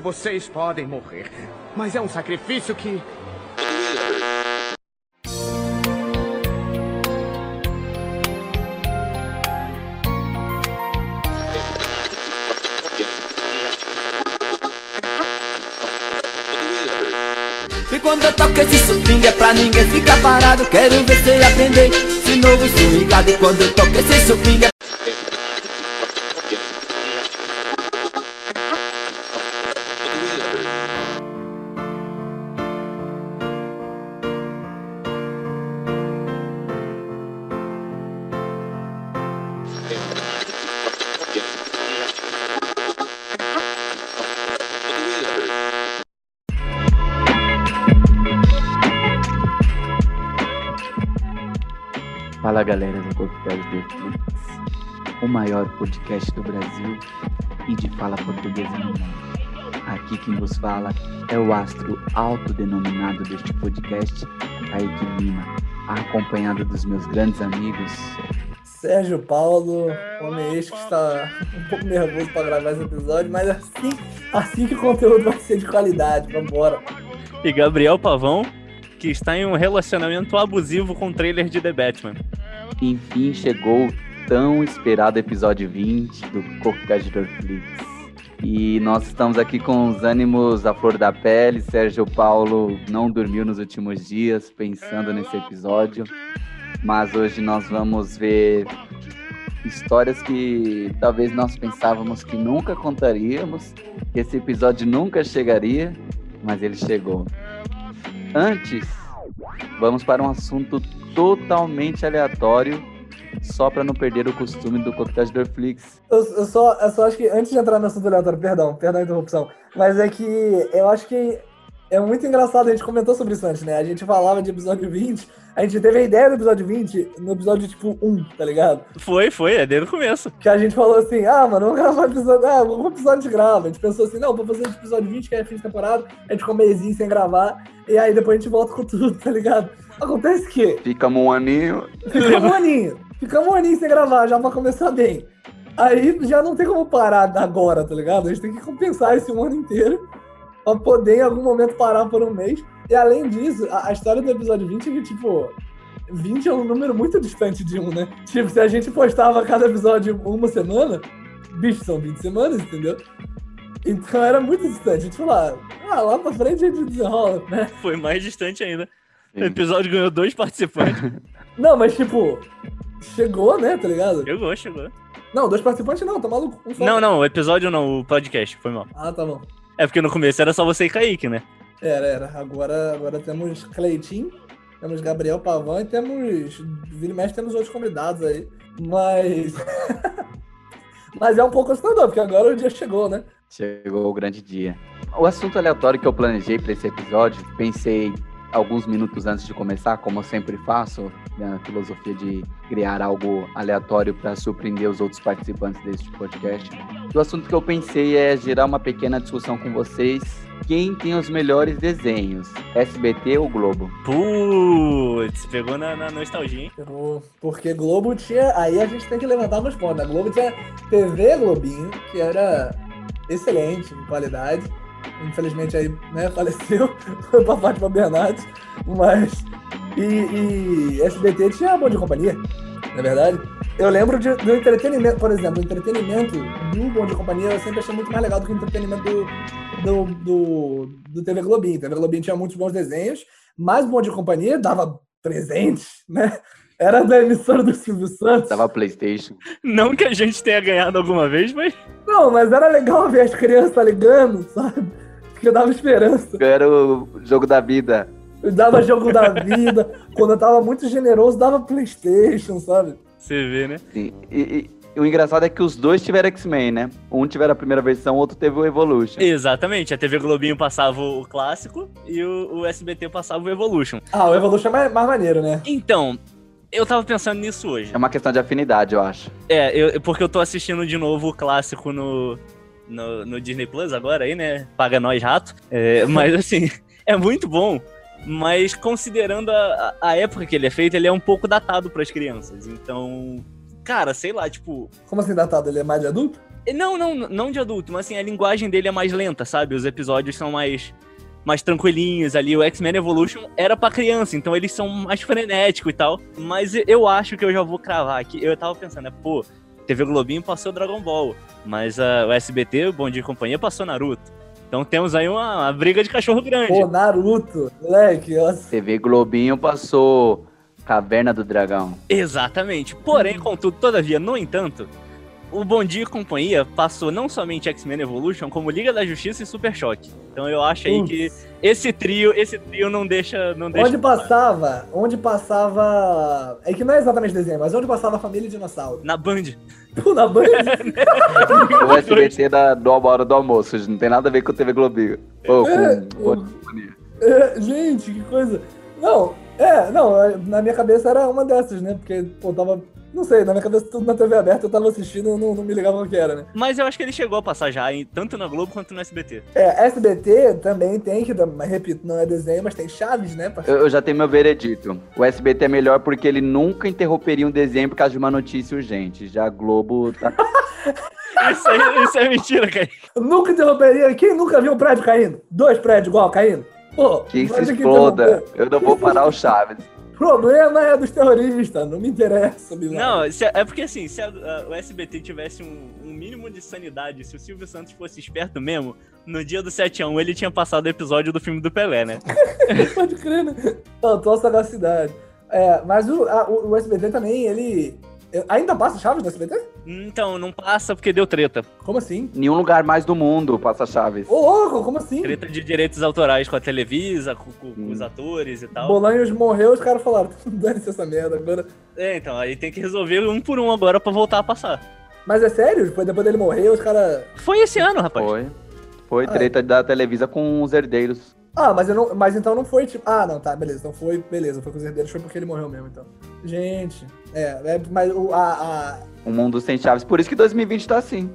Vocês podem morrer, mas é um sacrifício que. E quando eu toco esse swing é pra ninguém ficar parado Quero ver você aprender esse novo swingado E quando eu toco esse swing é maior podcast do Brasil e de fala portuguesa no mundo. Aqui quem vos fala é o astro autodenominado deste podcast, Kaique Lima, acompanhado dos meus grandes amigos. Sérgio Paulo, homem este que está um pouco nervoso para gravar esse episódio, mas assim, assim que o conteúdo vai ser de qualidade, vambora. E Gabriel Pavão, que está em um relacionamento abusivo com o trailer de The Batman. Enfim chegou tão esperado episódio 20 do Coquetel Netflix. E nós estamos aqui com os ânimos à flor da pele. Sérgio Paulo não dormiu nos últimos dias pensando nesse episódio. Mas hoje nós vamos ver histórias que talvez nós pensávamos que nunca contaríamos, que esse episódio nunca chegaria, mas ele chegou. Antes, vamos para um assunto totalmente aleatório, só para não perder o costume do coquetel de Netflix. Eu, eu só, eu só acho que, antes de entrar no assunto aleatório, perdão, perdão a interrupção, mas é que eu acho que é muito engraçado, a gente comentou sobre isso antes, né? A gente falava de episódio 20, a gente teve a ideia do episódio 20 no episódio tipo 1, tá ligado? Foi, foi, é desde o começo. Que a gente falou assim, ah, mano, vamos gravar um episódio, ah, um episódio a gente grava. A gente pensou assim, não, vou fazer esse episódio 20, que é fim de temporada, a gente ficou um mêsinho sem gravar, e aí depois a gente volta com tudo, tá ligado? Acontece que Ficamos um aninho. ficamos um aninho, ficamos um aninho sem gravar, já pra começar bem. Aí já não tem como parar agora, tá ligado? A gente tem que compensar esse um ano inteiro pra poder em algum momento parar por um mês. E além disso, a, a história do episódio 20 é que, tipo, 20 é um número muito distante de um, né? Tipo, se a gente postava cada episódio uma semana, bicho, são 20 semanas, entendeu? Então era muito distante. A gente falou, ah, lá pra frente a gente desenrola, né? Foi mais distante ainda. O episódio ganhou dois participantes. Não, mas tipo, chegou, né, tá ligado? chegou, chegou. Não, dois participantes não, tá maluco? Um. Não, não, o episódio não, o podcast, foi mal. Ah, tá bom. É porque no começo era só você e Kaique, né? Era, era. Agora, agora temos Cleitinho, temos Gabriel Pavão e temos. Vira e mexe, temos outros convidados aí. Mas. Mas é um pouco assustador, porque agora o dia chegou, né? Chegou o grande dia. O assunto aleatório que eu planejei para esse episódio, pensei alguns minutos antes de começar, como eu sempre faço, na filosofia de criar algo aleatório para surpreender os outros participantes deste podcast. O assunto que eu pensei é gerar uma pequena discussão com vocês. Quem tem os melhores desenhos, SBT ou Globo? Putz, pegou na, na nostalgia, hein? Pegou. Porque Globo tinha. Aí a gente tem que levantar nos pontos. A Globo tinha TV Globinho, que era excelente em qualidade. Infelizmente aí, né, faleceu. Foi pra Fátima Bernardes. Mas. E, e SBT tinha Bom de Companhia, não é verdade? Eu lembro de- do entretenimento, por exemplo, o entretenimento do Bom de Companhia eu sempre achei muito mais legal do que o entretenimento do, do, do, do TV Globinho. TV Globinho tinha muitos bons desenhos, mas Bom de Companhia dava presentes, né? Era da emissora do Silvio Santos. Tava Playstation. Não que a gente tenha ganhado alguma vez, mas Não, mas era legal ver as crianças ligando, sabe? Porque dava esperança. Era o jogo da vida. Dava jogo da vida. Quando eu tava muito generoso, dava Playstation, sabe? você vê, né? Sim. E, e- e o engraçado é que os dois tiveram X-Men, né? Um tiveram a primeira versão, o outro teve o Evolution. Exatamente, a TV Globinho passava o clássico e o, o SBT passava o Evolution. Ah, o Evolution é mais, mais maneiro, né? Então, eu tava pensando nisso hoje. É uma questão de afinidade, eu acho. É, eu- porque eu tô assistindo de novo o clássico no, no, no Disney Plus agora aí, né? Paga nós, rato. É, mas assim, é muito bom. Mas considerando a, a a época que ele é feito, ele é um pouco datado para as crianças. Então, cara, sei lá, tipo. Como assim datado? Ele é mais de adulto? Não, não, não de adulto, mas assim, a linguagem dele é mais lenta, sabe? Os episódios são mais. Mais tranquilinhos ali. O X-Men Evolution era pra criança, então eles são mais frenéticos e tal. Mas eu acho que eu já vou cravar aqui. Eu tava pensando, né, pô, TV Globinho passou Dragon Ball. Mas uh, o SBT, o Bom Dia e Companhia, passou Naruto. Então temos aí uma, uma briga de cachorro grande. Pô, Naruto, moleque, nossa. TV Globinho passou Caverna do Dragão. Exatamente. Porém, contudo, todavia, no entanto, o Bom Dia e Companhia passou não somente X-Men Evolution, como Liga da Justiça e Super Choque. Então eu acho aí Putz. que esse trio, esse trio não deixa, não deixa Onde passava, onde passava. É que não é exatamente desenho, mas onde passava a família dinossauro. na Band. Pô, na Band? O SBT da, do hora do almoço, não tem nada a ver com TV Globinho. Ou É, com Bom Dia e Companhia. É, gente, que coisa. Não, é, não, é, na minha cabeça era uma dessas, né? Porque, pô, tava. Não sei, na minha cabeça tudo na TV aberta, eu tava assistindo, eu não, não me ligava o que era, né? Mas eu acho que ele chegou a passar já, em- tanto na Globo quanto no SBT. É, SBT também tem, que, mas repito, não é desenho, mas tem Chaves, né? Eu, eu já tenho meu veredito. O SBT é melhor porque ele nunca interromperia um desenho por causa de uma notícia urgente. Já a Globo tá. Isso, aí, isso é mentira, cara. Nunca interromperia. Quem nunca viu um prédio caindo? Dois prédios igual caindo? Pô, Que se exploda. interromper. Eu não vou parar o Chaves. Problema é dos terroristas, não me interessa, Bilal. Não, se- é porque assim, se a- a- o SBT tivesse um, um mínimo de sanidade, se o Silvio Santos fosse esperto mesmo, no dia do 7x1 ele tinha passado o episódio do filme do Pelé, né? Pode crer, né? Não, tua sagacidade. É, mas o, a- o, o SBT também, ele. Ainda passa Chaves no SBT? Então, não passa porque deu treta. Como assim? Nenhum lugar mais do mundo passa Chaves. Ô, louco, como assim? Treta de direitos autorais com a Televisa, com, com- com os Hum. atores e tal. Bolanhos morreu, os caras falaram, dane-se essa merda agora. É, então, aí tem que resolver um por um agora pra voltar a passar. Mas é sério? Foi depois dele morrer, os caras. Foi esse ano, rapaz. Foi. Foi Ah, treta da Televisa com os herdeiros. Ah, mas, eu não, mas então não foi tipo. Ah, não, tá, beleza. Então foi, beleza, foi com os herdeiros, foi porque ele morreu mesmo, então. Gente, é, é mas o, a, Um mundo sem Chaves. Por isso que 2020 tá assim.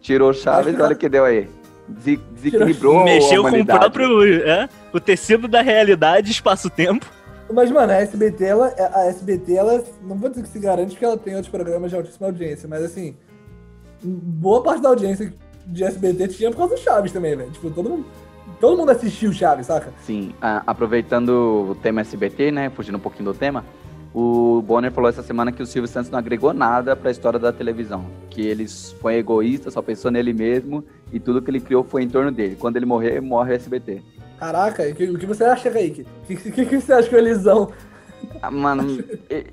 Tirou Chaves, que olha o que deu aí. Desequilibrou Mexeu a com o próprio. É, o tecido da realidade, espaço-tempo. a. Mas, mano, a SBT, ela, a SBT, ela. Não vou dizer que se garante que ela tem outros programas de altíssima audiência, mas assim. Boa parte da audiência de SBT tinha por causa do Chaves também, velho. Tipo, todo mundo. Todo mundo assistiu Chaves, saca? Sim, a- aproveitando o tema SBT, né, fugindo um pouquinho do tema, o Bonner falou essa semana que o Silvio Santos não agregou nada pra história da televisão, que ele foi egoísta, só pensou nele mesmo e tudo que ele criou foi em torno dele. Quando ele morrer, morre o SBT. Caraca, o que, o que você acha, Kaique? O que, que, que você acha que é o Elisão? Ah, Mano,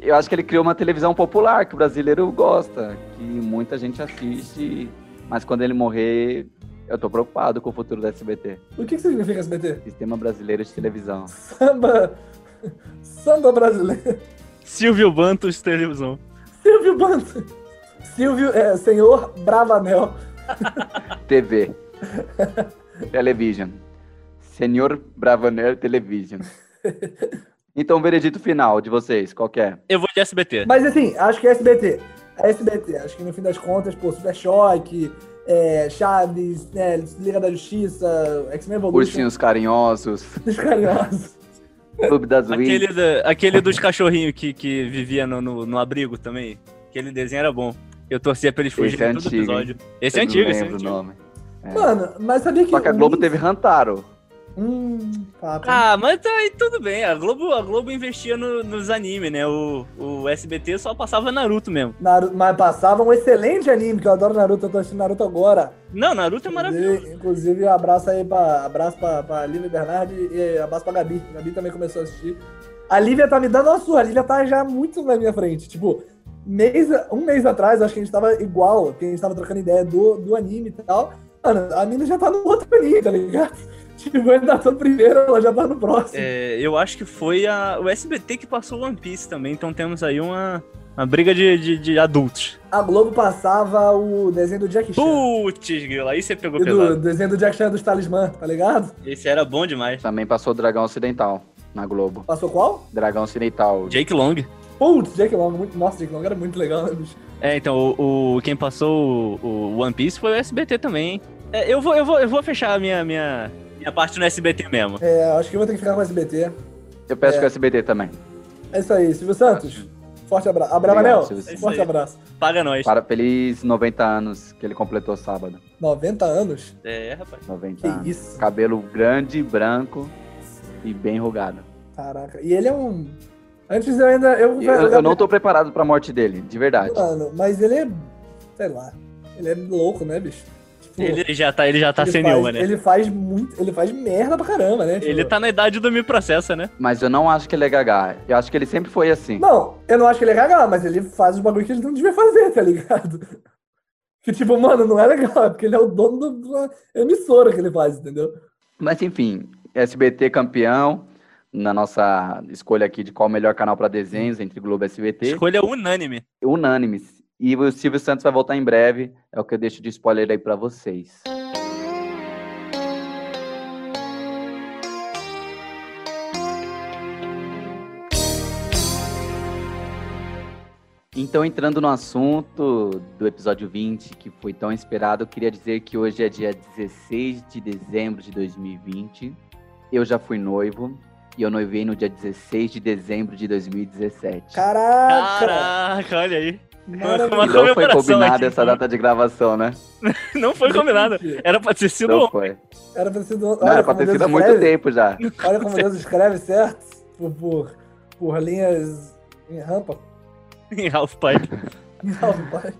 eu acho que ele criou uma televisão popular que o brasileiro gosta, que muita gente assiste, mas quando ele morrer, eu tô preocupado com o futuro do SBT, O que, que significa SBT? Sistema Brasileiro de Televisão. Samba. Samba brasileiro. Silvio Bantos, televisão. Silvio Banto. Silvio, é, senhor Bravanel. TV. Television. Senhor Bravaner Television. Então, o veredito final de vocês, qual que é? Eu vou de SBT. Mas assim, acho que é SBT. É SBT. Acho que no fim das contas, pô, Super Choque, é, Chaves, né, Liga da Justiça, X-Men Evolution. Ursinhos Carinhosos, Dos carinhosos. Clube das Aquele, Wings. da- aquele dos cachorrinhos que, que vivia no, no, no abrigo também. Aquele desenho era bom. Eu torcia pra eles Esse fugirem é todo antigo, episódio. Esse é antigo, esse é o antigo. nome. É. Mano, mas sabia que. Só que a o Globo teve Rantaro. Hum, papo. Ah, mas tá aí tudo bem. A Globo, a Globo investia no- nos animes, né? O, o SBT só passava Naruto mesmo. Mas passava um excelente anime, que eu adoro Naruto, eu tô assistindo Naruto agora. Não, Naruto é maravilhoso. Inclusive, inclusive, abraço aí pra, abraço pra, pra Lívia Bernardi e abraço pra Gabi. Gabi também começou a assistir. A Lívia tá me dando uma surra, a Lívia tá já muito na minha frente. Tipo, mês, um mês atrás, acho que a gente tava igual, que a gente tava trocando ideia do, do anime e tal. Mano, a mina já tá no outro anime, tá ligado? Tipo, eu ainda tô no primeiro, ela já tá no próximo. É, eu acho que foi a, o SBT que passou One Piece também, então temos aí uma, uma briga de, de, de adultos. A Globo passava o desenho do Jack Chan. Putz, grilo, aí você pegou E do pesado. desenho do Jack Chan dos Talismã, tá ligado? Esse era bom demais. Também passou o Dragão Ocidental na Globo. Passou qual? Dragão Ocidental. Jake Long. Putz, Jake Long. Muito... Nossa, Jake Long era muito legal, né, bicho? É, então, o, o- quem passou o, o One Piece foi o SBT também, hein? É, eu, vou, eu, vou, eu vou fechar a minha, minha, minha parte no SBT mesmo. É, acho que eu vou ter que ficar com o SBT. Eu peço É. que o SBT também. É isso aí, Silvio Santos. Forte abraço. Silvio. forte É aí. abraço. Paga nós. Para feliz 90 anos que ele completou sábado. 90 anos? É, rapaz. 90 Que anos. isso? Cabelo grande, branco e bem rugado. Caraca. E ele é um. Antes eu ainda. Eu, Eu, eu não tô preparado pra morte dele, de verdade. Mano, mas ele é. Sei lá. Ele é louco, né, bicho? Tipo, Ele já tá, ele já tá ele senil, faz, né? Ele faz muito. Ele faz merda pra caramba, né? Tipo, Ele tá na idade do me processa, né? Mas eu não acho que ele é gaga. Eu acho que ele sempre foi assim. Não, eu não acho que ele é gaga, mas ele faz os bagulho que ele não devia fazer, tá ligado? Que tipo, mano, não é legal, é porque ele é o dono do- da emissora que ele faz, entendeu? Mas enfim, SBT campeão. Na nossa escolha aqui de qual o melhor canal pra desenhos entre Globo e SBT. Escolha unânime. Unânimes. E o Silvio Santos vai voltar em breve. É o que eu deixo de spoiler aí pra vocês. Então, entrando no assunto do episódio 20, que foi tão esperado, eu queria dizer que hoje é dia 16 de dezembro de 2020. Eu já fui noivo e eu noivei no dia 16 de dezembro de 2017. Caraca! Caraca, olha aí. Uma não foi combinada essa data de gravação, né? Não foi combinado. Era pra ter sido Não foi. Era pra ter sido. Não, era pra ter sido há muito tempo já. Olha como Deus escreve certo. Por, por, por linhas em rampa. em Half Pipe. Vai.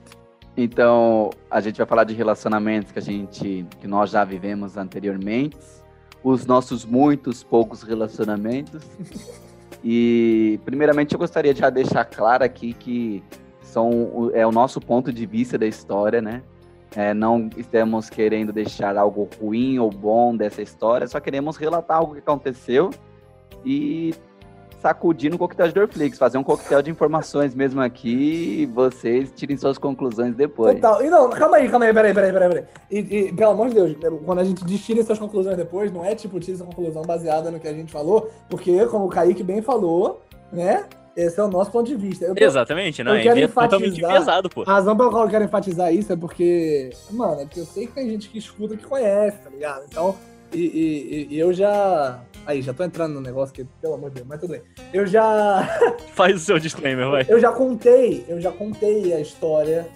Então, a gente vai falar de relacionamentos que a gente, que nós já vivemos anteriormente, os nossos muitos poucos relacionamentos. E, primeiramente, eu gostaria de já deixar claro aqui que são, é o nosso ponto de vista da história, né? É, não estamos querendo deixar algo ruim ou bom dessa história, só queremos relatar algo que aconteceu e sacudir no coquetel de Dorflix, fazer um coquetel de informações mesmo aqui e vocês tirem suas conclusões depois. Total. E não, calma aí, calma aí, peraí, peraí, peraí. peraí. E, e, pelo amor de Deus, quando a gente tirem suas conclusões depois, não é tipo tire sua conclusão baseada no que a gente falou, porque, como o Kaique bem falou, né? Esse é o nosso ponto de vista. Eu tô- Exatamente, não. eu É quero enfatizar- pesado, pô. A razão pela qual eu quero enfatizar isso é porque, mano, é porque eu sei que tem gente que escuta que conhece, tá ligado? Então, e, e- e- eu já. Aí, já tô entrando no negócio que, pelo amor de Deus, mas tudo bem. Eu já. Faz o seu disclaimer, vai. Eu já contei, eu já contei a história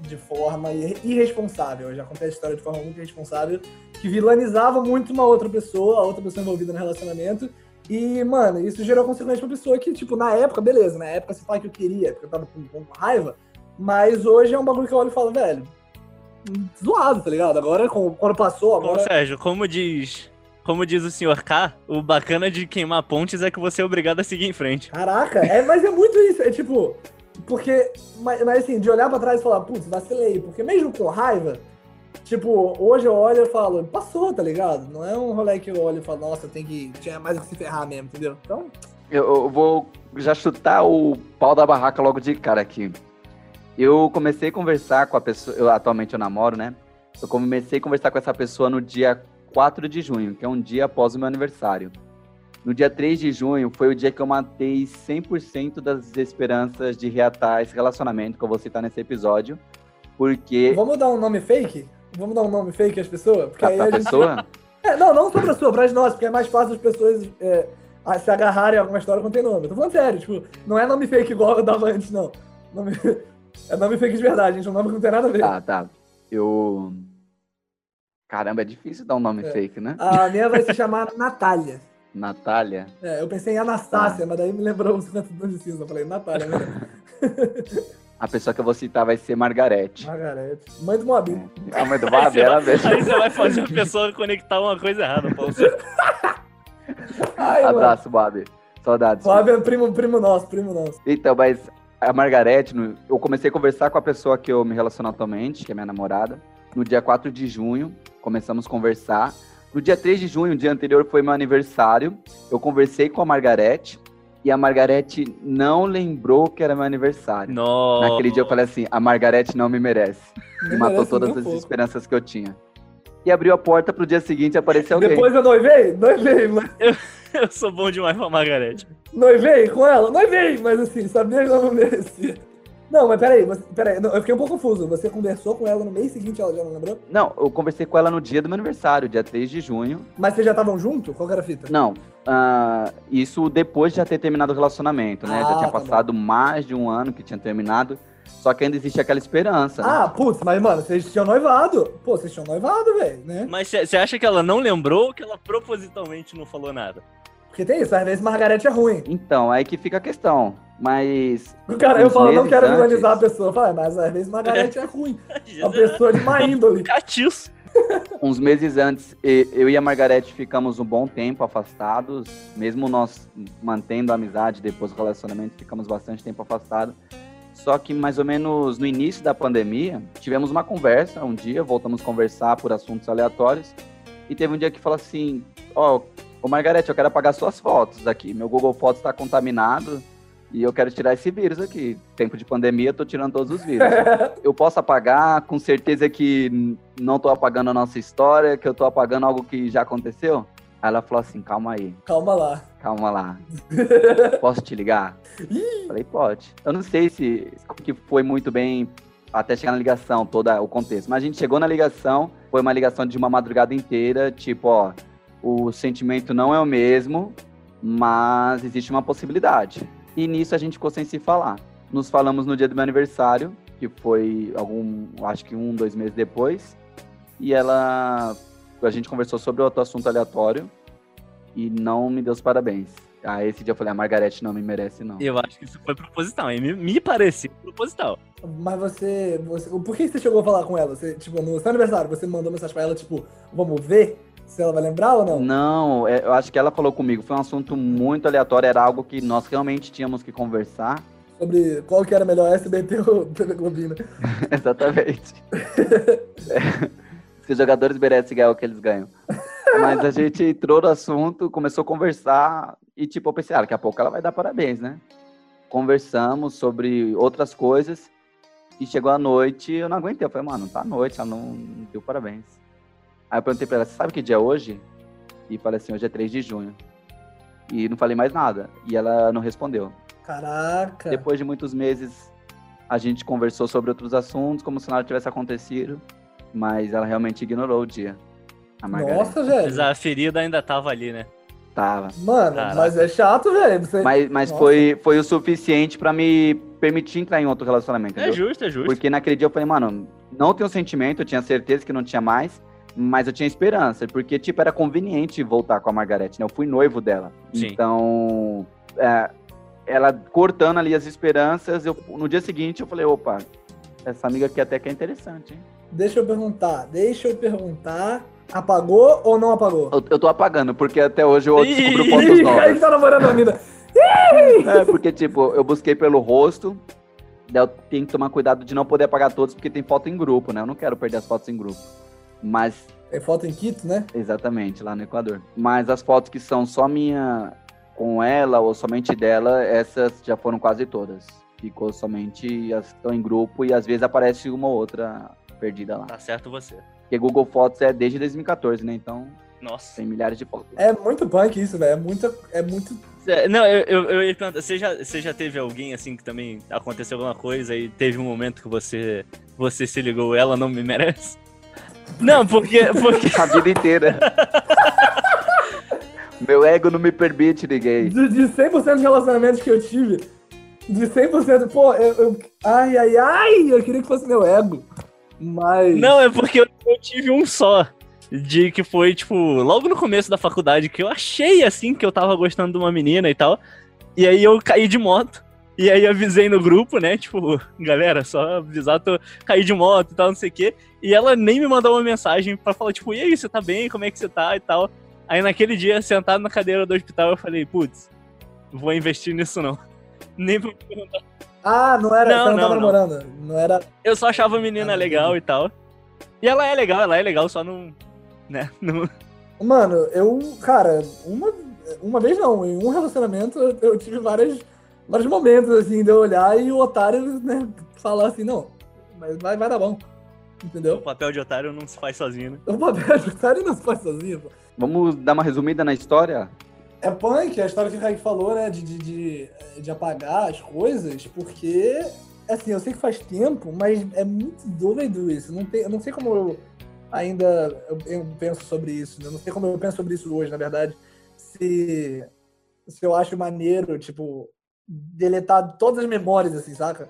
de forma ir- irresponsável. Eu já contei a história de forma muito irresponsável, que vilanizava muito uma outra pessoa, a outra pessoa envolvida no relacionamento. E, mano, isso gerou consequência pra pessoa que, tipo, na época, beleza, na época se fala que eu queria, porque eu tava com, com raiva, mas hoje é um bagulho que eu olho e falo, velho, zoado, tá ligado? Agora, com- quando passou, Bom, agora. Sérgio, como diz. Como diz o senhor K, o bacana de queimar pontes é que você é obrigado a seguir em frente. Caraca, é, mas é muito isso, é tipo. Porque, mas, mas assim, de olhar pra trás e falar, putz, vacilei. Porque mesmo com raiva, tipo, hoje eu olho e falo, passou, tá ligado? Não é um rolê que eu olho e falo, nossa, tem que. Tinha mais o que se ferrar mesmo, entendeu? Então, Eu, eu vou já chutar o pau da barraca logo de cara aqui. Eu comecei a conversar com a pessoa, eu atualmente eu namoro, né? Eu comecei a conversar com essa pessoa no dia 4 de junho, que é um dia após o meu aniversário. No dia 3 de junho foi o dia que eu matei 100% das esperanças de reatar esse relacionamento que eu vou citar nesse episódio. Porque vamos dar um nome fake? Vamos dar um nome fake às pessoas? Porque a, aí a a gente. pessoa, É, não, não só pra sua, pra nós, porque é mais fácil as pessoas é, se agarrarem a alguma história quando tem nome. Eu tô falando sério, tipo, não é nome fake igual eu dava antes, não. Nome- É nome fake de verdade, gente. É um nome que não tem nada a ver. tá, tá. Eu Caramba, é difícil dar um nome É. fake, né? A minha vai se chamar Natália. Natália. É, eu pensei em Anastácia, mas daí me lembrou o 50 tons de cinza. Eu falei, Natália, né? A pessoa que eu vou citar vai ser Margarete. Margarete. Mãe do Moab. A mãe do você, ela mesmo. aí você vai fazer a pessoa conectar uma coisa errada, Paulo. Ai, mano. Abraço, Babi. Saudades. Moab é primo, primo nosso, primo nosso. Então, mas a Margarete, eu comecei a conversar com a pessoa que eu me relaciono atualmente, que é minha namorada, no dia 4 de junho, começamos a conversar. No dia 3 de junho, o dia anterior foi meu aniversário, eu conversei com a Margarete e a Margarete não lembrou que era meu aniversário. Nossa. Naquele dia eu falei assim, a Margarete não me merece. E Não matou merece todas as pouco. esperanças que eu tinha. E abriu a porta pro dia seguinte apareceu alguém. Depois eu noivei? Noivei, mas Eu sou bom demais pra Margarete. noivei com ela? Noivei, mas assim, sabia que eu não merecia. Não, mas peraí, você, peraí, não, eu fiquei um pouco confuso. Você conversou com ela no mês seguinte, ela já não lembrou? Não, eu conversei com ela no dia do meu aniversário, dia 3 de junho. Mas vocês já estavam juntos? Qual que era a fita? Não, ah, isso depois de já ter terminado o relacionamento, né? Ah, já tinha tá passado mais de um ano que tinha terminado. Só que ainda existe aquela esperança. né? Ah, putz, mas mano, vocês tinham noivado. Pô, vocês tinham noivado, velho, né? Mas você acha que ela não lembrou ou que ela propositalmente não falou nada? Porque tem isso, às vezes Margarete é ruim. Então, aí que fica a questão. Mas. O cara, eu falo, não quero antes- a pessoa. Fala, mas às vezes Margarete é ruim. Uma pessoa de má índole. Catiço. Uns meses antes, eu e a Margarete ficamos um bom tempo afastados, mesmo nós mantendo a amizade depois do relacionamento, ficamos bastante tempo afastados. Só que mais ou menos no início da pandemia, tivemos uma conversa um dia, voltamos a conversar por assuntos aleatórios, e teve um dia que falou assim: Ó, ô Margarete, eu quero apagar suas fotos aqui. Meu Google Fotos está contaminado e eu quero tirar esse vírus aqui. Tempo de pandemia, eu tô tirando todos os vírus. eu posso apagar com certeza que não tô apagando a nossa história, que eu tô apagando algo que já aconteceu? Aí ela falou assim: calma aí, Calma lá. calma lá. Posso te ligar? Falei, pode. Eu não sei se que foi muito bem até chegar na ligação, todo o contexto. Mas a gente chegou na ligação, foi uma ligação de uma madrugada inteira, tipo, ó, o sentimento não é o mesmo, mas existe uma possibilidade. E nisso a gente ficou sem se falar. Nos falamos no dia do meu aniversário, que foi algum, acho que um, dois meses depois. E ela, a gente conversou sobre outro assunto aleatório e não me deu os parabéns. Aí esse dia eu falei, a Margarete não me merece, não. Eu acho que isso foi proposital, hein? Me, me pareceu proposital. Mas você, você. Por que você chegou a falar com ela? Você, tipo, no seu aniversário, você mandou mensagem pra ela, tipo, vamos ver se ela vai lembrar ou não? Não, é, eu acho que ela falou comigo. Foi um assunto muito aleatório, era algo que nós realmente tínhamos que conversar. Sobre qual que era melhor SBT ou TV Globinho. né? Exatamente. É, se os jogadores merecem ganhar o que eles ganham. Mas a gente entrou no assunto, começou a conversar e, tipo, eu pensei, ah, daqui a pouco ela vai dar parabéns, né? Conversamos sobre outras coisas e chegou a noite eu não aguentei. Eu falei, mano, tá à noite, ela não, não deu parabéns. Aí eu perguntei pra ela, você sabe que dia é hoje? E falei assim, hoje é 3 de junho. E não falei mais nada. E ela não respondeu. Caraca. Depois de muitos meses, a gente conversou sobre outros assuntos, como se nada tivesse acontecido, mas ela realmente ignorou o dia. A Nossa, velho. Mas a ferida ainda tava ali, né? tava. Mano, Caraca. mas é chato, velho. Você... Mas, mas Nossa. foi, foi o suficiente pra me permitir entrar em outro relacionamento, É entendeu? justo, é justo. Porque naquele dia eu falei, mano, não tenho sentimento, eu tinha certeza que não tinha mais, mas eu tinha esperança, porque, tipo, era conveniente voltar com a Margarete, né? Eu fui noivo dela. Sim. Então, é, ela cortando ali as esperanças, eu, no dia seguinte eu falei, opa, essa amiga aqui até que é interessante, hein? Deixa eu perguntar, deixa eu perguntar. Apagou ou não apagou? Eu, eu tô apagando, porque até hoje eu pontos Ih, novos. aí tá namorando a mina. É, porque, tipo, eu busquei pelo rosto, eu tenho que tomar cuidado de não poder apagar todos, porque tem foto em grupo, né? Eu não quero perder as fotos em grupo. Mas, Tem foto em Quito, né? exatamente, lá no Equador. Mas as fotos que são só minha com ela ou somente dela, essas já foram quase todas. Ficou somente as que estão em grupo e às vezes aparece uma ou outra perdida lá. Tá certo você. Porque Google Fotos é desde 2014, né? Então Nossa. tem milhares de fotos. É muito punk isso, velho. É muito. É muito. É, Não, eu, eu, eu você já, você já teve alguém assim que também aconteceu alguma coisa e teve um momento que você, você se ligou, ela não me merece? Não, porque, porque A vida inteira. Meu ego não me permite, ninguém. De, de 100% de relacionamentos que eu tive, de 100%, pô, eu, eu- Ai, ai, ai, eu queria que fosse meu ego. Mas. Não, é porque eu, eu tive um só. De que foi, tipo, logo no começo da faculdade, que eu achei assim que eu tava gostando de uma menina e tal. E aí eu caí de moto. E aí avisei no grupo, né? Tipo, galera, só avisar, tô caí de moto e tal, não sei o quê. E ela nem me mandou uma mensagem pra falar, tipo, e aí, você tá bem? Como é que você tá? E tal. Aí naquele dia, sentado na cadeira do hospital, eu falei, putz, vou investir nisso não. Nem pra me perguntar. Ah, não era. Não, não, tava não. namorando. Não era. Eu só achava a menina Ah, legal e tal. E ela é legal, ela é legal, só não. Né? Não, Mano, eu. Cara, uma, uma vez não. Em um relacionamento eu, eu tive várias, vários momentos, assim, de eu olhar e o otário, né, falar assim, não, mas vai, vai dar bom. O Entendeu? papel de otário não se faz sozinho, né? O papel de otário não se faz sozinho, pô. Vamos dar uma resumida na história? É punk, a história que o Kaique falou, né? De, de, de, de apagar as coisas, porque assim, eu sei que faz tempo, mas é muito doido isso. Não tem, eu não sei como eu ainda eu, eu penso sobre isso. né? Eu não sei como eu penso sobre isso hoje, na verdade. Se, se eu acho maneiro, tipo, deletar todas as memórias, assim, saca?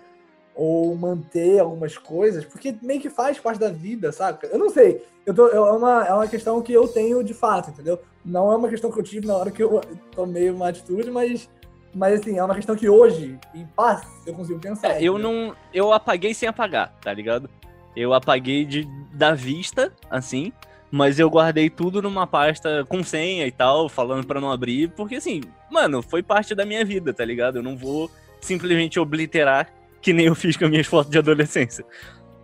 Ou manter algumas coisas, porque meio que faz parte da vida, saca? Eu não sei. Eu tô, é, uma, é uma questão que eu tenho de fato, entendeu? Não é uma questão que eu tive na hora que eu tomei uma atitude, mas mas assim, é uma questão que hoje, em paz, eu consigo pensar. É, eu não. Eu apaguei sem apagar, tá ligado? Eu apaguei de, da vista, assim, mas eu guardei tudo numa pasta com senha e tal, falando pra não abrir, porque assim, mano, foi parte da minha vida, tá ligado? Eu não vou simplesmente obliterar que nem eu fiz com as minhas fotos de adolescência.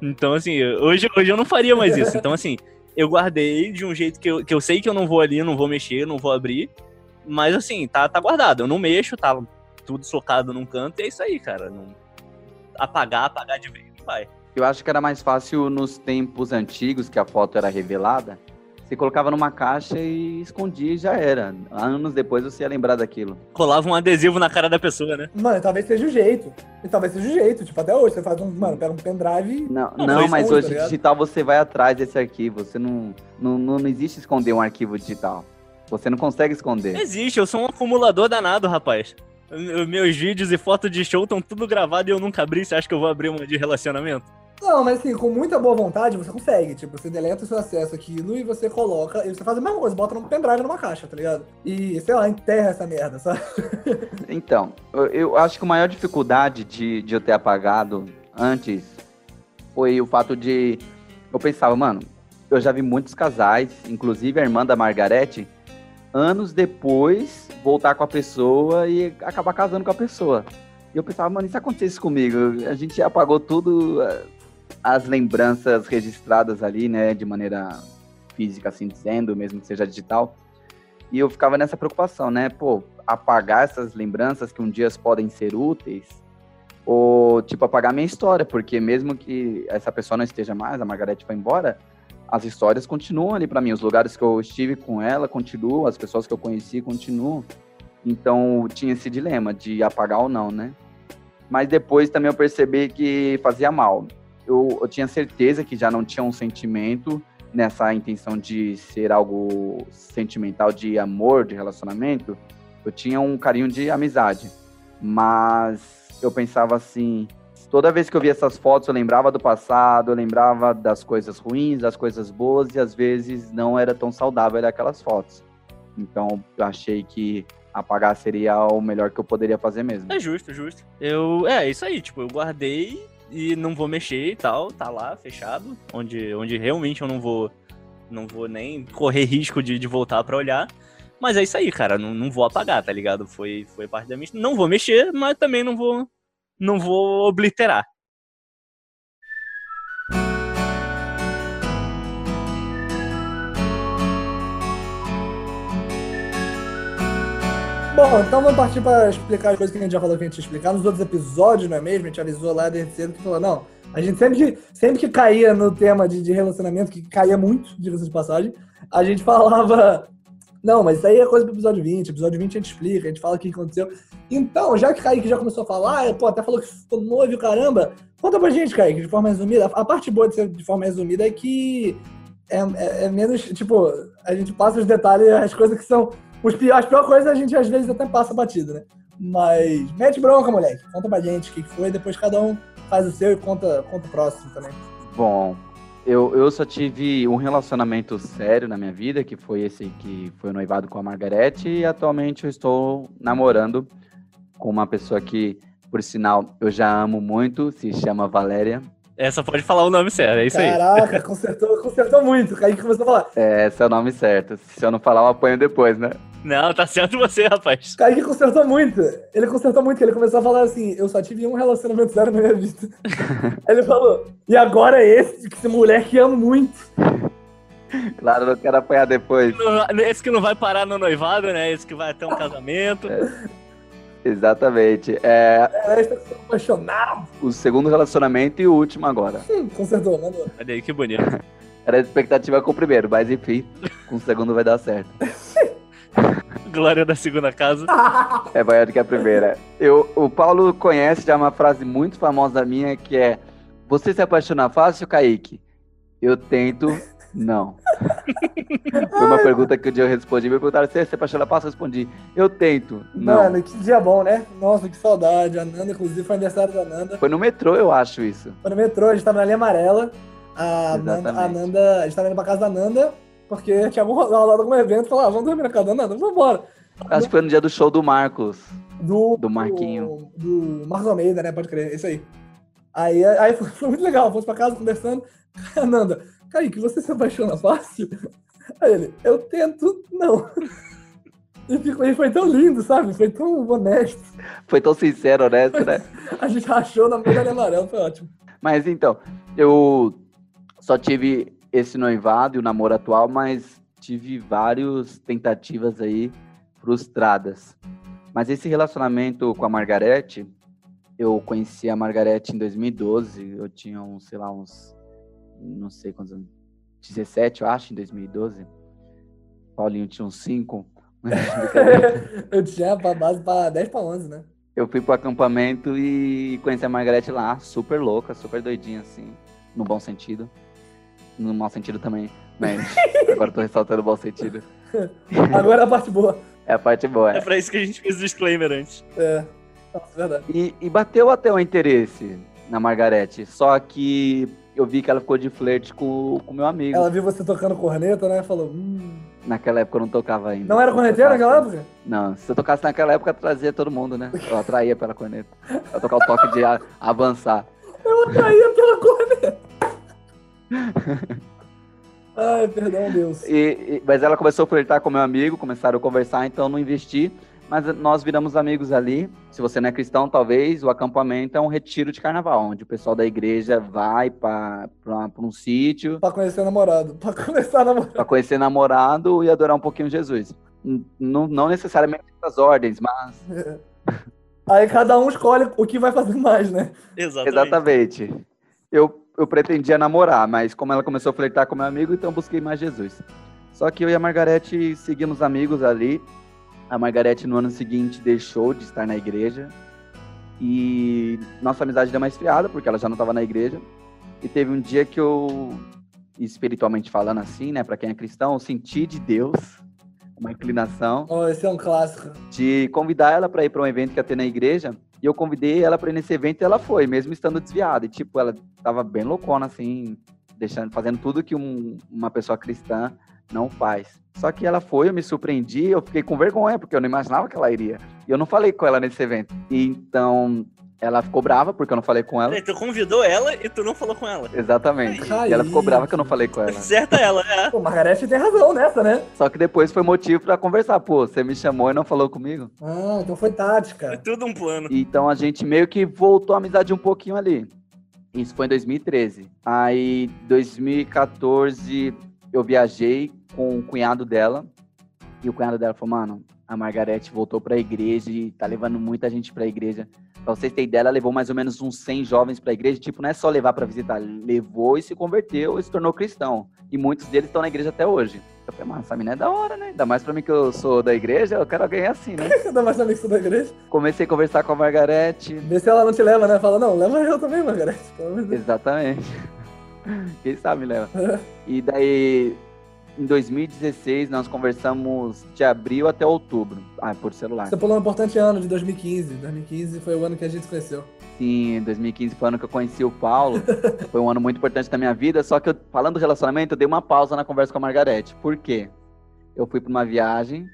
Então, assim, hoje, hoje eu não faria mais isso. Então, assim, eu guardei de um jeito que eu, que eu sei que eu não vou ali, não vou mexer, não vou abrir. Mas assim, tá, tá guardado. Eu não mexo, tá tudo socado num canto e é isso aí, cara. Não... Apagar, apagar de vez, não vai. Eu acho que era mais fácil nos tempos antigos, que a foto era revelada. Você colocava numa caixa e escondia e já era. Anos depois você ia lembrar daquilo. Colava um adesivo na cara da pessoa, né? Mano, talvez seja o jeito. E talvez seja o jeito. Tipo, até hoje, você faz um. Mano, pega um pendrive e. Não, Não, não, foi mas hoje tá digital você vai atrás desse arquivo. Você não, não, não, não existe esconder um arquivo digital. Você não consegue esconder. Existe, eu sou um acumulador danado, rapaz. Meus vídeos e fotos de show estão tudo gravado e eu nunca abri. Você acha que eu vou abrir uma de relacionamento? Não, mas assim, com muita boa vontade, você consegue. Tipo, você deleta o seu acesso àquilo e você coloca. E você faz a mesma coisa, bota no pendrive numa caixa, tá ligado? E, sei lá, enterra essa merda, sabe? Então, eu, acho que a maior dificuldade de, de eu ter apagado antes foi o fato de. Eu pensava, mano, eu já vi muitos casais, inclusive a irmã da Margarete, anos depois voltar com a pessoa e acabar casando com a pessoa. E eu pensava, mano, e se acontecesse comigo? A gente apagou tudo, as lembranças registradas ali, né, de maneira física, assim dizendo, mesmo que seja digital. E eu ficava nessa preocupação, né? Pô, apagar essas lembranças que um dia podem ser úteis, ou, tipo, apagar minha história, porque mesmo que essa pessoa não esteja mais, a Margarete foi embora, as histórias continuam ali para mim, os lugares que eu estive com ela continuam, as pessoas que eu conheci continuam. Então, tinha esse dilema de apagar ou não, né? Mas depois também eu percebi que fazia mal. Eu, eu tinha certeza que já não tinha um sentimento nessa intenção de ser algo sentimental, de amor, de relacionamento, eu tinha um carinho de amizade. Mas eu pensava assim, toda vez que eu via essas fotos, eu lembrava do passado, eu lembrava das coisas ruins, das coisas boas, e às vezes não era tão saudável aquelas fotos. Então eu achei que apagar seria o melhor que eu poderia fazer mesmo. É justo, justo. Eu. É, isso aí, tipo, eu guardei e não vou mexer e tal, tá lá, fechado. Onde, onde realmente eu não vou. Não vou nem correr risco de, de voltar pra olhar. Mas é isso aí, cara. Não, não vou apagar, tá ligado? Foi, foi parte da minha. Não vou mexer, mas também não vou. Não vou obliterar. Bom, então vamos partir para explicar as coisas que a gente já falou que a gente ia explicar nos outros episódios, não é mesmo? A gente avisou lá desde cedo que falou, não. A gente sempre que, sempre que caía no tema de, de relacionamento, que caía muito, diga-se de passagem, a gente falava. Não, mas isso aí é coisa pro episódio 20. Episódio 20 a gente explica, a gente fala o que aconteceu. Então, já que Kaique já começou a falar, pô, até falou que ficou noivo, caramba. Conta pra gente, Kaique, de forma resumida. A parte boa de ser de forma resumida é que é, é- é menos, tipo, a gente passa os detalhes, as coisas que são. Os pi- as piores coisas a gente às vezes até passa batido, né? Mas mete bronca, moleque. Conta pra gente o que foi, depois cada um faz o seu e conta, conta o próximo também. Bom, eu, eu só tive um relacionamento sério na minha vida, que foi esse que foi o noivado com a Margarete, e atualmente eu estou namorando com uma pessoa que, por sinal, eu já amo muito, se chama Valéria. Essa pode falar o nome sério, é isso aí. Caraca, consertou, consertou muito. Kaique começou a falar. É, esse é o nome certo. Se eu não falar, eu apanho depois, né? Não, tá certo você, rapaz. O Kaique consertou muito. Ele consertou muito, que ele começou a falar assim, eu só tive um relacionamento sério na minha vida. Aí ele falou, e agora é esse, que esse moleque ama muito. Claro, eu não quero apanhar depois. Esse que não vai parar no noivado, né? Esse que vai até um casamento. Exatamente. É É, está apaixonado. o segundo relacionamento e o último agora. Hum, consertou, mandou. Olha aí que bonito. Era a expectativa com o primeiro, mas enfim, com o segundo vai dar certo. Glória da segunda casa. É maior do que a primeira. Eu, o Paulo conhece já uma frase muito famosa minha que é: Você se apaixona fácil, Kaique? Eu tento, não. Foi uma pergunta que um dia eu respondi. Me perguntaram: Você se apaixona fácil? Eu respondi: Eu tento, não. Mano, que dia bom, né? Nossa, que saudade. A Nanda, inclusive, foi aniversário da Nanda. Foi no metrô, eu acho isso. Foi no metrô, a gente tava na linha amarela. A Nanda, a. Nanda, a gente tava indo pra casa da Nanda, porque tinha algum rolado algum evento. Falou, ah, vamos dormir na casa da Nanda, vamos embora. Acho que foi no dia do show do Marcos. Do, Do Marquinho. Do, do Marcos Almeida, né? Pode crer, isso aí. Aí, aí foi, foi muito legal, fomos pra casa conversando. A Nanda, Kaique, você se apaixona fácil? Aí ele, eu tento, não. E, ficou, e foi tão lindo, sabe? Foi tão honesto. Foi tão sincero, honesto, né? A gente rachou na medalha amarela, foi ótimo. Mas então, eu só tive esse noivado e o namoro atual, mas tive várias tentativas aí frustradas. Mas esse relacionamento com a Margarete, eu conheci a Margarete em 2012, eu tinha uns, sei lá, uns, não sei quantos anos, 17, eu acho, em 2012. Paulinho tinha uns 5. eu tinha pra base pra 10 pra 11, né? Eu fui pro acampamento e conheci a Margarete lá, super louca, super doidinha, assim, no bom sentido. No mau sentido também, mas agora eu tô ressaltando o bom sentido. Agora é a parte boa. É a parte boa. É É. pra isso que a gente fez o disclaimer antes. É. Nossa, verdade. E, e bateu até o interesse na Margarete, só que eu vi que ela ficou de flerte com o meu amigo. Ela viu você tocando corneta, né? Falou, hum. Naquela época eu não tocava ainda. Não era corneteiro tocasse- naquela época? Não, se eu tocasse naquela época, eu trazia todo mundo, né? Eu atraía pela corneta. Eu tocar o toque de avançar. Eu atraía pela corneta. Ai, perdão, Deus. E- e- mas ela começou a flertar com meu amigo, começaram a conversar, então não investi. Mas nós viramos amigos ali. Se você não é cristão, talvez o acampamento é um retiro de carnaval, onde o pessoal da igreja vai para um sítio Pra conhecer namorado. Pra começar a namorar. para conhecer namorado e adorar um pouquinho Jesus. N- Não, não necessariamente essas ordens, mas Aí cada um escolhe o que vai fazer mais, né? Exatamente. exatamente. Eu, eu pretendia namorar, mas como ela começou a flertar com meu amigo, então eu busquei mais Jesus. Só que eu e a Margarete seguimos amigos ali. A Margarete no ano seguinte deixou de estar na igreja. E nossa amizade deu uma esfriada, porque ela já não estava na igreja. E teve um dia que eu, espiritualmente falando assim, né, para quem é cristão, eu senti de Deus uma inclinação Ó, esse é um clássico. de convidar ela para ir para um evento que ia ter na igreja. E eu convidei ela para ir nesse evento e ela foi, mesmo estando desviada. E, tipo, ela tava bem loucona, assim, deixando, fazendo tudo que um- uma pessoa cristã não faz. Só que ela foi, eu me surpreendi, eu fiquei com vergonha, porque eu não imaginava que ela iria. E eu não falei com ela nesse evento. E, então, ela ficou brava, porque eu não falei com ela. Tu convidou ela e tu não falou com ela. Exatamente. Ai, E ela ficou brava que eu não falei com ela. Certa ela, é. Pô, Margarete tem razão nessa, né? Só que depois foi motivo para conversar. Pô, você me chamou e não falou comigo? Ah, então foi É tática. tudo um plano. Então a gente meio que voltou a amizade um pouquinho ali. Isso foi em 2013. Aí, 2014, eu viajei com o cunhado dela. E o cunhado dela falou, mano, a Margarete voltou pra igreja e tá levando muita gente pra igreja. Pra vocês terem ideia, ela levou mais ou menos uns 100 jovens pra igreja. Tipo, não é só levar pra visitar. Levou e se converteu e se tornou cristão. E muitos deles estão na igreja até hoje. Eu falei, mano, essa menina é da hora, né? Ainda mais pra mim que eu sou da igreja, eu quero alguém assim, né? Ainda mais na missa da igreja. Comecei a conversar com a Margarete. Vê se ela não te leva, né? Fala, não, leva eu também, Margarete. Exatamente. Quem sabe leva. E daí, em 2016, nós conversamos de abril até outubro. Ah, por celular. Você pulou um importante ano de 2015. 2015 foi o ano que a gente se conheceu. Sim, 2015 foi o ano que eu conheci o Paulo. Foi um ano muito importante da minha vida. Só que, eu, falando do relacionamento, eu dei uma pausa na conversa com a Margarete. Por quê? Eu fui para uma viagem,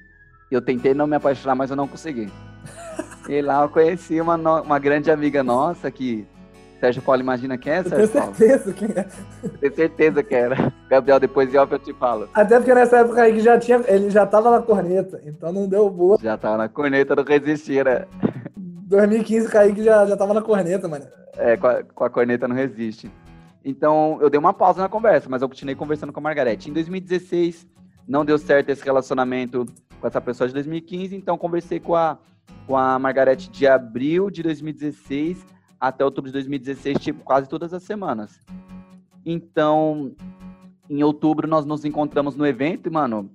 eu tentei não me apaixonar, mas eu não consegui. E lá eu conheci uma, uma grande amiga nossa que. Sérgio Paulo, imagina quem é, Eu tenho Sérgio Paulo? certeza quem é. Eu tenho certeza que era. Gabriel, depois de off eu te falo. Até porque nessa época aí que já tinha. Ele já tava na corneta. Então não deu boa. Já tava na corneta, não resistia, né? 2015 Kaique já, já tava na corneta, mano. É, com a, com a corneta não resiste. Então, eu dei uma pausa na conversa, mas eu continuei conversando com a Margarete. Em 2016, não deu certo esse relacionamento com essa pessoa de 2015, então conversei com a, com a Margarete de abril de 2016 até outubro de 2016, tipo, quase todas as semanas. Então, em outubro, nós nos encontramos no evento e, mano,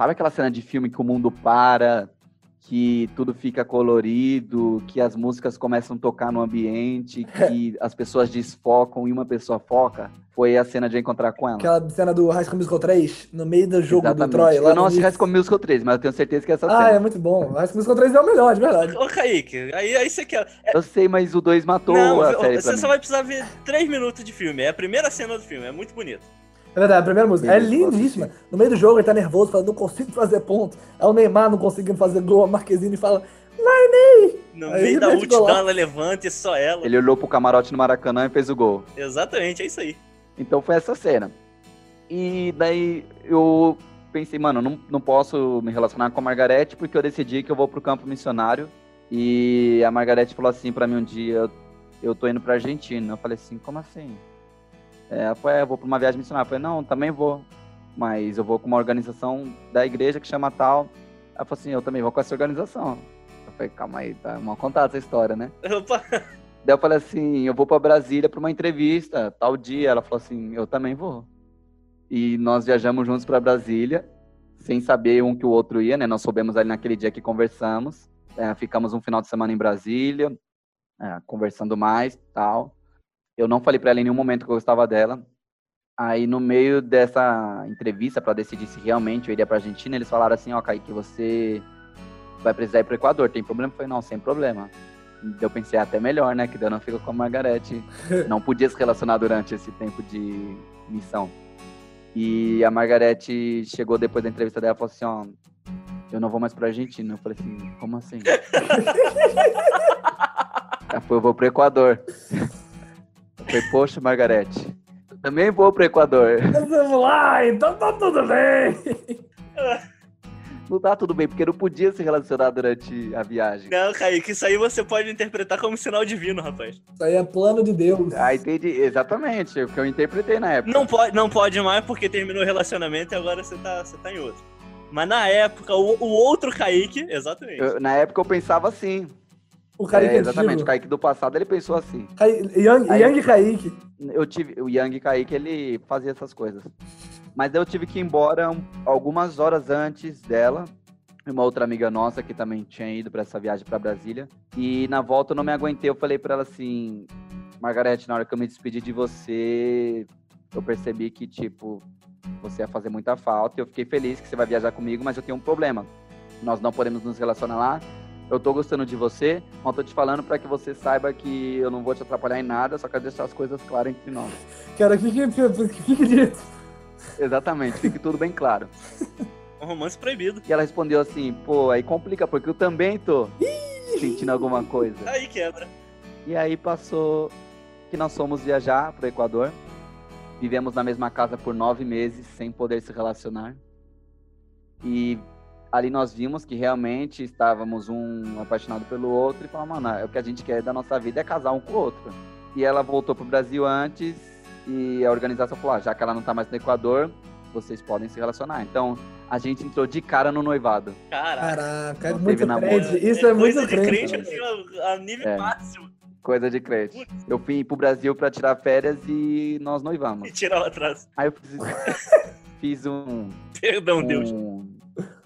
Sabe aquela cena de filme que o mundo para, que tudo fica colorido, que as músicas começam a tocar no ambiente, que as pessoas desfocam e uma pessoa foca? Foi a cena de eu encontrar com ela. Aquela cena do High School Musical 3, no meio do jogo Exatamente. do Troy. Lá eu não assisti High. School Musical 3, mas eu tenho certeza que é essa Ah, cena. é muito bom. High School Musical 3 é o melhor, de verdade. Ô, Kaique, aí, aí você quer. Eu sei, mas o 2 matou Não, a série você mim. só vai precisar ver três minutos de filme. É a primeira cena do filme, é muito bonito. É verdade, a primeira música. É Beleza, lindíssima. No meio do jogo ele tá nervoso, falando, não consigo fazer ponto. É o Neymar não conseguindo fazer gol, a Marquezine fala, Larney! No Aí meio da mete multidão, golaço. ela levanta e só ela. Ele olhou pro camarote no Maracanã e fez o gol. Exatamente, é isso aí. Então foi essa cena. E daí eu pensei, mano, não, não posso me relacionar com a Margarete porque eu decidi que eu vou pro campo missionário. E a Margarete falou assim pra mim um dia, eu tô indo pra Argentina. Eu falei assim, como assim? É, ela falou, é, eu vou pra uma viagem missionária. Eu falei, não, também vou. Mas eu vou com uma organização da igreja que chama tal. Ela falou assim, eu também vou com essa organização. Eu falei, calma aí, tá mal contada essa história, né? Opa, Daí eu falei assim, eu vou pra Brasília pra uma entrevista, tal dia. Ela falou assim, eu também vou. E nós viajamos juntos pra Brasília, sem saber um que o outro ia, né? Nós soubemos ali naquele dia que conversamos. É, ficamos um final de semana em Brasília, é, conversando mais, tal. Eu não falei pra ela em nenhum momento que eu gostava dela. Aí no meio dessa entrevista pra decidir se realmente eu iria pra Argentina, eles falaram assim, ó, Kaique, você vai precisar ir pro Equador, tem problema? Eu falei, não, sem problema. Eu pensei, "Ah, até melhor, né? Que daí eu não fico com a Margarete. Não podia se relacionar durante esse tempo de missão. E a Margarete chegou depois da entrevista dela e falou assim, ó, eu não vou mais pra Argentina. Eu falei assim, como assim? Ela falou, eu vou pro Equador. Falei, poxa, Margarete, também vou pro Equador. Vamos lá, então tá tudo bem. Não tá tudo bem, porque não podia se relacionar durante a viagem. não, Kaique, isso aí você pode interpretar como sinal divino, rapaz. Isso aí é plano de Deus. Ah, entendi. Exatamente, é o que eu interpretei na época. Não pode, não pode mais porque terminou o relacionamento e agora você tá, você tá em outro. Mas na época, o, o outro Kaique, exatamente. Eu- na época eu pensava assim. O Kaique é, é, exatamente, o. Kaique do passado ele pensou assim. Yang, Yang Kaique. Eu tive. O Yang Kaique ele fazia essas coisas. Mas eu tive que ir embora um- algumas horas antes dela. Uma outra amiga nossa que também tinha ido para essa viagem para Brasília. E na volta eu não me aguentei. Eu falei para ela assim: Margarete, na hora que eu me despedi de você, eu percebi que, tipo, você ia fazer muita falta. e Eu fiquei feliz que você vai viajar comigo, mas eu tenho um problema. Nós não podemos nos relacionar lá. Eu tô gostando de você, mas tô te falando para que você saiba que eu não vou te atrapalhar em nada, só quero deixar as coisas claras entre nós. Quero que, que, que, que dito. Exatamente, fique tudo bem claro. Um romance proibido. E ela respondeu assim, pô, aí complica, porque eu também tô sentindo alguma coisa. Aí quebra. E aí passou que nós fomos viajar pro Equador. Vivemos na mesma casa por nove meses, sem poder se relacionar. E ali nós vimos que realmente estávamos um apaixonado pelo outro e falamos, mano, é o que a gente quer da nossa vida é casar um com o outro. E ela voltou pro Brasil antes e a organização falou, ah, já que ela não tá mais no Equador, vocês podem se relacionar. Então, a gente entrou de cara no noivado. Caraca. É muito crente. Isso é, muito coisa de crente. crente assim, a, nível É. máximo. Coisa de crente. Eu fui pro Brasil para tirar férias e nós noivamos. E tirar lá atrás. Aí eu fiz, fiz um, Perdão, Deus.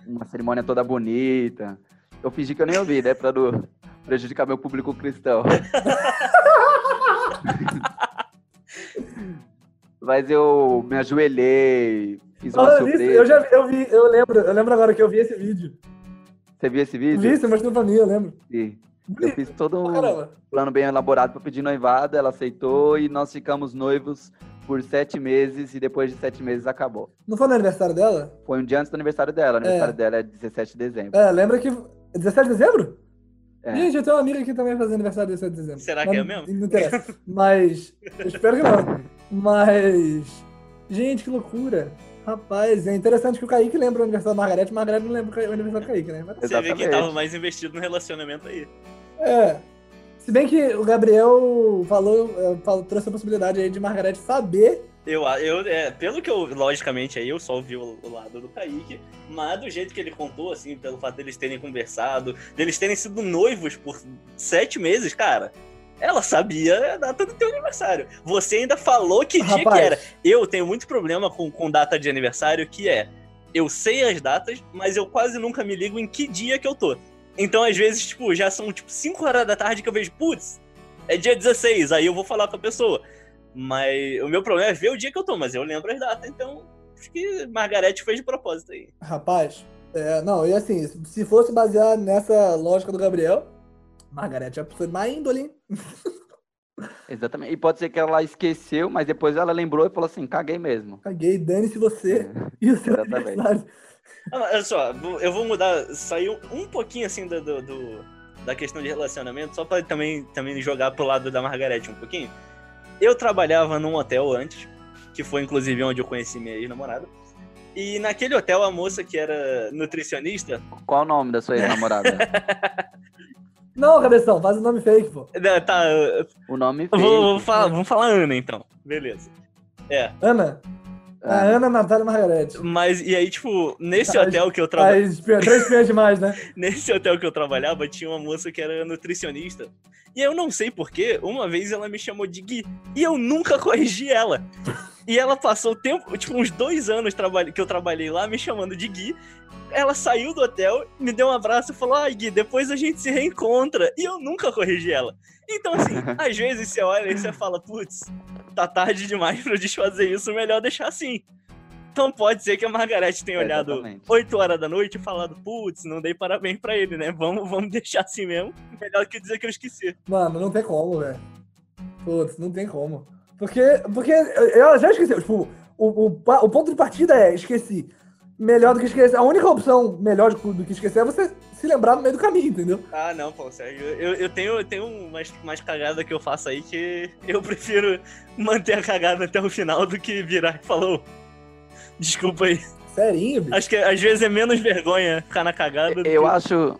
Um- uma cerimônia toda bonita. Eu fingi que eu nem ouvi, né? Pra não prejudicar meu público cristão. Mas eu me ajoelhei, fiz uma Falando nisso, surpresa. eu já vi- eu vi, eu lembro, eu lembro agora que eu vi esse vídeo. Você viu esse vídeo? Vi, você mostrou pra mim, eu lembro. Sim. Eu fiz todo um Caramba. plano bem elaborado para pedir noivado, ela aceitou e nós ficamos noivos por sete meses e depois de sete meses acabou. Não foi no aniversário dela? Foi um dia antes do aniversário dela. O aniversário dela é 17 de dezembro. É, lembra que. 17 de dezembro? É. Gente, eu tenho uma amiga que também faz aniversário 17 de dezembro. Será Mas que é mesmo? Não interessa. Mas. Eu espero que não. Mas. Gente, que loucura. Rapaz, é interessante que o Kaique lembra o aniversário da Margarete, mas Margarete não lembra o aniversário do Kaique, né? Mas- Você vê Exatamente. tava mais investido no relacionamento aí. É. Se bem que o Gabriel falou, é, falou- trouxe a possibilidade aí de Margarete saber. Eu, eu é, pelo que eu, logicamente, aí eu só ouvi o, o lado do Kaique, mas do jeito que ele contou, assim, pelo fato deles terem conversado, deles terem sido noivos por sete meses, cara, ela sabia a data do teu aniversário. Você ainda falou que dia Rapaz, que era. Eu tenho muito problema com, com data de aniversário, que é eu sei as datas, mas eu quase nunca me ligo em que dia que eu tô. Então, às vezes, tipo, já são tipo 5 horas da tarde que eu vejo, putz, é dia 16, aí eu vou falar com a pessoa. Mas o meu problema é ver o dia que eu tô, mas eu lembro as datas, então acho que Margarete fez de propósito aí. Rapaz, é, não, e assim, se fosse basear nessa lógica do Gabriel, Margarete é a pessoa mais índole, hein? Exatamente. E pode ser que ela esqueceu, mas depois ela lembrou e falou assim: caguei mesmo. Caguei, dane-se você. E o seu Exatamente. Ah, Olha só, vou- eu vou mudar, sair um, pouquinho assim do, do- do- da questão de relacionamento, só pra também, também jogar pro lado da Margarete um pouquinho. Eu trabalhava num hotel antes, que foi inclusive onde eu conheci minha ex-namorada. E naquele hotel, a moça que era nutricionista. Qual o nome da sua ex-namorada? Não, cabeção, faz o nome fake, pô. né, Tá, o nome vou, fake. vou falar, vamos falar Ana então. Beleza. É. Ana. A Ah, Ana Natália Margarete. Mas, e aí, tipo, nesse Tá, hotel que eu trabalhava. As três espinhas demais, né? Nesse hotel que eu trabalhava, tinha uma moça que era nutricionista. E eu não sei porquê, uma vez ela me chamou de Gui. E eu nunca corrigi ela. E ela passou o tempo, tipo, uns dois anos que eu trabalhei lá, me chamando de Gui. Ela saiu do hotel, me deu um abraço e falou: Ai, Gui, depois a gente se reencontra. E eu nunca corrigi ela. Então, assim, às vezes você olha e você fala: Putz, tá tarde demais pra eu desfazer isso, melhor deixar assim. Então pode ser que a Margarete tenha olhado Exatamente. 8 horas da noite e falado, putz, não dei parabéns pra ele, né? Vamos, vamos deixar assim mesmo. Melhor que dizer que eu esqueci. Mano, não tem como, velho. Putz, não tem como. Porque, porque eu já esqueci. Tipo, o, o, o ponto de partida é esqueci. Melhor do que esquecer. A única opção melhor do que esquecer é você se lembrar no meio do caminho, entendeu? Ah, não, Paulo Sérgio. Eu, eu tenho, eu tenho umas, umas cagadas que eu faço aí que eu prefiro manter a cagada até o final do que virar e falou. Desculpa aí. Serinho, bicho. Acho que às vezes é menos vergonha ficar na cagada. do Eu que- acho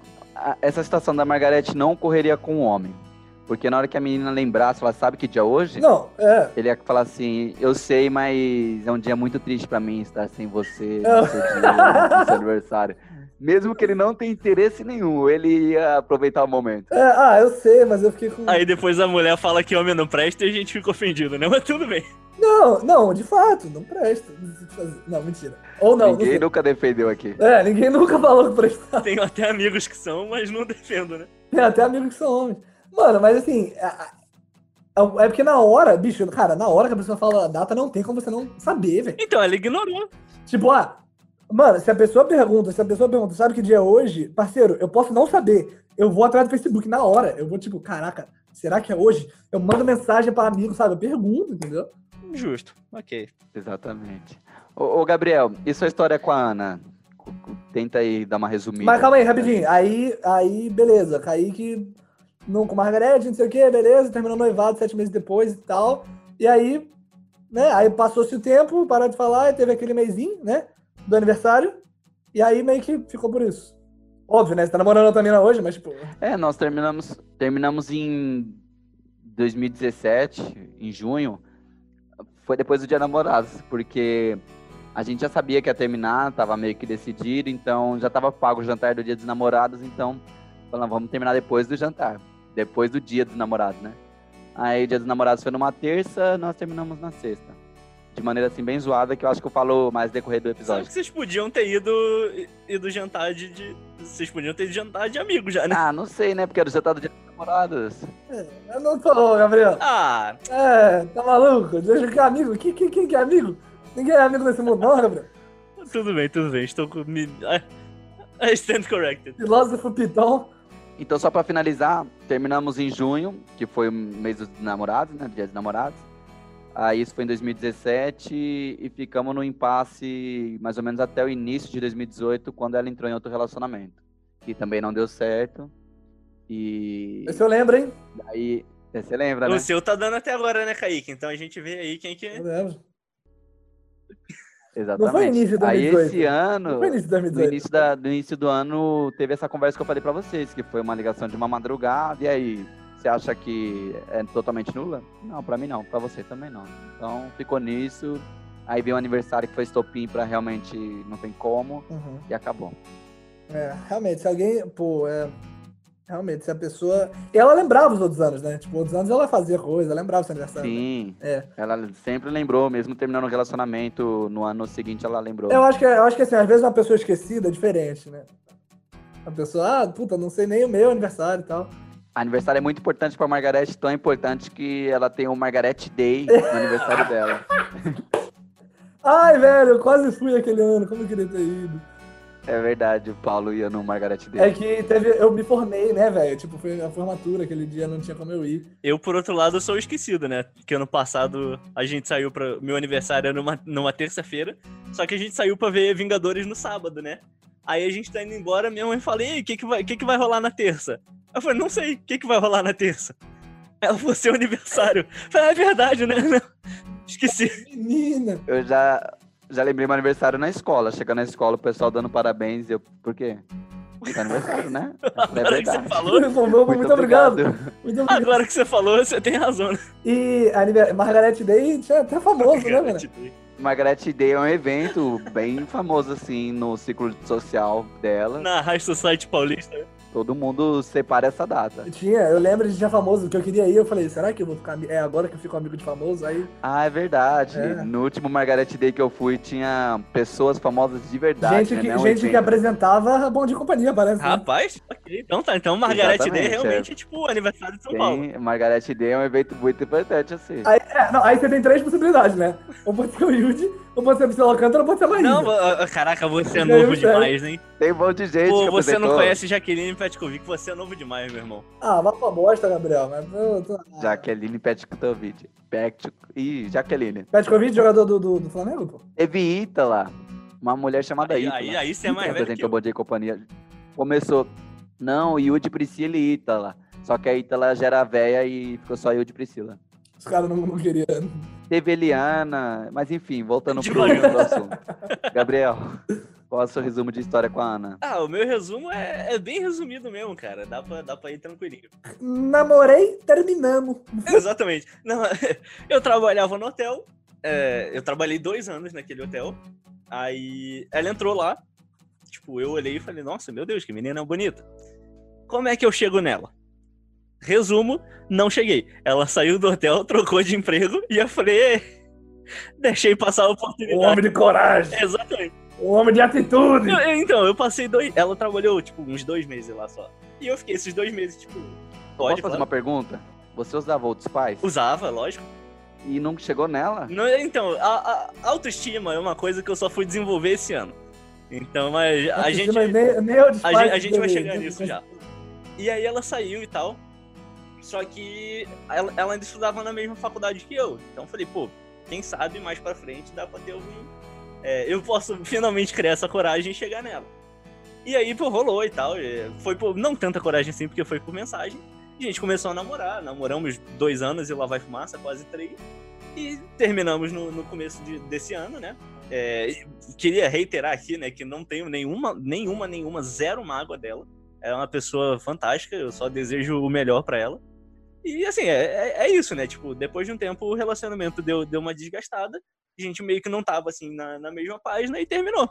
essa situação da Margarete não ocorreria com o homem. Porque na hora que a menina lembrasse, ela sabe que dia é hoje, Não, é. ele ia falar assim, eu sei, mas é um dia muito triste pra mim estar sem você É. no seu dia, no seu aniversário. Mesmo que ele não tenha interesse nenhum, ele ia aproveitar o momento. É, ah, eu sei, mas eu fiquei com. Aí depois a mulher fala que homem não presta e a gente fica ofendido, né? Mas tudo bem. Não, não, de fato, não presta. Não, mentira. Ou não, não Ninguém sei. nunca defendeu aqui. É, ninguém nunca falou que prestava. Tenho até amigos que são, mas não defendo, né? Tem até amigos que são homens. Mano, mas assim, a- é porque na hora, bicho, cara, na hora que a pessoa fala a data, não tem como você não saber, velho. Então, ela ignorou. Tipo, ah, mano, se a pessoa pergunta, se a pessoa pergunta, sabe que dia é hoje? Parceiro, eu posso não saber. Eu vou atrás do Facebook na hora. Eu vou, tipo, caraca, será que é hoje? Eu mando mensagem pra amigo, sabe? Eu pergunto, entendeu? Justo. Ok. Exatamente. Ô, ô, Gabriel, e sua história com a Ana? Tenta aí dar uma resumida. Mas calma aí, rapidinho. Aí, aí, beleza. Kaique não, com Margarete, não sei o que, beleza. Terminou noivado sete meses depois e tal. E aí, né? Aí passou-se o tempo, parou de falar, e teve aquele mêsinho, né? Do aniversário. E aí meio que ficou por isso. Óbvio, né? Você tá namorando outra mina hoje, mas tipo. É, nós terminamos, terminamos em 2017, em junho. Foi depois do Dia Namorados, porque a gente já sabia que ia terminar, tava meio que decidido, então já tava pago o jantar do Dia dos Namorados, então falamos, vamos terminar depois do jantar, depois do Dia dos Namorados, né? Aí o Dia dos Namorados foi numa terça, nós terminamos na sexta. De maneira assim bem zoada, que eu acho que eu falo mais no decorrer do Sabe episódio. que vocês podiam ter ido, ido jantar de, de- Vocês podiam ter ido jantar de amigo já, né? Ah, não sei, né? Porque era o jantar do Dia dos Namorados. é, eu não tô, Gabriel. Ah, É, tá maluco? Deixa que é amigo. Quem, quem, quem que é amigo? Ninguém é amigo nesse mundo, não, Gabriel. tudo bem, tudo bem. Estou com. Me... I stand corrected. Filósofo Pitão. Então, só pra finalizar, terminamos em junho, que foi o mês dos namorados, né? Dia dos Namorados. Aí isso foi em 2017 e ficamos no impasse mais ou menos até o início de 2018, quando ela entrou em outro relacionamento. Que também não deu certo. E Esse eu lembro, hein? aí. Você lembra, né? O seu tá dando até agora, né, Kaique? Então a gente vê aí quem que. Eu lembro. Exatamente. Não foi início de Aí 2018. esse ano. Não foi início de No 2018. início, da, no início do ano, teve essa conversa que eu falei pra vocês, que foi uma ligação de uma madrugada. E aí, você acha que é totalmente nula? Não, pra mim não, pra você também não. Então, ficou nisso. Aí veio o aniversário que foi estopim pra realmente não tem como. Uhum. E acabou. É, realmente, se alguém, pô, é... Realmente, se a pessoa. E ela lembrava os outros anos, né? Tipo, outros anos ela fazia coisa, lembrava o seu aniversário. né? Sim. É. Ela sempre lembrou, mesmo terminando o relacionamento, no ano seguinte ela lembrou. Eu acho que, eu acho que assim, às vezes uma pessoa esquecida é diferente, né? A pessoa, ah, puta, não sei nem o meu aniversário e tal. Aniversário é muito importante pra Margarete, tão importante que ela tem o Margarete Day no aniversário dela. Ai, velho, eu quase fui aquele ano, como eu queria ter ido. É verdade, o Paulo ia no Margarete Day. É que teve, eu me formei, né, velho? Tipo, foi a formatura aquele dia, não tinha como eu ir. Eu, por outro lado, sou esquecido, né? Porque ano passado a gente saiu pra. Meu aniversário era numa, numa terça-feira, só que a gente saiu pra ver Vingadores no sábado, né? Aí a gente tá indo embora, minha mãe fala, e aí, o que que, vai, que que vai rolar na terça? Eu falei, não sei, o que que vai rolar na terça? Ela falou, seu aniversário. Eu falei, ah, é verdade, né? Não, Esqueci. Menina! Eu já, já lembrei meu aniversário na escola. Chegando na escola, o pessoal dando parabéns. Eu, por quê? Seu aniversário, né? É Agora que você falou, Muito, muito obrigado. Muito obrigado. agora que você falou, você tem razão, né? E aniver- Margaret Day tinha até famoso, né, mano? Margarete Day é um evento bem famoso, assim, no ciclo social dela. Na High Society Paulista. Todo mundo separa essa data. Tinha, eu lembro de tinha famoso, que eu queria ir, eu falei, será que eu vou ficar. É agora que eu fico amigo de famoso? Aí. Ah, é verdade. É. No último Margarete Day que eu fui, tinha pessoas famosas de verdade. gente né? que, Não gente que apresentava Bom de Companhia, parece. né? Rapaz, ok. Então tá. Então Margarete Day Exatamente, realmente é tipo o aniversário de São Paulo. Tem, Margarete Day é um evento muito importante, assim. Aí, é, não, aí você tem três possibilidades, né? Ou pode ser o Yudi, ou pode ser a Priscila Alcântara, ou pode ser a Maísa. Não, caraca, você é novo demais, hein? Tem um monte de gente Pô, que você não conhece Jaqueline Petkovic, você é novo demais, meu irmão. Ah, vai pra bosta, Gabriel. Mas, eu tô... Jaqueline Petkovic. Pet... Ih, Jaqueline. Petkovic, jogador do, do, do Flamengo, pô. Teve Ítala, uma mulher chamada Aí, Ítala. aí, aí você é mais que velho que eu. E Companhia. Começou, não, Yudi, Priscila e Ítala. Só que a Ítala já era velha e ficou só Yudi e Priscila. Os caras não, não queriam. Teve Eliana, mas enfim, voltando pro, pro assunto. Gabriel, qual é o seu resumo de história com a Ana? Ah, o meu resumo é, é bem resumido mesmo, cara. Dá pra, dá pra ir tranquilinho. Namorei, terminamos. Exatamente. Não, eu trabalhava no hotel. é, eu trabalhei dois anos naquele hotel. Aí ela entrou lá. Tipo, eu olhei e falei, nossa, meu Deus, que menina bonita. Como é que eu chego nela? Resumo, não cheguei. Ela saiu do hotel, trocou de emprego e eu falei, "Ê, deixei passar a Um oportunidade. homem de coragem. Exatamente. Um homem de atitude. Eu- então, eu passei dois. Ela trabalhou, tipo, uns dois meses lá só. E eu fiquei esses dois meses, tipo. Posso Pode fazer claro. uma pergunta? Você usava outros pais Usava, lógico. e não chegou nela? Não, então, a, a autoestima é uma coisa que eu só fui desenvolver esse ano. Então, mas a gente. Nem, nem eu A desfaço gente, a gente vai chegar nisso já. E aí ela saiu e tal. Só que ela, ela ainda estudava na mesma faculdade que eu. Então eu falei, pô, quem sabe mais pra frente dá pra ter algum. É, eu posso finalmente criar essa coragem e chegar nela. E aí, pô, rolou e tal. Foi por. Não tanta coragem assim, porque foi por mensagem. A gente começou a namorar. Namoramos dois anos e lá vai fumaça, quase três. E terminamos no, no começo de- desse ano, né? É, queria reiterar aqui, né, que não tenho nenhuma, nenhuma, nenhuma, zero mágoa dela. É uma pessoa fantástica, eu só desejo o melhor pra ela. E assim, é, é, é isso, né? Tipo, depois de um tempo o relacionamento deu, deu uma desgastada, a gente meio que não tava assim na, na mesma página e terminou.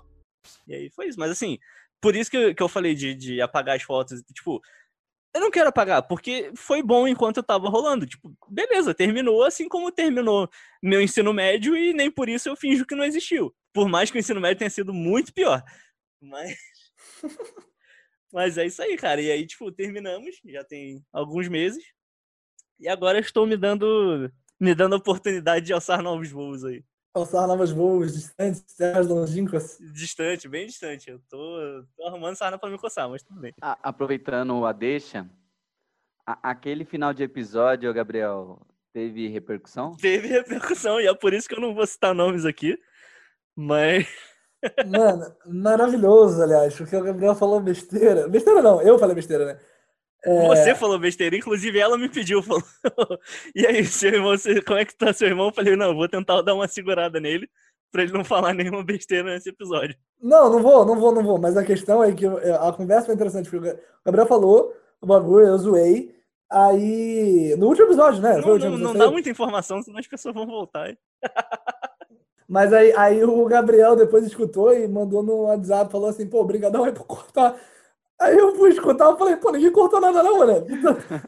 E aí foi isso. Mas assim, por isso que, eu- que eu falei de, de apagar as fotos, tipo, eu não quero apagar, porque foi bom enquanto eu tava rolando. Tipo, beleza, terminou assim como terminou meu ensino médio e nem por isso eu finjo que não existiu. Por mais que o ensino médio tenha sido muito pior. Mas. Mas é isso aí, cara. E aí, tipo, terminamos, já tem alguns meses. E agora eu estou me dando. Me dando a oportunidade de alçar novos voos aí. Alçar novos voos distantes, terras longínquas. Distante, bem distante. Eu tô, tô arrumando sarna pra me coçar, mas tudo bem. A- aproveitando a deixa, a- aquele final de episódio, Gabriel, teve repercussão? Teve repercussão, e é por isso que eu não vou citar nomes aqui. Mas. Mano, maravilhoso, aliás, porque o Gabriel falou besteira. Besteira não, eu falei besteira, né? É, Você falou besteira, inclusive ela me pediu, falou. e aí, seu irmão, você- como é que tá seu irmão? Eu falei, não, vou tentar dar uma segurada nele pra ele não falar nenhuma besteira nesse episódio. Não, não vou, não vou, não vou. Mas a questão é que eu- a conversa foi interessante, porque o Gabriel falou o bagulho, eu zoei. Aí. No último episódio, né? Não, não, não dá muita informação, senão as pessoas vão voltar. hein? Mas aí, aí o Gabriel depois escutou e mandou no WhatsApp, falou assim, pô, brigadão aí por cortar. Aí eu fui escutar, eu falei, pô, ninguém cortou nada não, mano.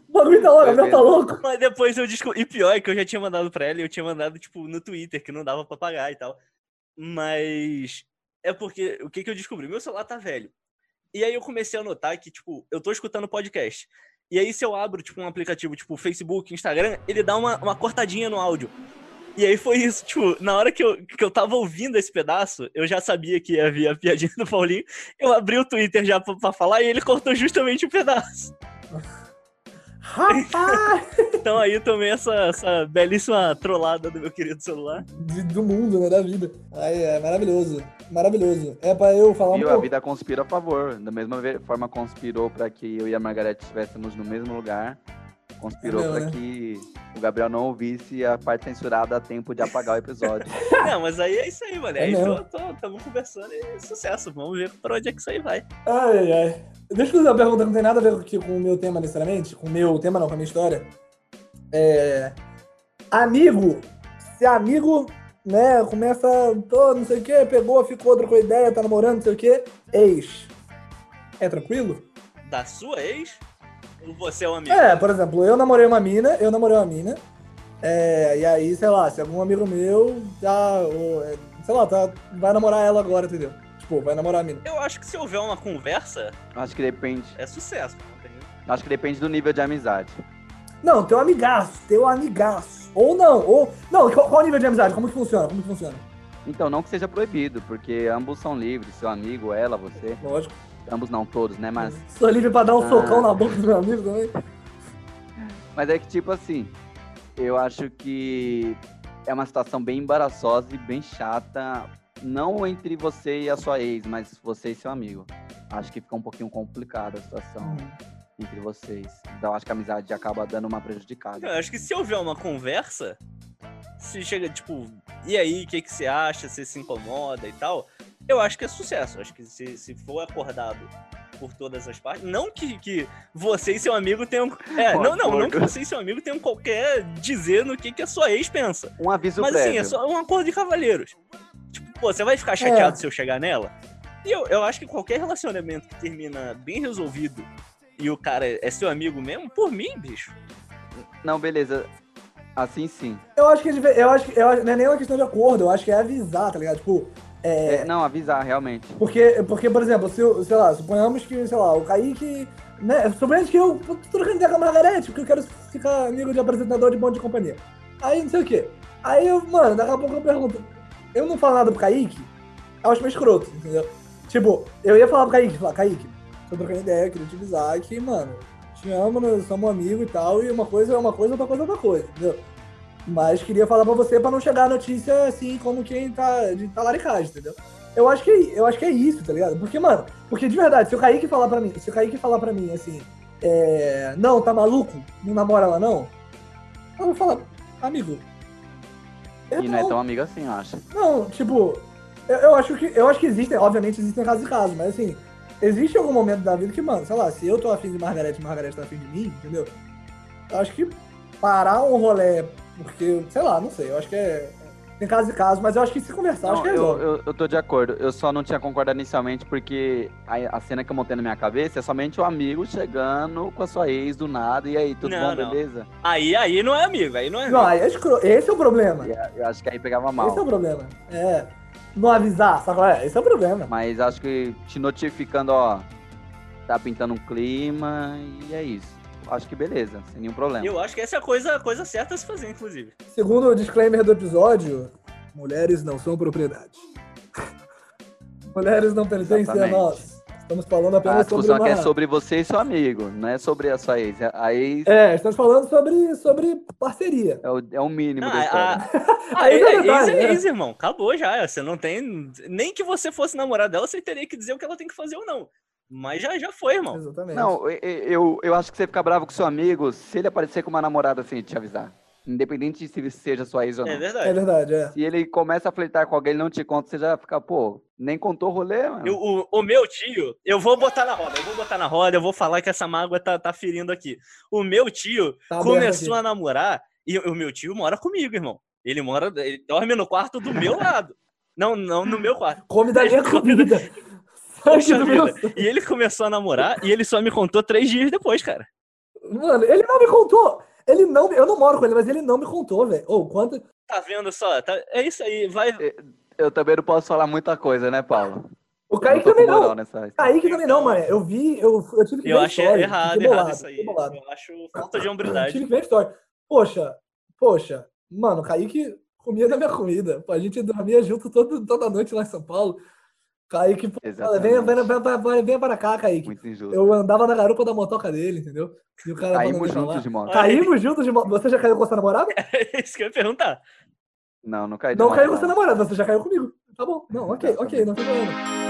Bagulho da hora, meu tá louco. Mas depois eu descobri. E pior é que eu já tinha mandado pra ela e eu tinha mandado, tipo, no Twitter, que não dava pra pagar e tal. Mas. É porque. O que, que eu descobri? Meu celular tá velho. E aí eu comecei a notar que, tipo, eu tô escutando podcast. E aí, se eu abro, tipo, um aplicativo, tipo, Facebook, Instagram, ele dá uma, uma cortadinha no áudio. E aí foi isso, tipo, na hora que eu, que eu tava ouvindo esse pedaço, eu já sabia que havia a piadinha do Paulinho. Eu abri o Twitter já pra, pra falar e ele cortou justamente o pedaço. Rapaz! Então aí eu tomei essa, essa belíssima trollada do meu querido celular. De- do mundo, né? Da vida. Aí é maravilhoso. Maravilhoso. É pra eu falar um Viu? A pouco. vida conspira a favor. Da mesma forma conspirou pra que eu e a Margareth estivéssemos no mesmo lugar. Conspirou É pra né? que o Gabriel não ouvisse a parte censurada a tempo de apagar o episódio. Não, mas aí é isso aí, mano. É Aí mesmo. tô, tô, tamo conversando e é sucesso. Vamos ver pra onde é que isso aí vai. Ai, ai, ai. Deixa eu fazer uma pergunta que não tem nada a ver com, com o meu tema necessariamente. Com o meu tema, não, com a minha história. É. Amigo. Se amigo, né, começa. Tô, não sei o quê, pegou, ficou, trocou ideia, tá namorando, não sei o quê. Ex. É tranquilo? Da sua ex? Você é um amigo? É, por exemplo, eu namorei uma mina, eu namorei uma mina. É, e aí, sei lá, se algum amigo meu já. ou, é, sei lá, tá, vai namorar ela agora, entendeu? Tipo, vai namorar a mina. Eu acho que se houver uma conversa, Acho que depende. é sucesso. não tem- Acho que depende do nível de amizade. Não, teu amigaço, teu amigaço. Ou não, ou. Não, qual, qual o nível de amizade? Como que funciona? Como que funciona? Então, não que seja proibido, porque ambos são livres, seu amigo, ela, você. Lógico. Ambos não, todos, né? Mas, Sou livre pra dar um Ah. socão na boca do meu amigo também. mas é que, tipo assim, eu acho que é uma situação bem embaraçosa e bem chata. Não entre você e a sua ex, mas você e seu amigo. Acho que fica um pouquinho complicada a situação entre vocês. Então, acho que a amizade acaba dando uma prejudicada. Eu acho que se houver uma conversa, se chega, tipo, e aí, o que, que você acha? Você se incomoda e tal? Eu acho que é sucesso. Eu acho que se, se for acordado por todas as partes. Não que, que você e seu amigo tenham. É, não, não, não que você e seu amigo tenham qualquer dizer no que, que a sua ex pensa. Um aviso Mas assim, prévio. é só um acordo de cavalheiros. Tipo, pô, você vai ficar chateado se eu chegar nela? E eu, eu acho que qualquer relacionamento que termina bem resolvido e o cara é seu amigo mesmo, por mim, bicho. Não, beleza. Assim sim. Eu acho que deve- eu acho que eu acho- não é nem uma questão de acordo, eu acho que é avisar, tá ligado? Tipo, é. É, não, avisar, realmente. Porque, porque, por exemplo, se, eu- sei lá, suponhamos que, sei lá, o Kaique. Né, suponhamos que eu tô trocando ideia com a Margarete, porque eu quero ficar amigo de apresentador de bonde de companhia. Aí não sei o quê. Aí eu, mano, daqui a pouco eu pergunto. Eu não falo nada pro Kaique, eu acho meio escroto, entendeu? Tipo, eu ia falar pro Kaique, falar, Kaique, tô trocando ideia, queria te avisar que, mano, te amo, nós somos amigos e tal, e uma coisa é uma coisa, outra coisa é outra coisa, entendeu? Mas queria falar pra você pra não chegar a notícia assim como quem tá de talaricagem, entendeu? Eu acho que eu acho que é isso, tá ligado? Porque, mano, porque de verdade, se o Kaique falar pra mim, se o Kaique falar pra mim assim, é, não, tá maluco? Não namora ela não? Eu vou falar, amigo. eu E não é tão amigo assim, eu acho. não, tipo, eu, eu acho que eu acho que existem, obviamente existem casos e casos, mas assim, existe algum momento da vida que, mano, sei lá, se eu tô afim de Margarete e Margarete tá afim de mim, entendeu? Eu acho que parar um rolê, porque, sei lá, não sei, eu acho que é. Tem casos e casos, mas eu acho que se conversar, acho Não, que é eu, eu, eu tô de acordo. Eu só não tinha concordado inicialmente porque a, a cena que eu montei na minha cabeça é somente o amigo chegando com a sua ex do nada. E aí, tudo Não, bom, não. beleza? Aí, aí não é amigo, aí não é amigo. Não, aí é escro... esse é o problema. E a- eu acho que aí pegava Esse é o mal. problema. É. Não avisar, sabe? qual é? Esse é o problema. Mas acho que te notificando, ó, tá pintando um clima e é isso. Acho que beleza, sem nenhum problema. Eu acho que essa é a coisa, a coisa certa a se fazer, inclusive. Segundo o disclaimer do episódio, mulheres não são propriedade. mulheres não pertencem Exatamente. a nós. Estamos falando A apenas sobre discussão uma... é sobre você e seu amigo, não é sobre a sua ex. A ex É, estamos falando sobre, sobre parceria. é o, é o mínimo Não, da a, história. a, a, Aí é ex verdade, é é. ex, irmão. Acabou já. Você não tem. Nem que você fosse namorar dela, você teria que dizer o que ela tem que fazer ou não. Mas já, já foi, irmão. Exatamente. Não, eu, eu, acho que você fica bravo com seu amigo se ele aparecer com uma namorada assim te avisar. Independente se seja sua ex ou não. É verdade. É verdade, é. Se ele começa a flertar com alguém e não te conta, você já fica, pô, nem contou o rolê, mano. Eu- o, o meu tio, eu vou botar na roda, eu vou botar na roda, eu vou falar que essa mágoa tá, tá ferindo aqui. O meu tio Tá começou a namorar e o meu tio mora comigo, irmão. Ele mora, ele dorme no quarto do meu lado. Não, não no meu quarto. Come da minha comida. Do meu. E ele começou a namorar e ele só me contou três dias depois, cara. Mano, ele não me contou. Ele não, eu não moro com ele, mas ele não me contou, velho. Ô, quanto. Tá vendo só? Tá- é isso aí, vai. Eu também não posso falar muita coisa, né, Paulo? O Kaique também não. nessa. Kaique também não, mano. Eu vi, eu, eu tive que Eu ver a acho história, errado, bolado, isso aí. Eu acho falta de Eu hombridade. tive que ver a história. Poxa, poxa, mano, o Kaique comia da minha comida. A gente dormia junto todo, toda noite lá em São Paulo. Kaique, pô, venha, venha, venha para cá, Kaique. Muito injusto. Eu andava na garupa da motoca dele, entendeu? E o cara Caímos juntos de moto. Caímos juntos de moto. Você já caiu com sua namorada? É isso que eu ia perguntar. Não, não de Não caiu com sua namorada, você já caiu comigo. Tá bom. Não, ok, ok, não tem problema.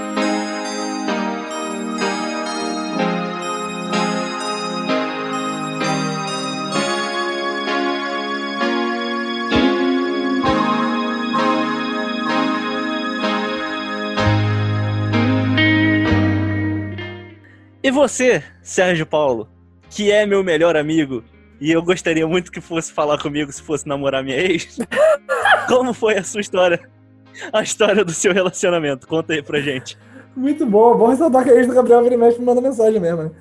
E você, Sérgio Paulo, que é meu melhor amigo, e eu gostaria muito que fosse falar comigo se fosse namorar minha ex, como foi a sua história? A história do seu relacionamento? Conta aí pra gente. Muito bom. Bom ressaltar que a ex do Gabriel vira e mexe me manda mensagem mesmo, né?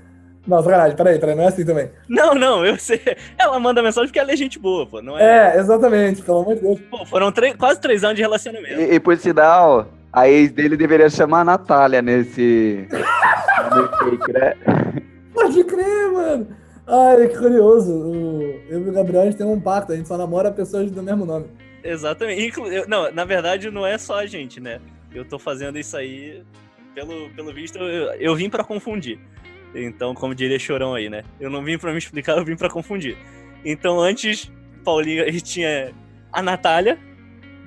Não, sacanagem, peraí, peraí, não é assim também. Não, não, eu sei. Ela manda mensagem porque ela é gente boa, pô. Não é? É, exatamente, pelo amor de Deus. Pô, foram três- quase três anos de relacionamento. E, e por sinal, a ex dele deveria chamar a Natália nesse. fake, né? Pode crer, mano. Ai, que curioso. Eu e o Gabriel, a gente tem um pacto, a gente só namora pessoas do mesmo nome. Exatamente. Inclu- eu- não, na verdade, não é só a gente, né? Eu tô fazendo isso aí, pelo, pelo visto, eu, eu vim pra confundir. Então, como diria Chorão aí, né? Eu não vim pra me explicar, eu vim pra confundir. Então, antes, Paulinho aí tinha a Natália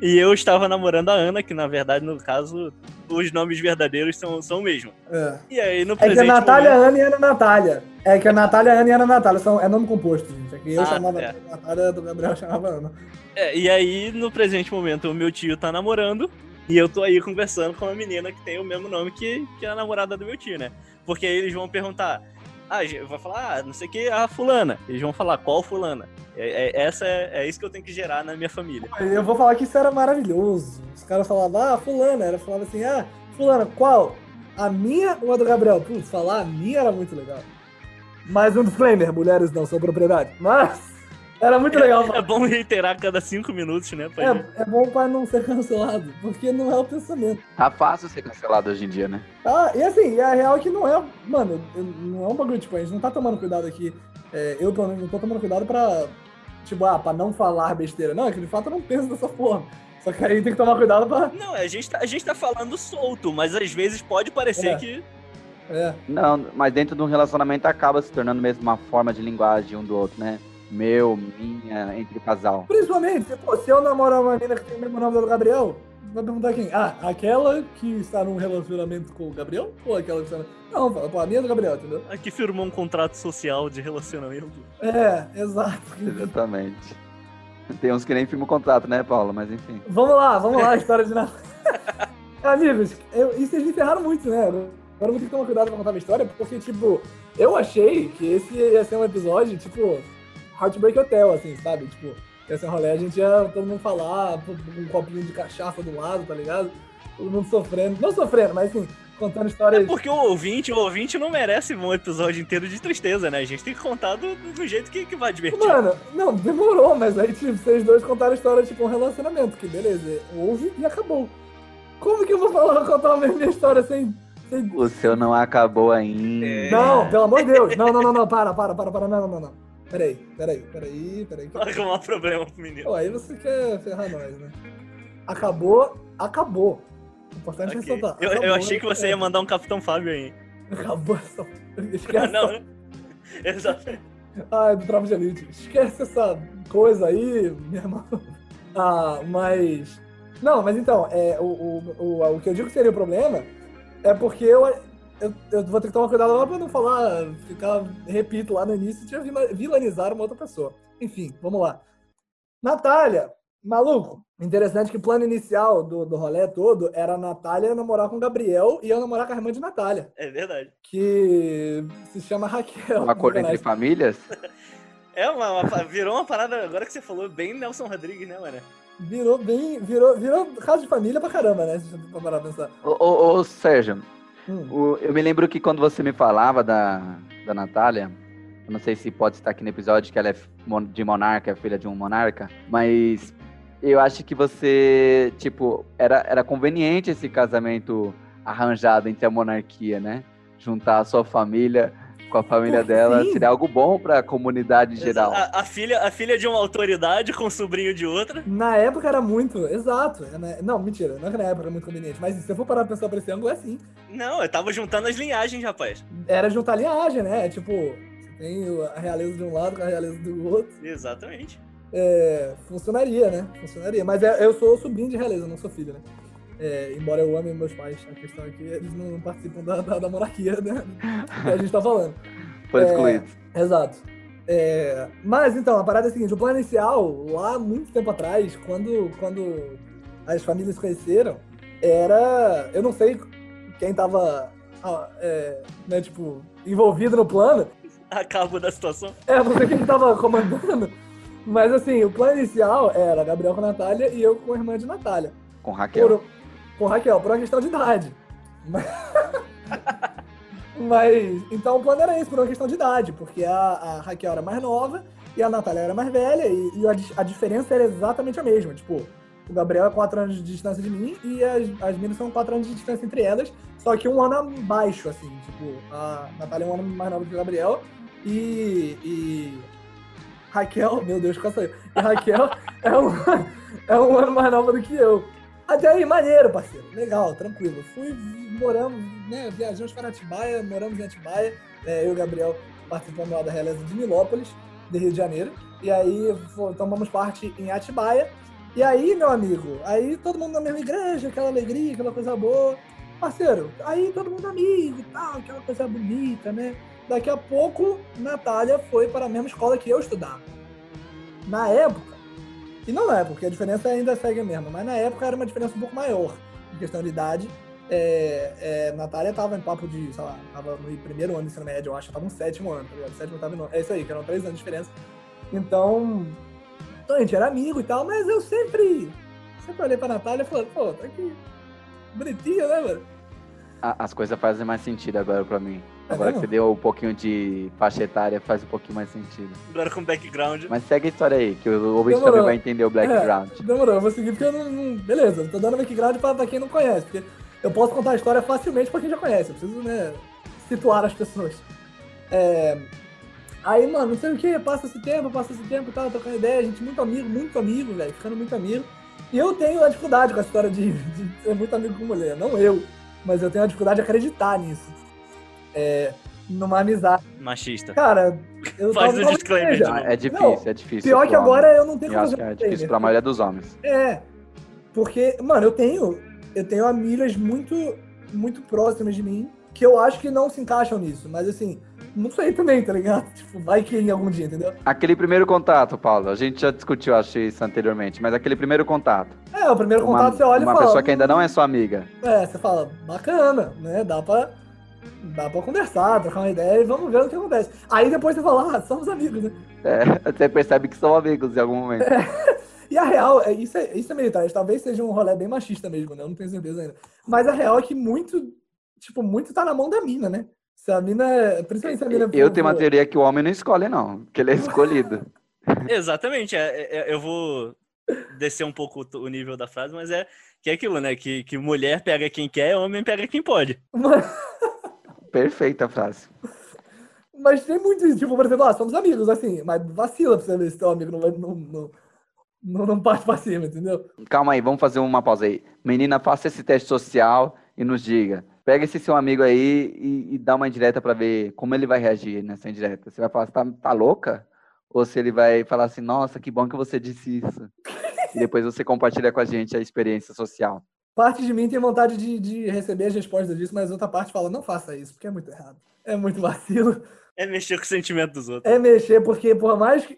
e eu estava namorando a Ana, que na verdade, no caso, os nomes verdadeiros são, são o mesmo. É. E aí, no É que a presente Natália, momento- Ana e Ana Natália. É que a Natália, Ana e Ana Natália. São, é nome composto, gente. É que eu Ah, chamava é. Natália, do Gabriel chamava Ana. É, e aí, no presente momento, o meu tio tá namorando e eu tô aí conversando com uma menina que tem o mesmo nome que, que a namorada do meu tio, né? Porque aí eles vão perguntar, ah, vai falar, ah, não sei o que, a fulana. Eles vão falar, qual fulana? É, é- essa é, é isso que eu tenho que gerar na minha família. Eu vou falar que isso era maravilhoso. Os caras falavam, ah, fulana. Ela falava assim, ah, fulana, qual? A minha ou a do Gabriel? Putz, falar a minha era muito legal. Mais um disclaimer, mulheres não são propriedade. Mas era muito legal. É bom reiterar cada cinco minutos, né? pra É, é bom pra não ser cancelado, porque não é o pensamento. Tá fácil ser cancelado hoje em dia, né? Ah, e assim, a real é que não é. Mano, não é um bagulho, tipo, a gente não tá tomando cuidado aqui. é, eu, pelo menos, não tô tomando cuidado pra. Tipo, ah, pra não falar besteira. Não, é que de fato eu não penso dessa forma. Só que aí tem que tomar cuidado pra. Não, a gente, tá, a gente tá falando solto, mas às vezes pode parecer É. que. É. Não, mas dentro de um relacionamento acaba se tornando mesmo uma forma de linguagem um do outro, né? Meu, minha, entre casal. Principalmente, pô, se eu namorar uma menina que tem o mesmo nome do Gabriel, vai perguntar quem? Ah, aquela que está num relacionamento com o Gabriel? Ou aquela que está. Não, fala, pô, a minha é do Gabriel, entendeu? Aqui firmou um contrato social de relacionamento. É, exato. Exatamente. Tem uns que nem firma o contrato, né, Paulo? Mas enfim. Vamos lá, vamos lá, a história de Natal. Amigos, eu, e vocês me ferraram muito, né? Agora eu vou ter que tomar cuidado pra contar minha história, porque, tipo, eu achei que esse ia ser um episódio, tipo, Heartbreak Hotel, assim, sabe? Tipo, ia ser um rolê, a gente ia todo mundo falar, um copinho de cachaça do lado, tá ligado? Todo mundo sofrendo. Não sofrendo, mas assim, contando É histórias. porque o ouvinte, o ouvinte não merece um episódio inteiro de tristeza, né? A gente tem que contar do, do jeito que, que vai divertir. Mano, não, demorou, mas aí, tipo, vocês dois contaram a história, tipo, um relacionamento, que beleza, houve e acabou. Como que eu vou falar, contar a minha história sem. sem... O seu não acabou ainda. É. Não, pelo amor de Deus. Não, não, não, não, para, para, para, para, não, não, não, não. Peraí, peraí, peraí, peraí. Vai arrumar problema pro menino. Pô, aí você quer ferrar nós, né? Acabou, acabou. Importante Ok. ressaltar. Eu, eu achei que você é. ia mandar um Capitão Fábio aí. Acabou essa. Esquece. não, né? Exato. Ai, do Tropa de Elite. Esquece essa coisa aí, meu irmão. Ah, mas. Não, mas então, é, o, o, o, o que eu digo que seria o problema é porque eu, eu, eu vou ter que tomar cuidado lá pra não falar, ficar, repito, lá no início, tinha vila- vilanizar uma outra pessoa. Enfim, vamos lá. Natália, maluco. Interessante que o plano inicial do, do rolê todo era a Natália namorar com o Gabriel e eu namorar com a irmã de Natália, É verdade. que se chama Raquel. Um acordo entre famílias? É uma, uma- virou uma parada, agora que você falou, bem Nelson Rodrigues, né, mano? Virou bem. Virou, virou caso de família pra caramba, né? Se parar pra pensar. Ô, ô, ô, Sérgio, Hum. Eu me lembro que quando você me falava da, da Natália, não sei se pode estar aqui no episódio, que ela é de monarca, é filha de um monarca, mas eu acho que você, tipo, era, era conveniente esse casamento arranjado entre a monarquia, né? Juntar a sua família com a família Porque dela sim. seria algo bom para a comunidade geral. A, a filha, a filha de uma autoridade com o sobrinho de outra. Na época era muito, exato. é, né? Não, mentira, não é que na época era muito conveniente, mas se você for parar pra pensar por esse ângulo, é assim. Não, eu tava juntando as linhagens, rapaz. Era juntar linhagem, né? Tipo, você tem a realeza de um lado com a realeza do outro. Exatamente. É, funcionaria, né? Funcionaria. Mas é- eu sou sobrinho de realeza, não sou filho, né? É, embora eu ame meus pais, a questão é que eles não participam da, da, da monarquia, né? Que a gente tá falando. Foi é, excluído. Exato. É, mas então, a parada é a seguinte: o plano inicial, lá muito tempo atrás, quando, quando as famílias se conheceram, era. Eu não sei quem tava, é, né, tipo, envolvido no plano, A cabo da situação. é, não sei quem tava comandando, mas assim, o plano inicial era Gabriel com a Natália e eu com a irmã de Natália. Com Raquel. Por, com Raquel, por uma questão de idade. Mas, mas, então o plano era esse, por uma questão de idade, porque a, a Raquel era mais nova e a Natália era mais velha, e, e a, a diferença era exatamente a mesma. Tipo, o Gabriel é 4 anos de distância de mim e as, as meninas são 4 anos de distância entre elas, só que um ano abaixo, assim. Tipo, a Natália é um ano mais nova que o Gabriel e. e Raquel, meu Deus, quase saiu. E Raquel é um, é um ano mais nova do que eu. Até aí, maneiro, parceiro. Legal, tranquilo. Fui, moramos, né? Viajamos para Atibaia, moramos em Atibaia. É, eu e o Gabriel participando lá da realeza de Nilópolis, de Rio de Janeiro. E aí tomamos parte em Atibaia. E aí, meu amigo, aí todo mundo na mesma igreja, aquela alegria, aquela coisa boa. Parceiro, aí todo mundo amigo e tal, aquela coisa bonita, né? Daqui a pouco, Natália foi para a mesma escola que eu estudava. Na época, e não é, porque a diferença ainda segue a mesma, mas na época era uma diferença um pouco maior em questão de idade. É, é, Natália tava em papo de, sei lá, tava no primeiro ano do ensino médio, eu acho, tava no sétimo ano, tá ligado? Sétimo, tava no, é isso aí, que eram três anos de diferença. Então, então, a gente era amigo e tal, mas eu sempre, sempre olhei pra Natália e falei, pô, tá aqui, bonitinha, né, mano? As coisas fazem mais sentido agora pra mim. É Agora que você deu um pouquinho de faixa etária, faz um pouquinho mais sentido. Agora com background. Mas segue a história aí, que o ouvinte também vai entender o background. É, demorou, eu vou seguir porque eu não. não- beleza, eu tô dando background pra, pra quem não conhece, porque eu posso contar a história facilmente pra quem já conhece. Eu preciso, né, situar as pessoas. É, Aí, mano, não sei o que, passa esse tempo, passa esse tempo e tal, trocando ideia, gente muito amigo, muito amigo, velho, ficando muito amigo. E eu tenho a dificuldade com a história de, de ser muito amigo com mulher, não eu, mas eu tenho a dificuldade de acreditar nisso. É, numa amizade. Machista. Cara, eu Faz o disclaimer seja. de é difícil, Não, é difícil. Pior que homem. agora eu não tenho Eu acho que como é difícil pra maioria dos homens. É, porque, mano, eu tenho, eu tenho amigas muito, muito próximas de mim que eu acho que não se encaixam nisso, mas assim, não sei também, tá ligado? Tipo, vai que em algum dia, entendeu? Aquele primeiro contato, Paulo, a gente já discutiu, acho isso anteriormente, mas aquele primeiro contato. É, o primeiro uma contato você olha uma e fala. pessoa que ainda não é sua amiga. É, você fala, bacana, né? Dá pra, dá pra conversar, trocar uma ideia e vamos ver o que acontece. Aí depois você fala, ah, somos amigos, né? É, você percebe que são amigos em algum momento. E a real, é, isso, é, isso é meio tarde, talvez seja um rolê bem machista mesmo, né? Eu não tenho certeza ainda. Mas a real é que muito, tipo, muito tá na mão da mina, né? Se a mina, principalmente se a mina Eu tenho uma teoria que o homem não escolhe, não, que ele é escolhido. Exatamente. é- é- é- eu vou descer um pouco o- o nível da frase, mas é que é aquilo, né? Que, que mulher pega quem quer, homem pega quem pode. Perfeita a frase. Mas tem muito isso, tipo, por exemplo, ah, somos amigos, assim, mas vacila pra você ver se teu amigo não vai, não, não, não, não parte pra cima, entendeu? Calma aí, vamos fazer uma pausa aí. Menina, faça esse teste social e nos diga. Pega esse seu amigo aí e, e dá uma indireta pra ver como ele vai reagir nessa indireta. Você vai falar, tá, tá louca? Ou se ele vai falar assim, nossa, que bom que você disse isso. e depois você compartilha com a gente a experiência social. Parte de mim tem vontade de, de receber as respostas disso, mas outra parte fala, não faça isso, porque é muito errado. É muito vacilo. É mexer com o sentimento dos outros. É mexer, porque por mais que.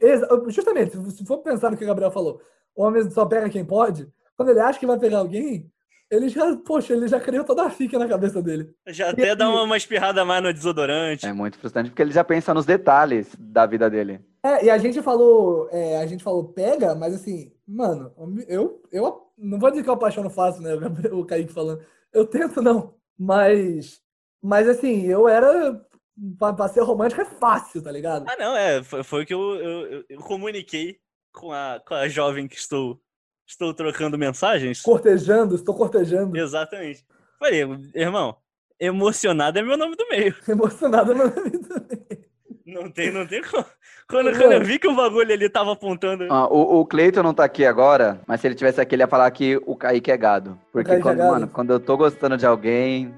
Justamente, se for pensar no que o Gabriel falou, o homem só pega quem pode, quando ele acha que vai pegar alguém, ele já, poxa, ele já criou toda a fica na cabeça dele. Já até dá uma, uma espirrada mais no desodorante. É muito frustrante porque ele já pensa nos detalhes da vida dele. É, e a gente falou, é, a gente falou pega, mas assim, mano, eu, eu não vou dizer que eu apaixono fácil, né? O Kaique falando. Eu tento não, mas Mas assim, eu era. Pra, pra ser romântico é fácil, tá ligado? Ah, não, é. Foi, foi o que eu, eu, eu- comuniquei com a, com a jovem que estou, estou trocando mensagens. Cortejando, estou cortejando. Exatamente. Falei, irmão, emocionado é meu nome do meio. Emocionado na vida. Não tem, não tem como. Quando, quando eu vi que o bagulho ali tava apontando. Ó, o, o Cleiton não tá aqui agora, mas se ele tivesse aqui, ele ia falar que o Kaique é gado. Porque é quando, gado. mano, quando eu tô gostando de alguém,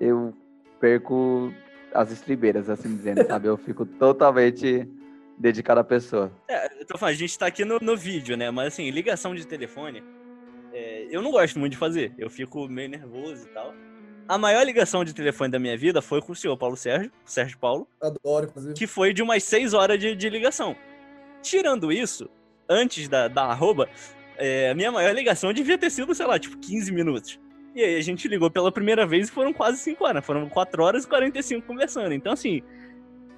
eu perco as estribeiras, assim dizendo, sabe? Eu fico totalmente dedicado à pessoa. É, eu tô falando, a gente tá aqui no, no vídeo, né? Mas assim, ligação de telefone, é, eu não gosto muito de fazer. Eu fico meio nervoso e tal. A maior ligação de telefone da minha vida foi com o senhor Paulo Sérgio, Sérgio Paulo, Adoro, inclusive. que foi de umas 6 horas de, de ligação. Tirando isso, antes da, da arroba, é, a minha maior ligação devia ter sido, sei lá, tipo 15 minutos. E aí a gente ligou pela primeira vez e foram quase 5 horas. Foram 4 horas e 45 conversando. Então, assim,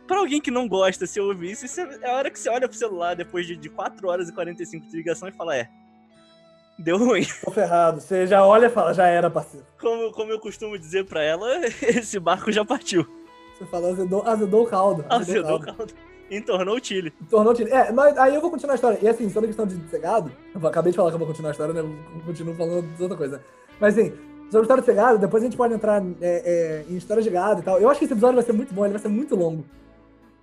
pra alguém que não gosta, se eu ouvir isso, é é a hora que você olha pro celular depois de, de 4 horas e 45 de ligação e fala, é, deu ruim. Tô ferrado. Você já olha e fala, já era, parceiro. Como, como eu costumo dizer pra ela, esse barco já partiu. Você falou, azedou, azedou o caldo. Azedou o caldo. Entornou o Chile. Tornou tiro. É, mas aí eu vou continuar a história. E assim, sobre a questão de ser gado, eu acabei de falar que eu vou continuar a história, né? Eu continuo falando de outra coisa. Mas assim, sobre a história de ser gado, depois a gente pode entrar é, é, em histórias de gado e tal. Eu acho que esse episódio vai ser muito bom, ele vai ser muito longo.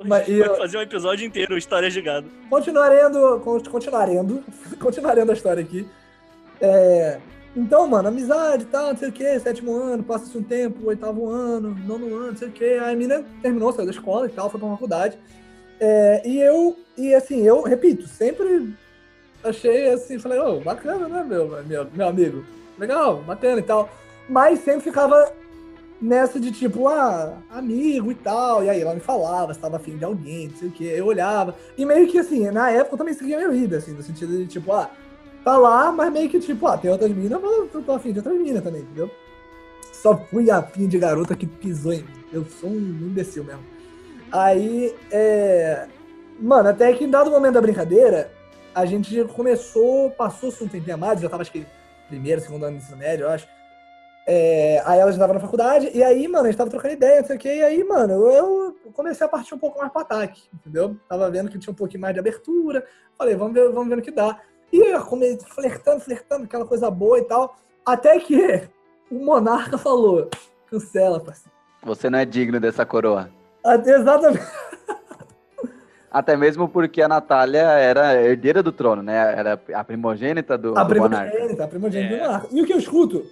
Mas pode eu- fazer um episódio inteiro, histórias de gado. Continuarendo, con- continuarendo, continuarendo a história aqui. É, então, mano, amizade e tal, não sei o que, sétimo ano, passa-se um tempo, oitavo ano, nono ano, não sei o que. Aí a mina terminou, saiu da escola e tal, foi pra faculdade. É, e eu, e assim, eu, repito, sempre achei assim, falei, ô, bacana, né, meu, meu, meu amigo? Legal, bacana e tal. Mas sempre ficava nessa de tipo, ah, amigo e tal. E aí ela me falava se tava afim de alguém, não sei o que. Eu olhava. E meio que assim, na época eu também seguia minha vida, assim, no sentido de tipo, ah, tá lá, mas meio que tipo, ah, tem outras minas, mas eu tô afim de outras minas também, entendeu? Só fui afim de garota que pisou em mim. Eu sou um imbecil mesmo. Aí, é. Mano, até que em dado momento da brincadeira, a gente começou, passou-se um tempinho a mais, já tava acho que primeiro, segundo ano do ensino médio, eu acho. É, aí ela já tava na faculdade, e aí, mano, a gente tava trocando ideia, não sei o que, e aí, mano, eu comecei a partir um pouco mais pro ataque, entendeu? Tava vendo que tinha um pouquinho mais de abertura, falei, vamos ver, vamos ver no que dá. E eu comecei flertando, flertando, aquela coisa boa e tal, até que o Monarca falou, cancela, parceiro. Você não é digno dessa coroa. Até exatamente. Até mesmo porque a Natália era herdeira do trono, né? Era a primogênita do, A do monarca. primogênita, a primogênita É. do monarca. E o que eu escuto?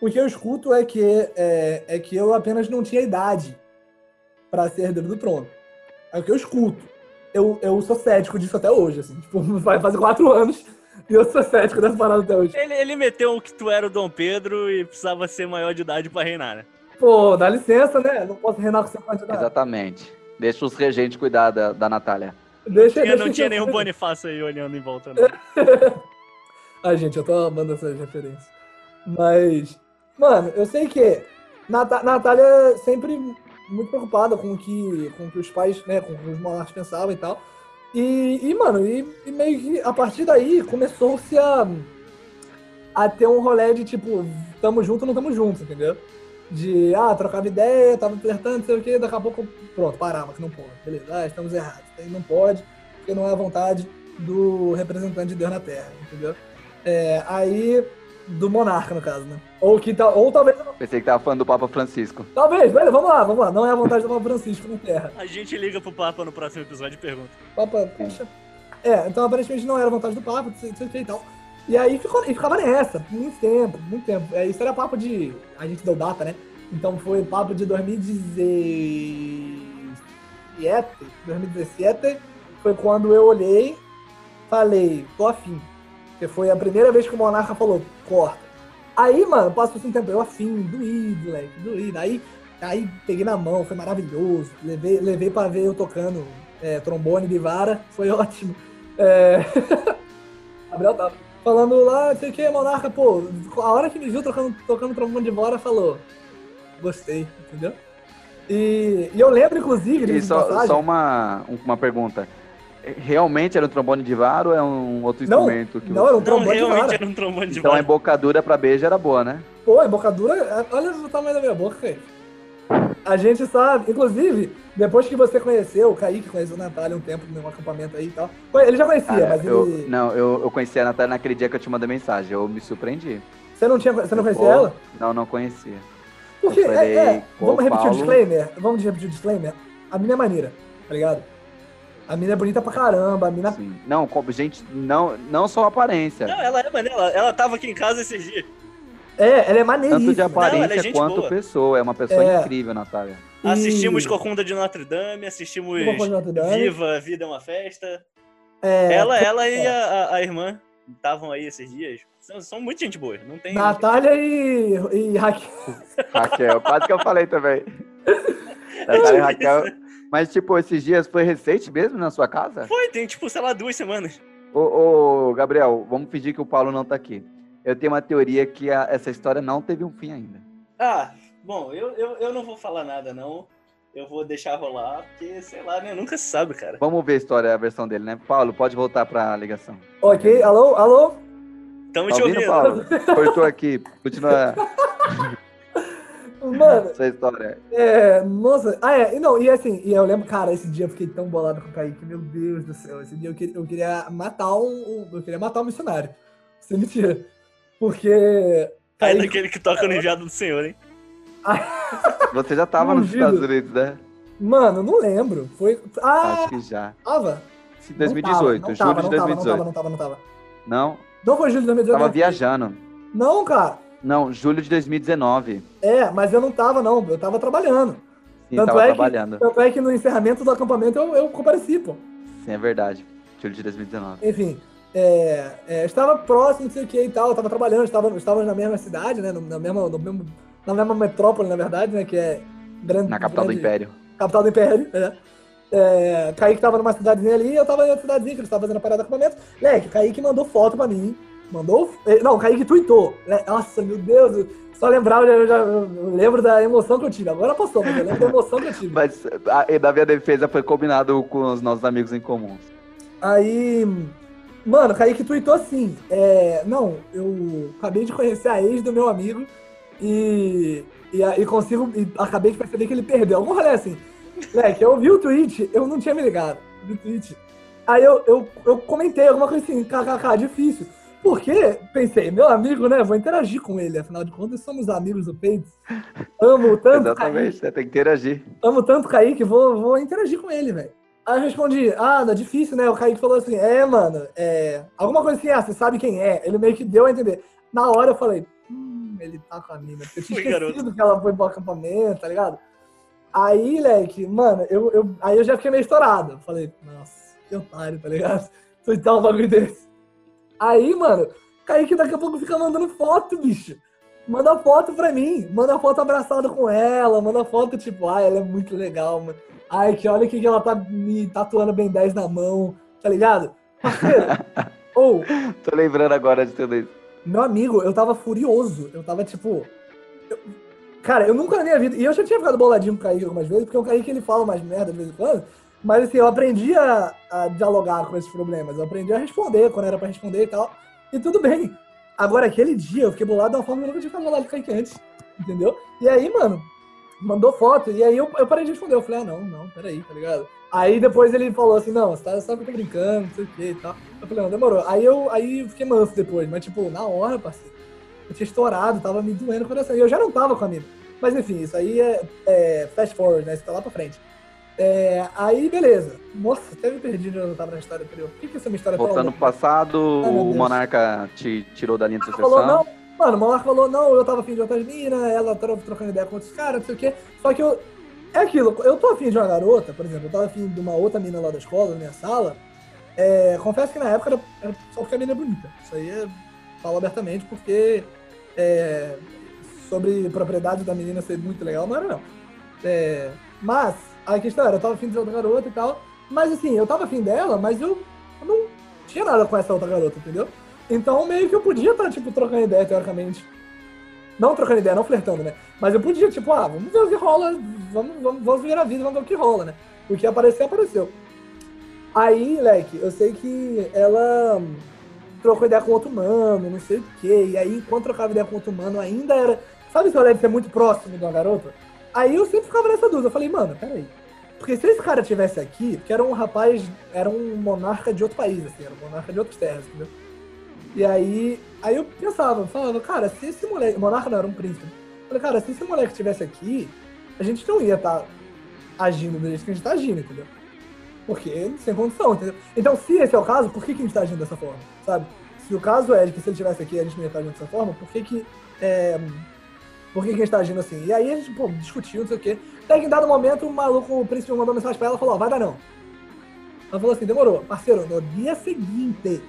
O que eu escuto é que, é, é que eu apenas não tinha idade pra ser herdeiro do trono. É o que eu escuto. Eu, eu sou cético disso até hoje, assim. Tipo, vai fazer quatro anos e eu sou cético dessa parada até hoje. Ele, ele meteu que tu era o Dom Pedro e precisava ser maior de idade pra reinar, né? Pô, dá licença, né? Não posso reinar com 50 anos. Exatamente. Deixa os regentes cuidar da, da Natália. Deixa, Tinha- deixa não tinha eu- nenhum Bonifácio aí olhando em volta, não. Ai, gente, eu tô amando essas referências. Mas, mano, eu sei que Nata Natália é sempre muito preocupada com o que, com o que os pais, né, com o que os monarcas pensavam e tal. E, e mano, e, e meio que a partir daí começou-se a, a ter um rolê de tipo, tamo junto ou não tamo junto, entendeu? De, ah, trocava ideia, tava flertando, sei o que, daqui a pouco, pronto, parava, que não pode. Beleza, ah, estamos errados. Aí não pode, porque não é a vontade do representante de Deus na Terra, entendeu? É, aí, do monarca, no caso, né? Ou, que, tal- ou talvez, Pensei que tava falando do Papa Francisco. talvez, beleza, vamos lá, vamos lá. Não é a vontade do Papa Francisco na Terra. A gente liga pro Papa no próximo episódio e pergunta. Papa, poxa. É, então aparentemente não era a vontade do Papa, não sei não sei o que e tal. E aí ficou, e ficava nessa, muito tempo, muito tempo. É, isso era papo de. A gente deu data, né? Então foi papo de 2017. 2017 foi quando eu olhei, falei, tô afim. Porque foi a primeira vez que o Monarca falou, corta. Aí, mano, passou um tempo, eu afim, doído, moleque, doído. Aí, aí peguei na mão, foi maravilhoso. Levei, levei pra ver eu tocando é, trombone de vara, foi ótimo. É... Gabriel tava falando lá, não sei o que, Monarca, pô, a hora que me viu tocando, tocando trombone de vara, falou, gostei, entendeu? E, e eu lembro, inclusive, E só, passagem, só uma, uma pergunta. Realmente era um trombone de vara ou é um outro Não, instrumento? Que não, era um Não, trombone de realmente vara. era um trombone de Então a embocadura pra beijo era boa, né? Pô, a embocadura, olha o tamanho da minha boca, cara. A gente sabe, inclusive, depois que você conheceu, o Kaique conheceu a Natália um tempo no acampamento aí e tal. Ele já conhecia, Cara, mas eu, ele. Não, eu, eu conheci a Natália naquele dia que eu te mandei mensagem. Eu me surpreendi. Você não, tinha, você não conhecia Pô, ela? Não, não conhecia. Porque, falei, é, é, vamos repetir o Paulo- disclaimer. Vamos repetir o disclaimer. A mina é maneira, tá ligado? A mina é bonita pra caramba, a mina. Sim. Não, como- gente, não, não só a aparência. Não, ela é maneira, ela, ela tava aqui em casa esses dias. É, ela é maneiríssima. Tanto de ela aparência é gente quanto boa. pessoa. É uma pessoa É. incrível, Natália. E- Assistimos Cocunda de Notre Dame, assistimos Notre Dame. Viva, a Vida é uma Festa. É, ela, ela e é. a, a- a irmã estavam aí esses dias. São, são muito gente boa. Não tem. Natália e, e Raquel. Raquel, quase que eu falei também. Natália e Raquel. Mas, tipo, esses dias foi recente mesmo na sua casa? Foi, tem tipo, sei lá, duas semanas. Ô, ô, Gabriel, vamos fingir que o Paulo não tá aqui. Eu tenho uma teoria que a- essa história não teve um fim ainda. Ah, bom, eu, eu, eu não vou falar nada, não. Eu vou deixar rolar, porque, sei lá, né? Nunca se sabe, cara. Vamos ver a história, a versão dele, né? Paulo, pode voltar pra ligação. Ok, alô, alô? Tamo Tá te ouvindo, ouvindo. Paulo? Cortou aqui. Continua Mano, essa história. é. Nossa. Ah, é. E não, e assim, e eu lembro, cara, esse dia eu fiquei tão bolado com o Kaique, meu Deus do céu. Esse dia eu queria, eu queria matar um, um- Eu queria matar um missionário. Sem mentira. Porque. Aí Kaique, daquele que toca no enviado do Senhor, hein? Você já tava nos. Estados Unidos, né? Mano, não lembro. Foi. Ah, Acho que já. tava. Sim, Não 2018, tava, não julho tava, de não tava, 2018. Não tava, não tava, não tava. Não? Não foi julho de 2018. Tava não. viajando. Não, cara. Não, julho de 2019. É, mas eu não tava, não. Eu tava trabalhando. Sim, Tanto tava é que- trabalhando. Tanto é que no encerramento do acampamento eu, eu compareci, pô. Sim, é verdade. Julho de 2019. Enfim, é, é, estava próximo, não sei o que e tal, eu tava trabalhando, estava, estávamos na mesma cidade, né? Na mesma, no mesmo, na mesma metrópole, na verdade, né? Que é grande. Na capital do grande- Império. Capital do Império, é. É, Kaique tava numa cidadezinha ali, eu tava em outra cidadezinha que eles estavam fazendo a parada de acampamento. Leque, Kaique mandou foto pra mim. Mandou. eh, Não, Kaique tweetou. Le- Nossa, meu Deus, só lembrar, eu, já, eu lembro da emoção que eu tive. Agora passou, mas eu lembro da emoção que eu tive. Mas a, e da minha defesa foi combinado com os nossos amigos em comuns. Aí, mano, Kaique tweetou assim: é, Não, eu acabei de conhecer a ex do meu amigo e, e, a- e consigo. E acabei de perceber que ele perdeu. Algum rolê assim. Moleque, eu vi o tweet, eu não tinha me ligado. Vi o tweet. Aí eu, eu, eu comentei alguma coisa assim, kkk, difícil. Porque, pensei, meu amigo, né? Vou interagir com ele, afinal de contas, somos amigos do peito. Amo tanto. Exatamente, Kaique, você tem que interagir. amo tanto o Kaique, vou, vou interagir com ele, velho. Aí eu respondi, ah, não é difícil, né? O Kaique falou assim, é, mano, é. Alguma coisa assim, ah, você sabe quem é. Ele meio que deu a entender. Na hora eu falei, hum, ele tá com a mina. Eu tinha Foi, garoto. esquecido que ela foi pro acampamento, tá ligado? Aí, leque, mano, eu, eu, aí eu já fiquei meio estourado. Falei, nossa, que otário, tá ligado? Tweetar um bagulho desse. Aí, mano, Kaique daqui a pouco fica mandando foto, bicho. Manda foto pra mim. Manda foto abraçado com ela. Manda foto, tipo, ai, ela é muito legal, mano. Ai, que olha que que ela tá me tatuando bem 10 na mão, tá ligado? Parceiro, ou, Tô lembrando agora de tudo isso. meu amigo, eu tava furioso. Eu tava tipo. eu- Cara, eu nunca na minha vida. E eu já tinha ficado boladinho com o Kaique algumas vezes, porque o Kaique ele fala mais merda de vez em quando. Mas assim, eu aprendi a, a dialogar com esses problemas. Eu aprendi a responder quando era pra responder e tal. E tudo bem. Agora, aquele dia, eu fiquei bolado de uma forma que eu nunca tinha ficado bolado com Kaique antes. Entendeu? E aí, mano, mandou foto. E aí eu, eu parei de responder. Eu falei, ah, não, não, peraí, tá ligado? Aí depois ele falou assim, não, você tá, sabe que eu tô brincando, não sei o que e tal. Eu falei, não, demorou. Aí eu, aí fiquei manso depois, mas tipo, na hora, parceiro. Eu tinha estourado, tava me doendo o coração. E eu já não tava com a mina. Mas enfim, isso aí é, é fast forward, né? Isso tá lá pra frente. É, aí, beleza. Nossa, até me perdi de onde eu tava na história anterior. Por que, que essa minha história é Voltando pro passado, Ai, o. Monarca te tirou da linha de Ela falou, sucessão. não. Mano, o Monarca falou, não, eu tava afim de outras minas, ela tava trocando ideia com outros caras, não sei o quê. Só que eu. É aquilo, eu tô afim de uma garota, por exemplo, eu tava afim de uma outra mina lá da escola, na minha sala. É, confesso que na época era, era só porque a mina é bonita. Isso aí é, falo abertamente, porque é, sobre propriedade da menina ser muito legal, não era não. É, mas, a questão era, eu tava afim de outra garota e tal. Mas assim, eu tava afim dela, mas eu, eu não tinha nada com essa outra garota, entendeu? Então meio que eu podia estar, tipo, trocando ideia, teoricamente. Não trocando ideia, não flertando, né? Mas eu podia, tipo, ah, vamos ver o que rola, vamos, vamos, vamos ver a vida, vamos ver o que rola, né? O que apareceu, apareceu. Aí, leque, eu sei que ela trocou ideia com outro mano, não sei o quê. E aí, enquanto trocava ideia com outro mano, ainda era. Sabe esse rolê de ser muito próximo de uma garota? Aí eu sempre ficava nessa dúvida. Eu falei, mano, peraí. Porque se esse cara tivesse aqui, que era um rapaz, era um monarca de outro país, assim, era um monarca de outras terras, entendeu? E aí, aí eu pensava, falava, cara, se esse moleque. Monarca não, era um príncipe. Falei, cara, se esse moleque estivesse aqui, a gente não ia estar agindo do jeito que a gente tá agindo, entendeu? Porque sem condição, entendeu? Então, se esse é o caso, por que, que a gente tá agindo dessa forma, sabe? Se o caso é de que se ele estivesse aqui a gente não ia estar agindo dessa forma, por que que. É, por que, que a gente tá agindo assim? E aí a gente, pô, discutiu, não sei o quê. Até que em dado momento o maluco, o príncipe mandou mensagem pra ela e falou, ó, vai dar não. Ela falou assim, demorou. Parceiro, no dia seguinte,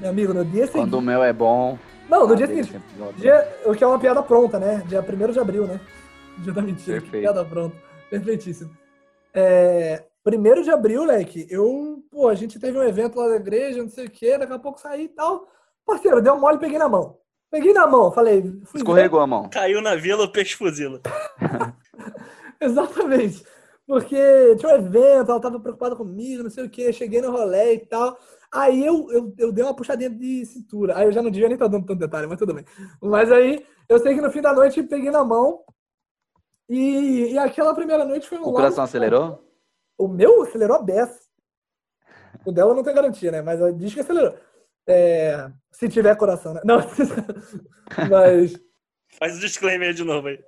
meu amigo, no dia seguinte. Quando o meu é bom. Não, no dia seguinte. Dia, o que é uma piada pronta, né? Dia 1 de abril, né? Dia da mentira. Perfeito. Piada pronta. Perfeitíssimo. É, 1 de abril, leque, eu, pô, a gente teve um evento lá da igreja, não sei o quê, daqui a pouco saí e tal. Parceiro, deu um mole e peguei na mão. Peguei na mão, falei. fui ver- Escorregou a mão. Caiu na vila, o peixe fuzila. Exatamente. Porque tinha um evento, ela tava preocupada comigo, não sei o quê, cheguei no rolê e tal. Aí eu, eu, eu dei uma puxadinha de cintura. Aí eu já não devia nem estar dando tanto detalhe, mas tudo bem. Mas aí eu sei que no fim da noite peguei na mão. E, e aquela primeira noite foi um O coração acelerou? O meu acelerou a beça. O dela não tem garantia, né? Mas ela diz que acelerou. É, se tiver coração, né? Não, mas. Faz o disclaimer de novo aí.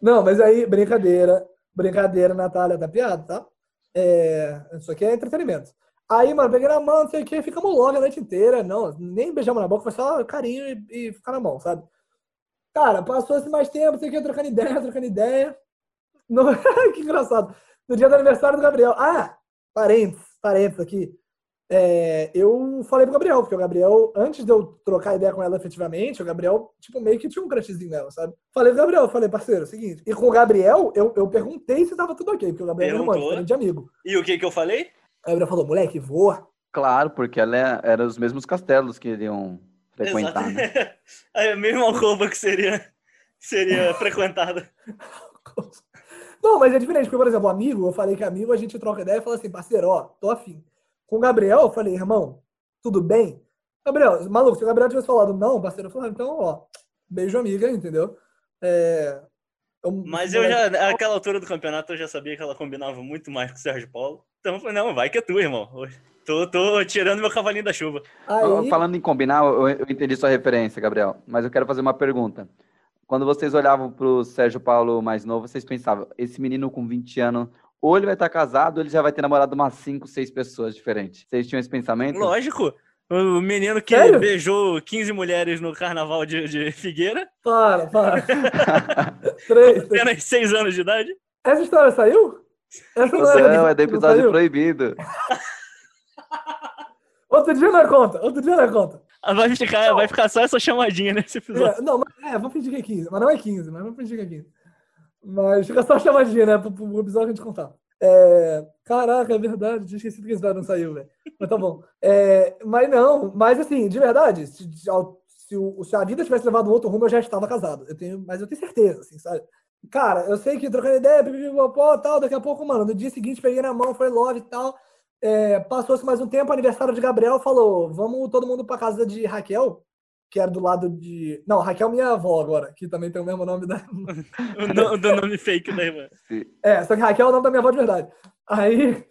Não, mas aí, brincadeira. Brincadeira, Natália, tá piada, tá? É, isso aqui é entretenimento. Aí, mano, peguei na mão, não sei o que, ficamos logo a noite inteira. Não, nem beijamos na boca, foi só carinho e, e ficar na mão, sabe? Cara, passou-se mais tempo, não sei o que, trocando ideia, trocando ideia. No... que engraçado. No dia do aniversário do Gabriel. Ah, parênteses, parênteses aqui. É, eu falei pro Gabriel, porque o Gabriel, antes de eu trocar ideia com ela efetivamente, o Gabriel, tipo, meio que tinha um crushzinho nela, sabe? Falei pro Gabriel, falei, parceiro, é o seguinte. E com o Gabriel, eu, eu perguntei se tava tudo ok, porque o Gabriel é meu irmão, Perguntou? diferente de amigo. E o que que eu falei? Aí o Gabriel falou, moleque, voa. Claro, porque ela é- era os mesmos castelos que iriam frequentar, né? Aí a mesma alcova que seria, seria frequentada. Não, mas é diferente, porque, por exemplo, amigo, eu falei que amigo, a gente troca ideia e fala assim, parceiro, ó, tô afim. Com o Gabriel, eu falei, irmão, tudo bem? Gabriel, maluco, se o Gabriel tivesse falado não, parceiro, eu falei, então, ó, beijo amiga, entendeu? É, eu- Mas eu já, naquela altura do campeonato, eu já sabia que ela combinava muito mais com o Sérgio Paulo. Então eu falei, não, vai que é tu, irmão. Tô, tô tirando meu cavalinho da chuva. Aí, Falando em combinar, eu, eu entendi sua referência, Gabriel, mas eu quero fazer uma pergunta. Quando vocês olhavam para o Sérgio Paulo mais novo, vocês pensavam, esse menino com 20 anos, ou ele vai estar casado, ou ele já vai ter namorado umas 5, 6 pessoas diferentes. Vocês tinham esse pensamento? Lógico. O menino que Sério? beijou 15 mulheres no carnaval de, de Figueira, para, para. Três, apenas 6 anos de idade. Essa história saiu? Essa não, era Não, é do episódio proibido. Outro dia não é conta, outro dia não é conta. Ah, Vai ficar, vai ficar só essa chamadinha nesse episódio. É, não, mas, é, vamos fingir que é 15, mas não é 15, mas vamos fingir que é 15. Mas fica só a chamadinha, né, pro, pro episódio que a gente contar. É, caraca, é verdade, tinha esquecido que esse não saiu, velho. Mas tá bom. É, mas não, mas assim, de verdade, se, se o- se a vida tivesse levado outro rumo, eu já estava casado. Eu tenho, mas eu tenho certeza, assim, sabe? Cara, eu sei que trocando ideia, pipipipopó, tal, daqui a pouco, mano, no dia seguinte peguei na mão, foi love e tal. É, Passou-se mais um tempo, aniversário de Gabriel, falou, vamos todo mundo pra casa de Raquel, que era do lado de... Não, Raquel minha avó agora, que também tem o mesmo nome da... O do nome fake da irmã. É, só que Raquel é o nome da minha avó de verdade. Aí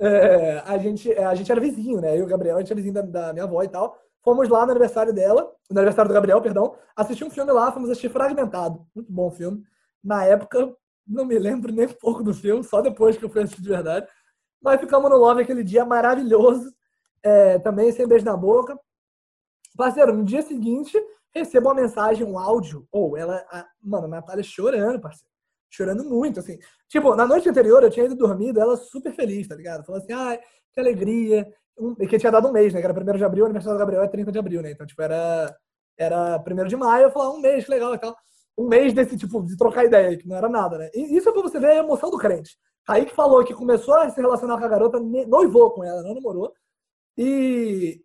é, a, gente, é, a gente era vizinho, né? Eu e o Gabriel, a gente era vizinho da, da minha avó e tal. Fomos lá no aniversário dela, no aniversário do Gabriel, perdão, assistir um filme lá, fomos assistir Fragmentado. Muito bom o filme. Na época, não me lembro nem um pouco do filme, só depois que eu fui assistir de verdade. Mas ficamos no Love aquele dia maravilhoso, é, também sem beijo na boca. Parceiro, no dia seguinte, recebo uma mensagem, um áudio, ou ela, a, mano, a Natália chorando, parceiro. Chorando muito, assim. Tipo, na noite anterior eu tinha ido dormido, ela super feliz, tá ligado? Falou assim, ai, que alegria. Um, que tinha dado um mês, né? Que era 1 de abril, o aniversário do Gabriel é 30 de abril, né? Então, tipo, era, era 1 de maio, eu falava, um mês, que legal e tal. Um mês desse, tipo, de trocar ideia, que não era nada, né? E isso é pra você ver a emoção do crente. Kaique falou que começou a se relacionar com a garota, noivou com ela, não namorou. E,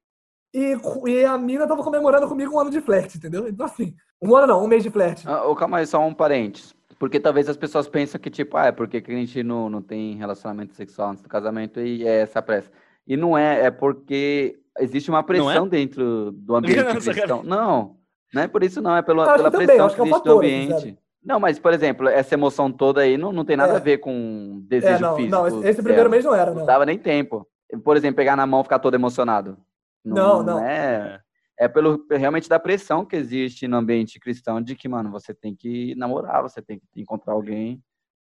e, e a mina tava comemorando comigo um ano de flerte, entendeu? Então, assim, um ano não, um mês de flerte. Ah, ô, calma aí, só um parênteses. Porque talvez as pessoas pensam que, tipo, ah, é porque que a gente não, não tem relacionamento sexual antes do casamento e é essa pressa. E não é, é porque existe uma pressão dentro do ambiente Não, cristão. Não, não é por isso não, é pela, acho pela que também, pressão que que é um existe no fator, assim, ambiente. sabe? Não, mas, por exemplo, essa emoção toda aí não, não tem nada É. a ver com desejo É, não, físico. não, esse, primeiro mês não era, Não não. dava nem tempo. Por exemplo, pegar na mão e ficar todo emocionado. Não, não. É, é pelo realmente da pressão que existe no ambiente cristão de que, mano, você tem que namorar, você tem que encontrar alguém,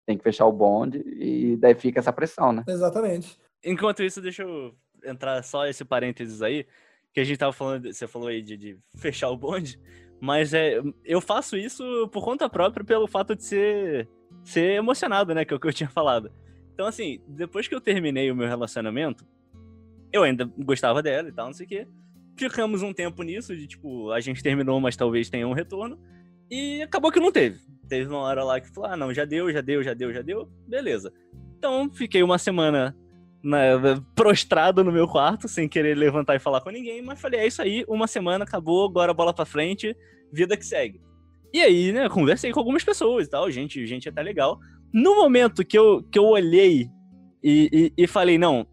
tem que fechar o bonde, e daí fica essa pressão, né? Exatamente. Enquanto isso, deixa eu entrar só esse parênteses aí, que a gente tava falando, você falou aí de, de fechar o bonde, mas é, eu faço isso por conta própria pelo fato de ser, ser emocionado, né, que é o que eu tinha falado. Então, assim, depois que eu terminei o meu relacionamento, eu ainda gostava dela e tal, não sei o quê. Ficamos um tempo nisso, de tipo, a gente terminou, mas talvez tenha um retorno. E acabou que não teve. Teve uma hora lá que falou: ah, não, já deu, já deu, já deu, já deu. Beleza. Então, fiquei uma semana na- prostrado no meu quarto, sem querer levantar e falar com ninguém, mas falei: é isso aí, uma semana acabou, agora bola pra frente, vida que segue. E aí, né, conversei com algumas pessoas e tal, gente, gente até legal. No momento que eu, que eu olhei e, e, e falei: não,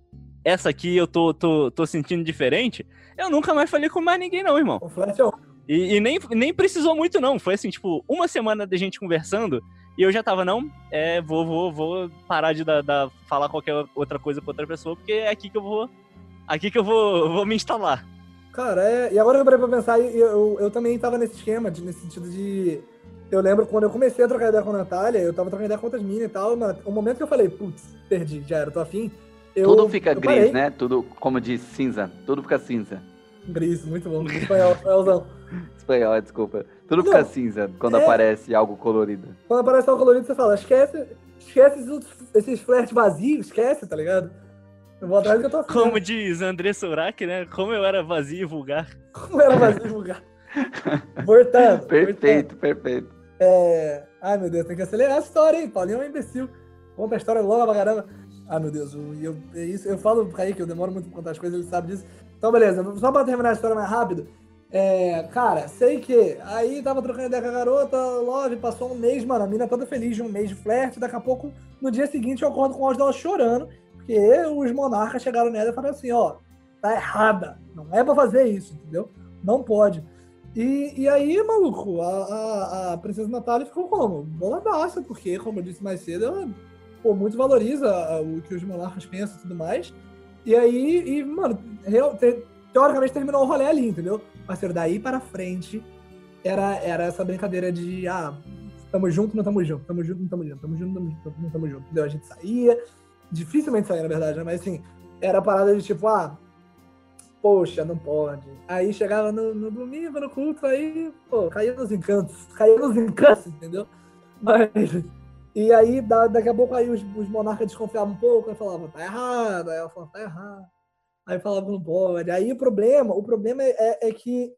essa aqui eu tô, tô, tô sentindo diferente, eu nunca mais falei com mais ninguém, não, irmão. O flash é. E, e nem, nem precisou muito, não. Foi assim, tipo, uma semana da gente conversando e eu já tava, não, é, vou, vou, vou parar de dar, dar- falar qualquer outra coisa com outra pessoa, porque é aqui que eu vou. Aqui que eu vou, vou me instalar. Cara, é. E agora eu parei pra pensar, eu, eu, eu também tava nesse esquema, de, nesse sentido de. Eu lembro quando eu comecei a trocar ideia com a Natália, eu tava trocando ideia com outras minas e tal, mas o momento que eu falei, putz, perdi, já era, tô afim. Eu, Tudo fica eu gris, parei. né? Tudo, como diz, cinza. Tudo fica cinza. Gris, muito bom. Espanhol, espanholzão. Espanhol, desculpa. Tudo Não, fica cinza quando é- aparece algo colorido. Quando aparece o colorido, você fala, esquece, esquece esses, esses flertes vazios, esquece, tá ligado? Eu vou atrás do que eu tô afim. Como né? diz André Surak, né? Como eu era vazio e vulgar. Como era vazio o lugar. Voltando. Perfeito, perfeito. É... Ai, meu Deus, tem que acelerar a história, hein? Paulinho é um imbecil. Conta a história longa pra caramba. Ai, meu Deus, eu, eu, é isso, eu falo pro Kaique, eu demoro muito pra contar as coisas, ele sabe disso. Então, beleza, só pra terminar a história mais rápido. É, cara, sei que aí tava trocando ideia com a garota, love, passou um mês, mano, a mina toda feliz de um mês de flerte, daqui a pouco, no dia seguinte, eu acordo com o áudio dela chorando, porque os monarcas chegaram nela e falaram assim, ó, tá errada, não é pra fazer isso, entendeu? Não pode. E, e aí, maluco, a, a, a princesa Natália ficou como? Boladaça, porque, como eu disse mais cedo, ela pô, muito valoriza o que os monarcas pensam e tudo mais. E aí, e, mano, real- te- teoricamente terminou o rolê ali, entendeu? Parceiro, daí para frente era, era essa brincadeira de, ah, tamo junto, não tamo junto, tamo junto, não tamo junto, tamo junto, não tamo- não tamo junto, entendeu? A gente saía, dificilmente saía, na verdade, né? Mas assim, era a parada de tipo, ah, poxa, não pode. Aí chegava no, no domingo, no culto, aí, pô, caía nos encantos, caía nos encantos, entendeu? Mas, e aí, da- daqui a pouco, aí os, os monarcas desconfiavam um pouco, aí falavam, tá errado, aí ela falava, tá errado. Aí falava, não pode. Aí o problema, o problema é, é que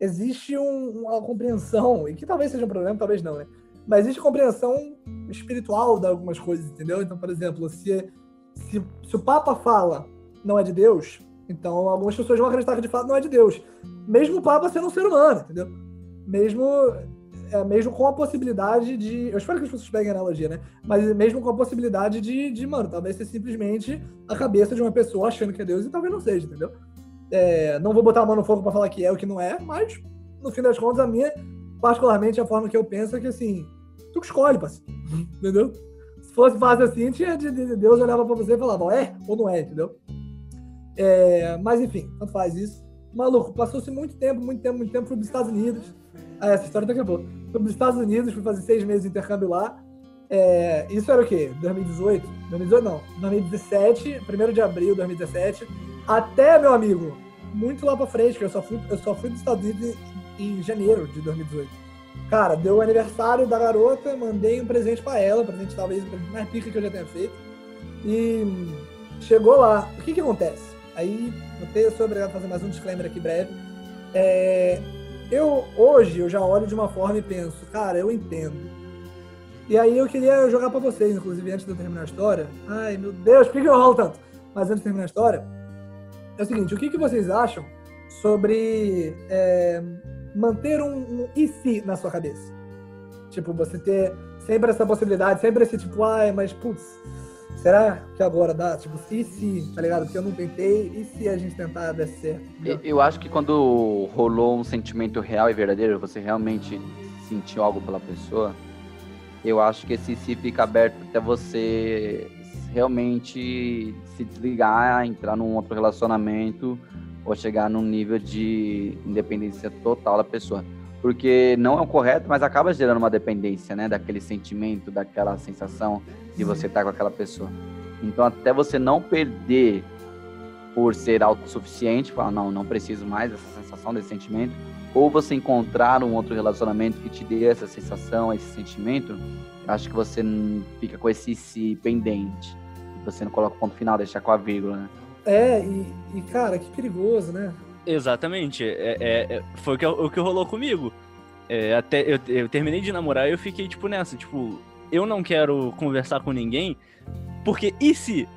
existe um- uma compreensão, e que talvez seja um problema, talvez não, né? Mas existe compreensão espiritual de algumas coisas, entendeu? Então, por exemplo, se, se, se o Papa fala não é de Deus, então algumas pessoas vão acreditar que de fato não é de Deus. Mesmo o Papa sendo um ser humano, entendeu? Mesmo, é, mesmo com a possibilidade de. Eu espero que as pessoas peguem a analogia, né? Mas mesmo com a possibilidade de, de mano, talvez ser simplesmente a cabeça de uma pessoa achando que é Deus e talvez não seja, entendeu? É, não vou botar a mão no fogo pra falar que é o que não é, mas no fim das contas, a minha, particularmente, a forma que eu penso é que assim, tu que escolhe, parceiro. Entendeu? Se fosse fácil assim, tinha de, de- Deus olhava pra você e falava, é ou não é, entendeu? É, mas enfim, tanto faz isso. Maluco, passou-se muito tempo, muito tempo, muito tempo, fui pros Estados Unidos. Ah, essa história daqui a pouco. Fui pros Estados Unidos, fui fazer seis meses de intercâmbio lá. É, isso era o quê? 2018? 2018 não, 2017, 1 de abril de 2017. Até, meu amigo, muito lá pra frente, que eu só fui, eu só fui dos Estados Unidos em, em janeiro de 2018. Cara, deu o aniversário da garota, mandei um presente pra ela, presente talvez mais pica que eu já tenha feito. E chegou lá. O que que acontece? Aí, eu sou obrigado a fazer mais um disclaimer aqui breve. É, eu, hoje, eu já olho de uma forma e penso, cara, eu entendo. E aí eu queria jogar pra vocês, inclusive, antes de eu terminar a história. Ai, meu Deus, por que eu rolo tanto? Mas antes de terminar a história, é o seguinte, o que, que vocês acham sobre é, manter um, um e se na sua cabeça? Tipo, você ter sempre essa possibilidade, sempre esse tipo, ai, mas putz, será que agora dá? Tipo, e se, tá ligado? Porque eu não tentei, e se a gente tentar der certo? Eu, eu acho que quando rolou um sentimento real e verdadeiro, você realmente sentiu algo pela pessoa, eu acho que esse se fica aberto até você realmente se desligar, entrar num outro relacionamento ou chegar num nível de independência total da pessoa. Porque não é o correto, mas acaba gerando uma dependência, né? Daquele sentimento, daquela sensação de você estar com aquela pessoa. Então, até você não perder por ser autossuficiente, falar, não, não preciso mais dessa sensação, desse sentimento, ou você encontrar um outro relacionamento que te dê essa sensação, esse sentimento, acho que você fica com esse se pendente. Você não coloca o ponto final, deixa com a vírgula, né? É, e, e cara, que perigoso, né? Exatamente. É, é, é foi o que, o que rolou comigo. É, até eu, eu terminei de namorar e eu fiquei, tipo, nessa, tipo, eu não quero conversar com ninguém, porque e se?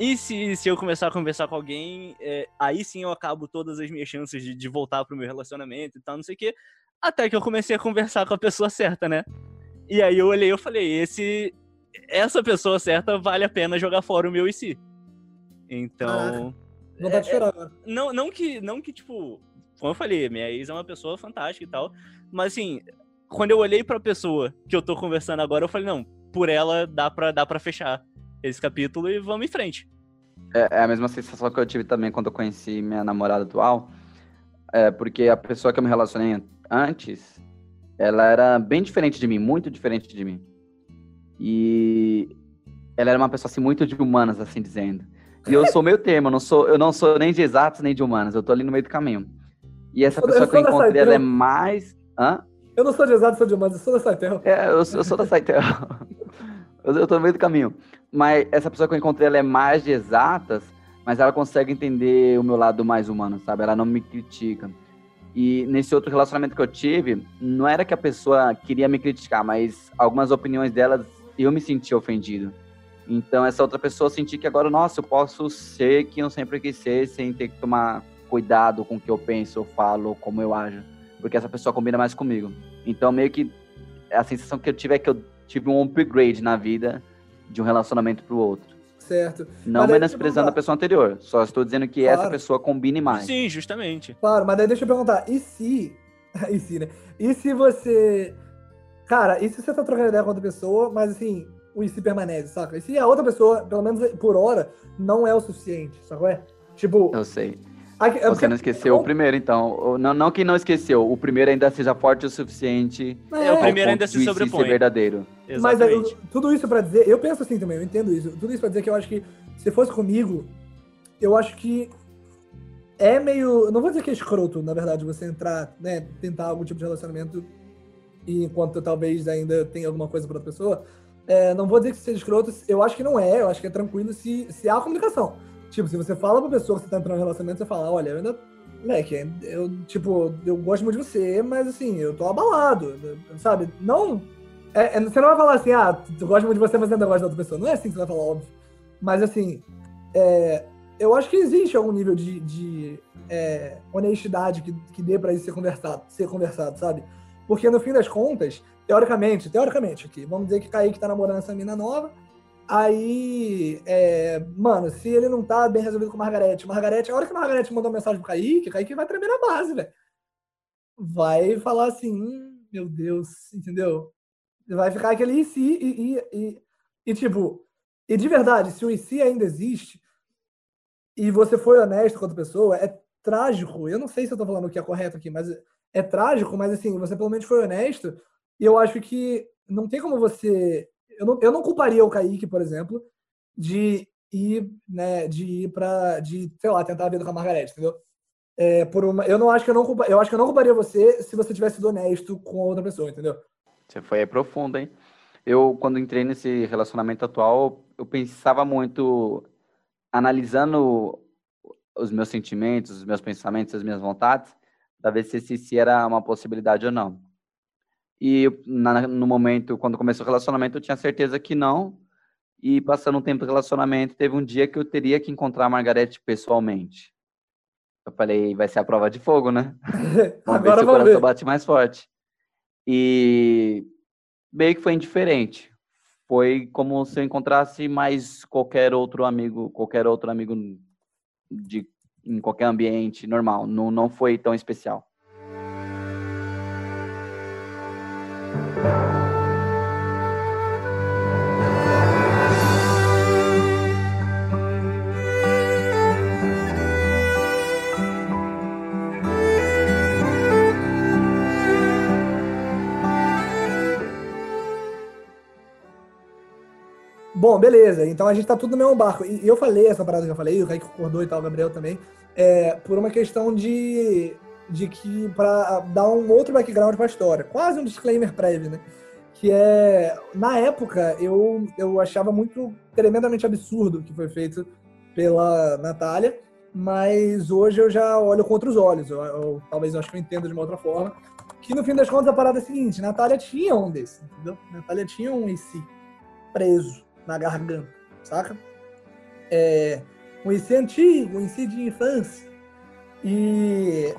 E se, se eu começar a conversar com alguém, é, aí sim eu acabo todas as minhas chances de, de voltar pro meu relacionamento e tal, não sei o quê. Até que eu comecei a conversar com a pessoa certa, né? E aí eu olhei e falei, esse, essa pessoa certa vale a pena jogar fora o meu e se. Então. Não dá de chorar agora. Não, não que, não que, tipo, como eu falei, minha ex é uma pessoa fantástica e tal. Mas assim, quando eu olhei pra pessoa que eu tô conversando agora, eu falei, não, por ela dá pra, dá pra fechar esse capítulo e vamos em frente. É, é a mesma sensação que eu tive também quando eu conheci minha namorada atual. É, porque a pessoa que eu me relacionei antes, ela era bem diferente de mim, muito diferente de mim. E ela era uma pessoa assim muito de humanas, assim dizendo. E eu sou meio termo, eu não sou, eu não sou nem de exatos nem de humanas, eu tô ali no meio do caminho. E essa pessoa que eu encontrei, ela é mais. Hã? Eu não sou de exatos, sou de humanas, eu sou da Saitel. É, eu, eu sou da Saitel. eu, eu tô no meio do caminho. Mas essa pessoa que eu encontrei, ela é mais de exatas, mas ela consegue entender o meu lado mais humano, sabe? Ela não me critica. E nesse outro relacionamento que eu tive, não era que a pessoa queria me criticar, mas algumas opiniões delas eu me senti ofendido. Então, essa outra pessoa sentir que agora, nossa, eu posso ser quem eu sempre quis ser, sem ter que tomar cuidado com o que eu penso, eu falo, como eu ajo. Porque essa pessoa combina mais comigo. Então, meio que a sensação que eu tive é que eu tive um upgrade na vida de um relacionamento pro outro. Certo. Não menosprezando a pessoa anterior. Só estou dizendo que claro. essa pessoa combine mais. Sim, justamente. Claro, mas daí deixa eu perguntar. E se. e se, né? E se você. Cara, e se você tá trocando ideia com outra pessoa, mas assim, o IC permanece, saca? E se a outra pessoa, pelo menos por hora, não é o suficiente, saca? É? Tipo. Eu sei. Aqui, é Você não esqueceu o primeiro, então. Não, não que não esqueceu, o primeiro ainda seja forte o suficiente. É, o primeiro ainda se sobrepõe. Ser verdadeiro. Mas eu, tudo isso para dizer, eu penso assim também, eu entendo isso. Tudo isso para dizer que eu acho que se fosse comigo, eu acho que é meio, não vou dizer que é escroto, na verdade, você entrar, né, tentar algum tipo de relacionamento e enquanto talvez ainda tenha alguma coisa para outra pessoa, é, não vou dizer que seja escroto, eu acho que não é, eu acho que é tranquilo se, se há comunicação. Tipo, se você fala pra pessoa que você tá entrando no relacionamento, você fala, olha, eu ainda. Moleque, eu, tipo, eu gosto muito de você, mas assim, eu tô abalado, sabe? Não. É, é, você não vai falar assim, ah, eu gosto muito de você, mas ainda gosto da outra pessoa. Não é assim que você vai falar, óbvio. Mas assim, é, eu acho que existe algum nível de, de é, honestidade que, que dê pra isso ser conversado, ser conversado, sabe? Porque no fim das contas, teoricamente, teoricamente aqui, vamos dizer que Kaique tá namorando essa mina nova, aí, é, mano, se ele não tá bem resolvido com Margarete, Margarete, a hora que Margarete mandou mensagem pro Kaique, Kaique vai tremer na base, velho. Vai falar assim, hum, meu Deus, entendeu? Vai ficar aquele e e, e, e, e tipo, e de verdade, se o e se ainda existe, e você foi honesto com outra pessoa, é trágico. Eu não sei se eu tô falando o que é correto aqui, mas é trágico, mas assim, você pelo menos foi honesto. E eu acho que não tem como você. Eu não, eu não culparia o Kaique, por exemplo, de ir, né, de ir pra. de, sei lá, tentar a vida com a Margarete, entendeu? É, por uma, eu não acho que eu não culpa, eu acho que eu não culparia você se você tivesse sido honesto com a outra pessoa, entendeu? Você foi profundo, hein? Eu, quando entrei nesse relacionamento atual, eu pensava muito, analisando os meus sentimentos, os meus pensamentos, as minhas vontades, para ver se esse era uma possibilidade ou não. E na, no momento, quando começou o relacionamento, eu tinha certeza que não. E passando um tempo de relacionamento, teve um dia que eu teria que encontrar a Margarete pessoalmente. Eu falei, vai ser a prova de fogo, né? Vamos Agora ver se o coração ver. bate mais forte. E meio que foi indiferente. Foi como se eu encontrasse mais qualquer outro amigo, qualquer outro amigo de em qualquer ambiente normal. Não, não foi tão especial. Bom, beleza. Então a gente tá tudo no mesmo barco. E eu falei essa parada que eu falei, o Kaique concordou e tal, o Gabriel também, é, por uma questão de de que, para dar um outro background pra história. Quase um disclaimer prévio, né? Que é, na época, eu, eu achava muito tremendamente absurdo o que foi feito pela Natália, mas hoje eu já olho com outros olhos. Eu, eu, talvez eu acho que eu entenda de uma outra forma. Que no fim das contas a parada é a seguinte: Natália tinha um desse, entendeu? Natália tinha um IC preso na garganta, saca? É, um IC antigo, um IC de infância. E,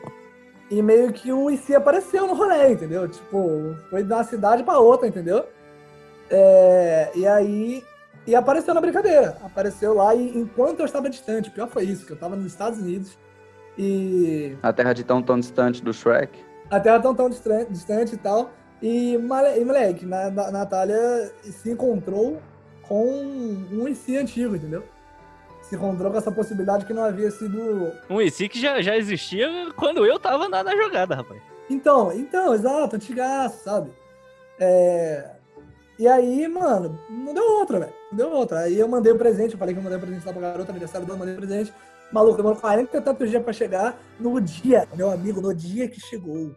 e meio que o IC apareceu no rolê, entendeu? Tipo, foi de uma cidade para outra, entendeu? É, e aí e apareceu na brincadeira. Apareceu lá e enquanto eu estava distante, pior foi isso, que eu estava nos Estados Unidos e. A terra de tão tão distante do Shrek. A terra tão tão distante, distante e tal. E, e moleque, na, na, Natália se encontrou com um IC antigo, entendeu? Se encontrou com essa possibilidade que não havia sido. Um IC que já, já existia quando eu tava na, na jogada, rapaz. Então, então, exato, antigaço, sabe? É, e aí, mano, não deu outra, velho. Não deu outra. Aí eu mandei o um presente, eu falei que eu mandei o um presente lá pra garota, aniversário dela, mandei o um presente. Maluco, demorou 40 e tantos dias pra chegar. No dia, meu amigo, no dia que chegou.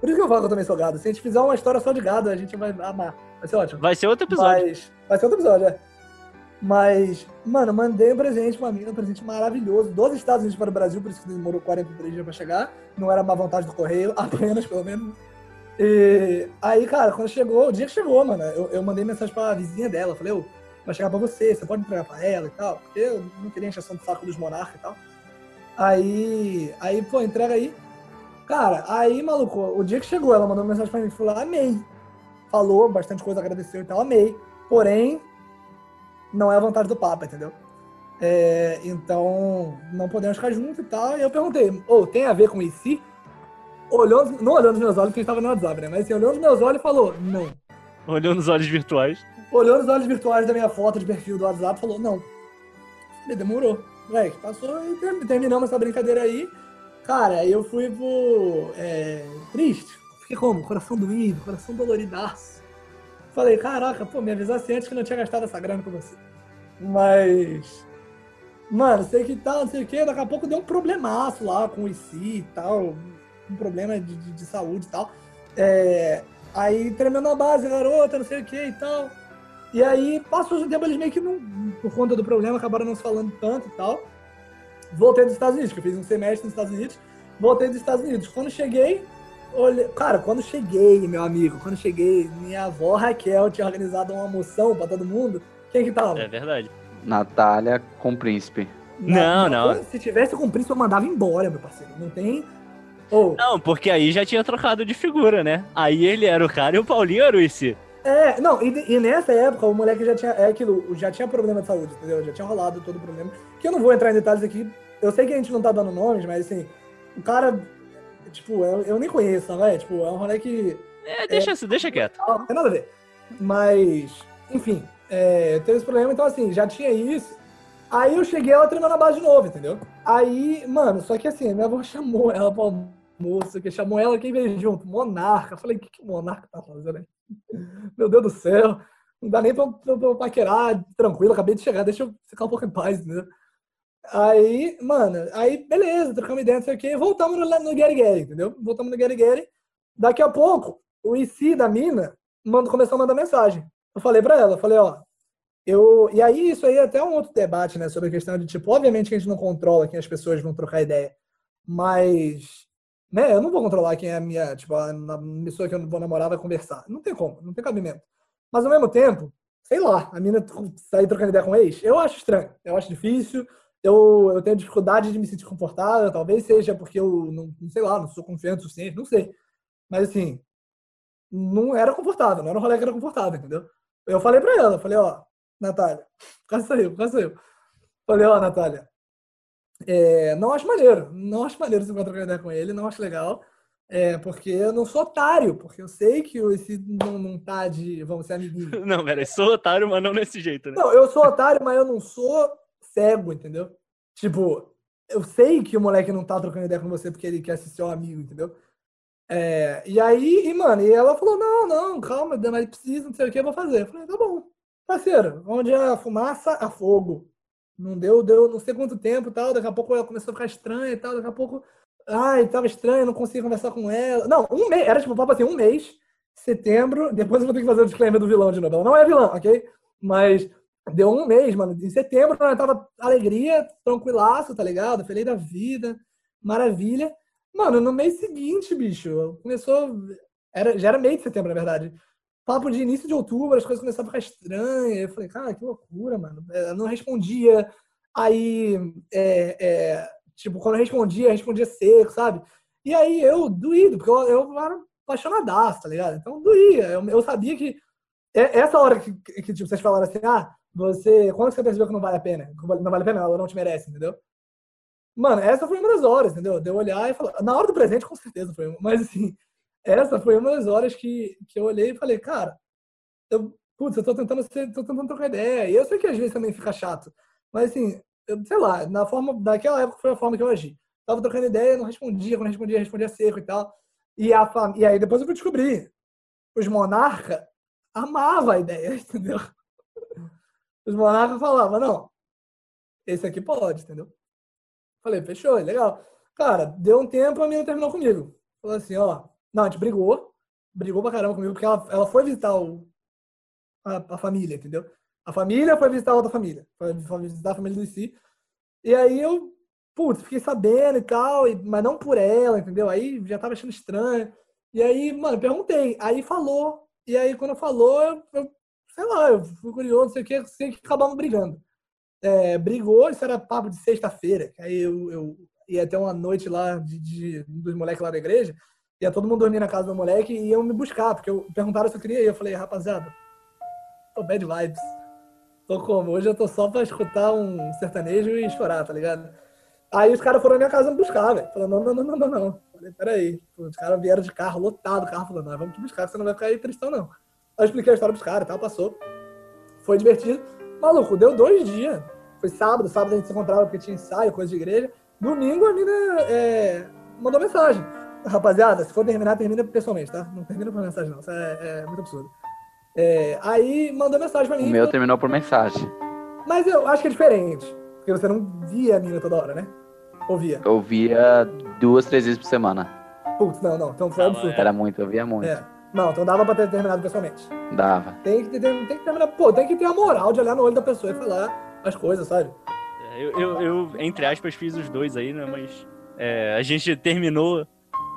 Por isso que eu falo que eu também sou gado. Se a gente fizer uma história só de gado, a gente vai amar. Vai ser ótimo. Vai ser outro episódio. Mas, vai ser outro episódio, é. Mas, mano, mandei um presente pra mim, um presente maravilhoso. Dos Estados Unidos para o Brasil, por isso que demorou 43 dias pra chegar. Não era má vontade do correio, apenas, pelo menos. E aí, cara, quando chegou, o dia que chegou, mano, eu, eu mandei mensagem pra vizinha dela, falei, ô, vai chegar pra você, você pode entregar pra ela e tal, porque eu não queria encheção do saco dos monarcas e tal. Aí, aí, pô, entrega aí. Cara, aí, maluco, o dia que chegou, ela mandou mensagem pra mim, falou, amei. Falou bastante coisa, agradeceu e tal, amei. Porém, não é a vontade do Papa, entendeu? É, então, não podemos ficar juntos e tal. E eu perguntei, ô, oh, tem a ver com isso? olhou, não olhou nos meus olhos, porque a gente tava no WhatsApp, né? Mas assim, olhou nos meus olhos e falou, não. Olhou nos olhos virtuais? Olhou nos olhos virtuais da minha foto de perfil do WhatsApp e falou, não. Falei, demorou. Moleque, passou e terminamos essa brincadeira aí. Cara, aí eu fui pro. É, triste. Fiquei como? Coração doído, coração doloridaço. Falei, caraca, pô, me avisasse antes que não tinha gastado essa grana com você. Mas. Mano, sei que tal, não sei o que, daqui a pouco deu um problemaço lá com o IC e tal um problema de, de, de saúde e tal. É, aí tremendo a base, garota, não sei o que e tal. E aí, passou um tempo, eles meio que não, por conta do problema, acabaram não se falando tanto e tal. Voltei dos Estados Unidos, que eu fiz um semestre nos Estados Unidos. Voltei dos Estados Unidos. Quando cheguei, olhei... cara, quando cheguei, meu amigo, quando cheguei, minha avó Raquel tinha organizado uma moção pra todo mundo. Quem que tava? É verdade. Natália com o príncipe. Não, não. não. Se tivesse com o príncipe, eu mandava embora, meu parceiro. Não tem Oh. Não, porque aí já tinha trocado de figura, né? Aí ele era o cara e o Paulinho era o IC. É, não, e, e, nessa época o moleque já tinha, é aquilo, já tinha problema de saúde, entendeu? Já tinha rolado todo o problema. Que eu não vou entrar em detalhes aqui. Eu sei que a gente não tá dando nomes, mas assim, o cara, tipo, eu, eu nem conheço, né? Tipo, é um moleque. É, deixa, é, deixa quieto. Não tem nada a ver. Mas, enfim, é, teve esse problema, então assim, já tinha isso. Aí eu cheguei ela treinando a base de novo, entendeu? Aí, mano, só que assim, minha avó chamou ela pra moça que chamou ela, quem veio junto? Monarca. falei, o que, que o Monarca tá fazendo aí? Meu Deus do céu, não dá nem pra, pra, pra paquerar tranquilo, acabei de chegar, deixa eu ficar um pouco em paz, entendeu? Aí, mano, aí beleza, trocamos ideia, não sei o quê, voltamos no, no Gary Gary, entendeu? Voltamos no Gary Gary. Daqui a pouco, o IC da mina manda, começou a mandar mensagem. Eu falei pra ela, falei, ó, eu. E aí, isso aí é até um outro debate, né? Sobre a questão de, tipo, obviamente que a gente não controla quem as pessoas vão trocar ideia. Mas né? Eu não vou controlar quem é a minha, tipo, a, a pessoa que eu vou namorar vai conversar. Não tem como, não tem cabimento. Mas ao mesmo tempo, sei lá, a mina sair trocando ideia com o ex, eu acho estranho, eu acho difícil, eu, eu tenho dificuldade de me sentir confortável, talvez seja porque eu não, não sei lá, não sou confiante o suficiente, não sei. Mas assim, não era confortável, não era um rolê que era confortável, entendeu? Eu falei pra ela, falei, ó, Natália, quase saiu, quase saiu. Falei, ó, Natália, é, não acho maneiro. Não acho maneiro se encontrar ideia com ele, não acho legal. É, porque eu não sou otário, porque eu sei que esse não, não tá de. Vamos ser amiguinhos. Não, pera, eu sou otário, mas não desse jeito, né? Não, eu sou otário, mas eu não sou cego, entendeu? Tipo, eu sei que o moleque não tá trocando ideia com você porque ele quer ser seu amigo, entendeu? É, e aí, e, mano, e ela falou: não, não, calma, mas precisa, não sei o que, eu vou fazer. Eu falei, tá bom. parceiro, onde a fumaça, a fogo. Não deu, deu não sei quanto tempo tal. Daqui a pouco ela começou a ficar estranha e tal. Daqui a pouco, ai, tava estranho, não conseguia conversar com ela. Não, um mês, era tipo, papo assim, um mês, setembro. Depois eu vou ter que fazer o disclaimer do vilão de novo. Ela não é vilão, ok? Mas deu um mês, mano. Em setembro ela tava alegria, tranquilaço, tá ligado? Feliz da vida, maravilha. Mano, no mês seguinte, bicho, começou. Era, já era mês de setembro, na verdade. Papo de início de outubro, as coisas começaram a ficar estranhas. Eu falei, cara, que loucura, mano. Ela não respondia. Aí, é, é, tipo, quando eu respondia, respondia seco, sabe? E aí eu doído, porque eu, eu era apaixonadaço, tá ligado? Então doía. Eu, eu sabia que. É, essa hora que, que tipo, vocês falaram assim, ah, você. Quando você percebeu que não vale a pena? Não vale a pena, ela não te merece, entendeu? Mano, essa foi uma das horas, entendeu? De eu olhar e falar. Na hora do presente, com certeza foi. Mas assim, essa foi uma das horas que, que eu olhei e falei, cara, eu, putz, eu tô tentando, tô tentando trocar ideia. E eu sei que às vezes também fica chato. Mas assim, eu, sei lá, na forma, daquela época foi a forma que eu agi. Tava trocando ideia, não respondia, quando respondia, respondia seco e tal. E, a, e aí depois eu fui descobrir. Os monarca amavam a ideia, entendeu? Os monarcas falavam, não, esse aqui pode, entendeu? Falei, fechou, legal. Cara, deu um tempo, a menina terminou comigo. Falou assim, ó. Não, a gente brigou. Brigou pra caramba comigo, porque ela, ela foi visitar o, a, a família, entendeu? A família foi visitar a outra família. Foi, foi visitar a família do si. E aí eu, putz, fiquei sabendo e tal, e, mas não por ela, entendeu? Aí já tava achando estranho. E aí, mano, perguntei. Aí falou. E aí, quando falou, eu, eu sei lá, eu fui curioso, não sei o que, sei que acabamos brigando é, brigou, isso era papo de sexta-feira. Aí eu, eu, ia ter uma noite lá de, de, dos moleques lá da igreja, ia todo mundo dormir na casa do moleque e iam me buscar, porque eu perguntaram se eu queria ir. Eu falei, rapaziada, tô bad vibes. Tô como? Hoje eu tô só pra escutar um sertanejo e chorar, tá ligado? Aí os caras foram na minha casa me buscar, velho. Falando, não, não, não, não, não, não. Falei, peraí. Os caras vieram de carro, lotado o carro, falando, vamos te buscar, você não vai ficar aí tristão, não. Eu expliquei a história pros caras e tal, passou. Foi divertido. Maluco, deu dois dias. Foi sábado, sábado a gente se encontrava porque tinha ensaio, coisa de igreja. Domingo a mina é, mandou mensagem. Rapaziada, se for terminar, termina pessoalmente, tá? Não termina por mensagem, não. Isso é, é muito absurdo. É, aí mandou mensagem pra mim. O meu terminou por mensagem. Mas eu acho que é diferente. Porque você não via a mina toda hora, né? Ou via? Eu via duas, três vezes por semana. Putz, não, não. Então foi absurdo. Era muito, eu via muito. É. Não, então dava pra ter terminado pessoalmente. Dava. Tem que, tem, tem que terminar. Pô, tem que ter a moral de olhar no olho da pessoa e falar as coisas, sabe? É, eu, eu, eu, entre aspas, fiz os dois aí, né? Mas é, a gente terminou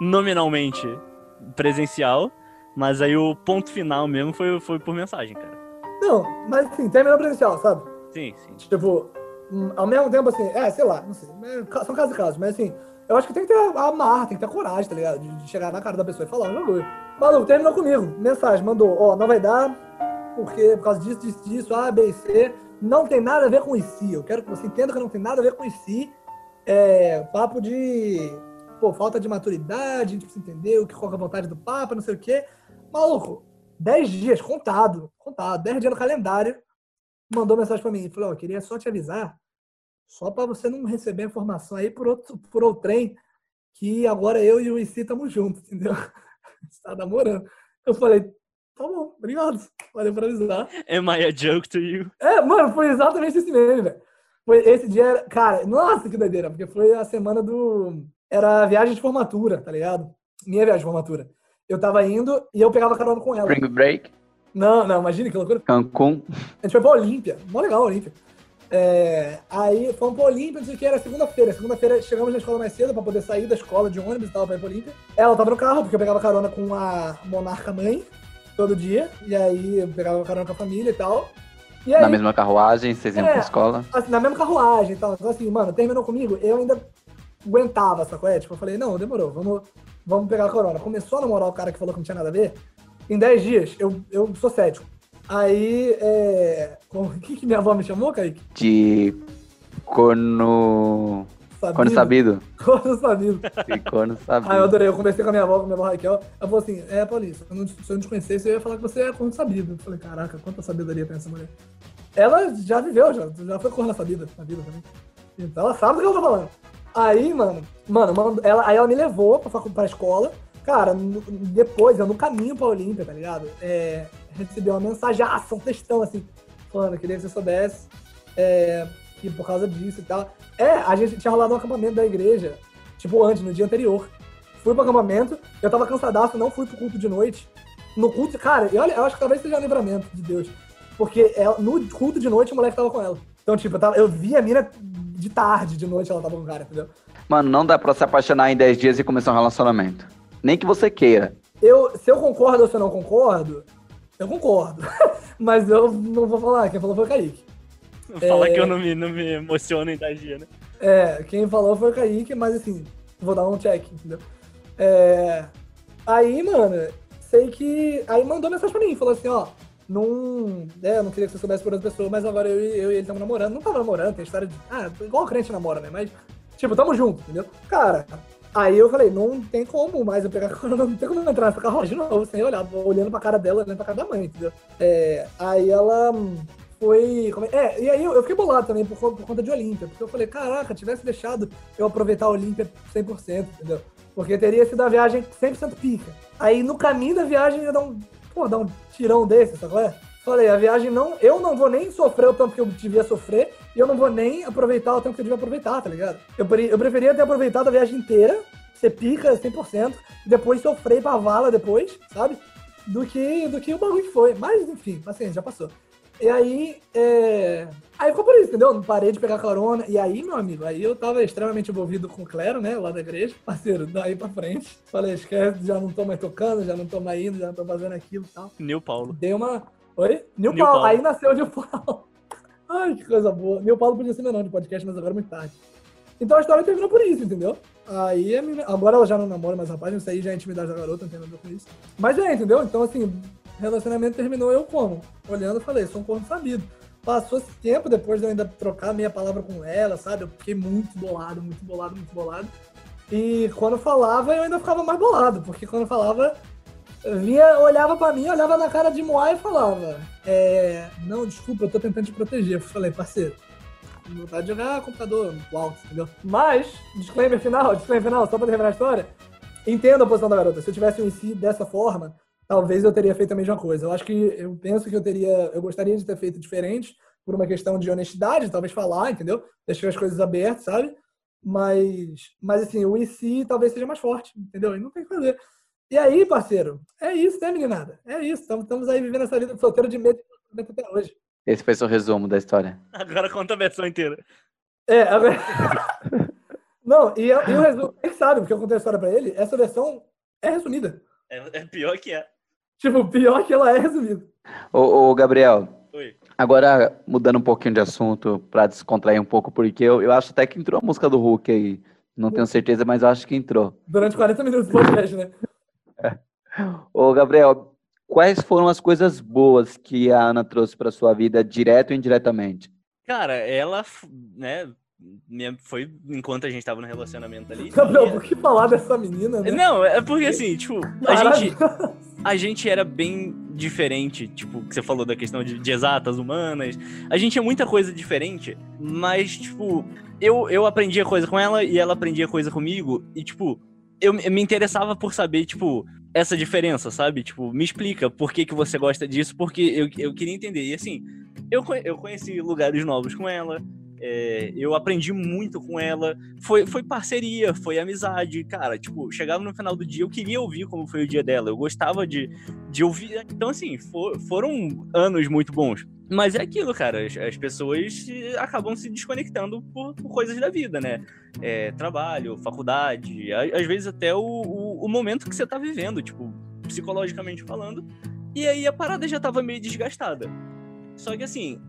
nominalmente presencial, mas aí o ponto final mesmo foi, foi por mensagem, cara. Não, mas assim, terminou presencial, sabe? Sim, sim. Tipo, hum, ao mesmo tempo, assim, é, sei lá, não sei. São casos e casos, mas assim, eu acho que tem que ter a marra, tem que ter a coragem, tá ligado? De, chegar na cara da pessoa e falar, não, bagulho. Maluco, terminou comigo. Mensagem, mandou, ó, não vai dar, porque por causa disso, disso, disso, A, B C. Não tem nada a ver com isso. Eu quero que você entenda que não tem nada a ver com isso. É papo de pô, falta de maturidade, a gente precisa entender o que qual é a vontade do Papa, não sei o quê. Maluco, 10 dias, contado, contado, 10 dias no calendário, mandou mensagem para mim falou: oh, queria só te avisar só para você não receber informação aí por outro, por outro trem, que agora eu e o IC estamos juntos, entendeu? Você tá namorando. Eu falei, tá bom, obrigado. Valeu por avisar. Am I a joke to you? É, mano, foi exatamente esse meme, velho. Foi esse dia, cara, nossa, que doideira, porque foi a semana do. Era a viagem de formatura, tá ligado? Minha viagem de formatura. Eu tava indo e eu pegava carona com ela. Spring Break? Não, não, imagina que loucura. Cancún. A gente foi pra Olímpia. Mó legal a Olímpia. É, aí fomos pra Olímpia, não sei o que, era segunda-feira. Segunda-feira chegamos na escola mais cedo pra poder sair da escola de ônibus e tal, pra ir pra Olímpia. Ela tava no carro, porque eu pegava carona com a monarca mãe todo dia. E aí eu pegava carona com a família e tal. E aí, na mesma carruagem, vocês iam é, pra escola? Assim, na mesma carruagem e tal. Então, assim, mano, terminou comigo, eu ainda aguentava, essa coisa. Tipo, eu falei, não, demorou, vamos, vamos pegar a corona. Começou a namorar o cara que falou que não tinha nada a ver. Em 10 dias, eu, eu sou cético. Aí, é... O que, que minha avó me chamou, Kaique? De corno... Sabido. Corno sabido. Corno sabido. E corno sabido. Ah, eu adorei. Eu conversei com a minha avó, com a minha avó Raquel. Ela falou assim, é, Paulista, se eu não te conhecesse, eu ia falar que você é corno sabido. Eu falei, caraca, quanta sabedoria tem essa mulher. Ela já viveu, já, já foi corno sabida na vida também. Então ela sabe do que ela tá falando. Aí, mano, mano, ela, aí ela me levou pra, pra escola. Cara, depois, eu no caminho pra Olímpia, tá ligado? É, recebi uma mensagem, um textão, assim. falando, queria que você soubesse é, que por causa disso e tal. É, a gente tinha rolado um acampamento da igreja, tipo antes, no dia anterior. Fui pro acampamento, eu tava cansadaço, não fui pro culto de noite. No culto, cara, eu, eu acho que talvez seja um livramento de Deus. Porque ela, no culto de noite o moleque tava com ela. Então, tipo, eu, tava, eu vi a mina de tarde, de noite ela tava com o cara, entendeu? Mano, não dá pra se apaixonar em 10 dias e começar um relacionamento. Nem que você queira. Eu, se eu concordo ou se eu não concordo, eu concordo. Mas eu não vou falar, quem falou foi o Kaique. Fala É. que eu não me, não me emociono em dar dia, né? É, quem falou foi o Kaique, mas assim, vou dar um check, entendeu? É, aí, mano, sei que. Aí mandou mensagem pra mim, falou assim, ó. Não. É, eu não queria que você soubesse por outra pessoa, mas agora eu, e- eu e ele estamos namorando. Não tava namorando, tem história de. Ah, igual crente namora, né? Mas, tipo, tamo junto, entendeu? Cara, aí eu falei, não tem como mais eu pegar não tem como entrar nessa carroça de novo, sem olhar, olhando pra cara dela, olhando pra cara da mãe, entendeu? É, aí ela hum, foi. é- e aí eu, fiquei bolado também por, por conta de Olímpia, porque eu falei, caraca, tivesse deixado eu aproveitar a Olímpia 100%, entendeu? Porque teria sido a viagem 100% pica. Aí no caminho da viagem ia dar um, pô, dar um tirão desse, sabe é? Falei, a viagem não, eu não vou nem sofrer o tanto que eu devia sofrer, e eu não vou nem aproveitar o tanto que eu devia aproveitar, tá ligado? Eu, eu preferia ter aproveitado a viagem inteira, ser pica 100%, e depois sofrer pra vala depois, sabe? Do que, do que o bagulho que foi. Mas, enfim, paciência, já passou. E aí, é... Aí ficou por isso, entendeu? Não parei de pegar carona. E aí, meu amigo, aí eu tava extremamente envolvido com o Clero, né? Lá da igreja. Parceiro, daí pra frente. Falei, esquece, já não tô mais tocando, já não tô mais indo, já não tô fazendo aquilo e tal. Nil Paulo. Dei uma. Oi? Nil Nil Paulo. Paulo. Aí nasceu o Nil Paulo. Ai, que coisa boa. Nil Paulo podia ser meu nome de podcast, mas agora é muito tarde. Então a história terminou por isso, entendeu? Aí menina- agora ela já não namora mais rapaz, isso aí já é intimidade da garota, não tem nada com isso. Mas é, entendeu? Então, assim, relacionamento terminou eu como? Olhando falei, sou um corno sabido. Passou esse tempo depois de eu ainda trocar meia palavra com ela, sabe? Eu fiquei muito bolado, muito bolado, muito bolado. E quando falava, eu ainda ficava mais bolado, porque quando falava, vinha, olhava pra mim, olhava na cara de Moai e falava: é, Não, desculpa, eu tô tentando te proteger. Eu falei, parceiro, vontade de jogar computador no alto, entendeu? Mas, disclaimer final, disclaimer final, só pra terminar a história. Entendo a posição da garota. Se eu tivesse um si dessa forma, talvez eu teria feito a mesma coisa. Eu acho que eu penso que eu teria, eu gostaria de ter feito diferente por uma questão de honestidade, talvez falar, entendeu? Deixar as coisas abertas, sabe? Mas, mas assim, o si talvez seja mais forte, entendeu? E não tem o que fazer. E aí, parceiro, é isso, né, meninada? É isso. Estamos, aí vivendo essa vida de solteiro de medo até hoje. Esse foi seu resumo da história. Agora conta a versão inteira. É, agora... Não, e, eu- e o resumo, ele sabe, porque eu contei a história pra ele, essa versão é resumida. É, é pior que é. Tipo, pior que ela é resumida. Ô, ô, Gabriel, Oi. agora mudando um pouquinho de assunto pra descontrair um pouco, porque eu, eu acho até que entrou a música do Hulk aí. Não tenho certeza, mas eu acho que entrou. Durante 40 minutos do podcast, né? Ô, Gabriel, quais foram as coisas boas que a Ana trouxe pra sua vida, direto ou indiretamente? Cara, ela, né, minha- foi enquanto a gente tava no relacionamento ali. Gabriel, por que falar dessa menina, né? Não, é porque assim, tipo, a gente, a gente era bem diferente, tipo, que você falou da questão de, de exatas, humanas. A gente tinha muita coisa diferente, mas, tipo, eu, eu aprendia coisa com ela e ela aprendia coisa comigo, e, tipo, eu, eu me interessava por saber, tipo, essa diferença, sabe? Tipo, me explica por que, que você gosta disso, porque eu, eu queria entender. E assim, eu, eu conheci lugares novos com ela, é, eu aprendi muito com ela. Foi, foi parceria, foi amizade, cara. Tipo, chegava no final do dia, eu queria ouvir como foi o dia dela. Eu gostava de, de ouvir. Então, assim, for- foram anos muito bons. Mas é aquilo, cara. As, as pessoas acabam se desconectando por, por coisas da vida, né? É, trabalho, faculdade, às vezes até o, o, o momento que você tá vivendo, tipo, psicologicamente falando. E aí a parada já tava meio desgastada. Só que assim,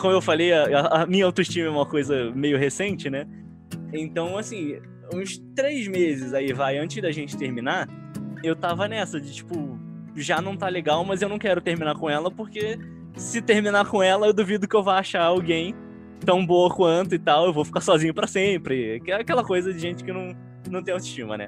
como eu falei, a, a minha autoestima é uma coisa meio recente, né? Então, assim, uns três meses aí, vai, antes da gente terminar, eu tava nessa de, tipo, já não tá legal, mas eu não quero terminar com ela, porque se terminar com ela, eu duvido que eu vá achar alguém tão boa quanto e tal, eu vou ficar sozinho pra sempre. Que é aquela coisa de gente que não, não tem autoestima, né?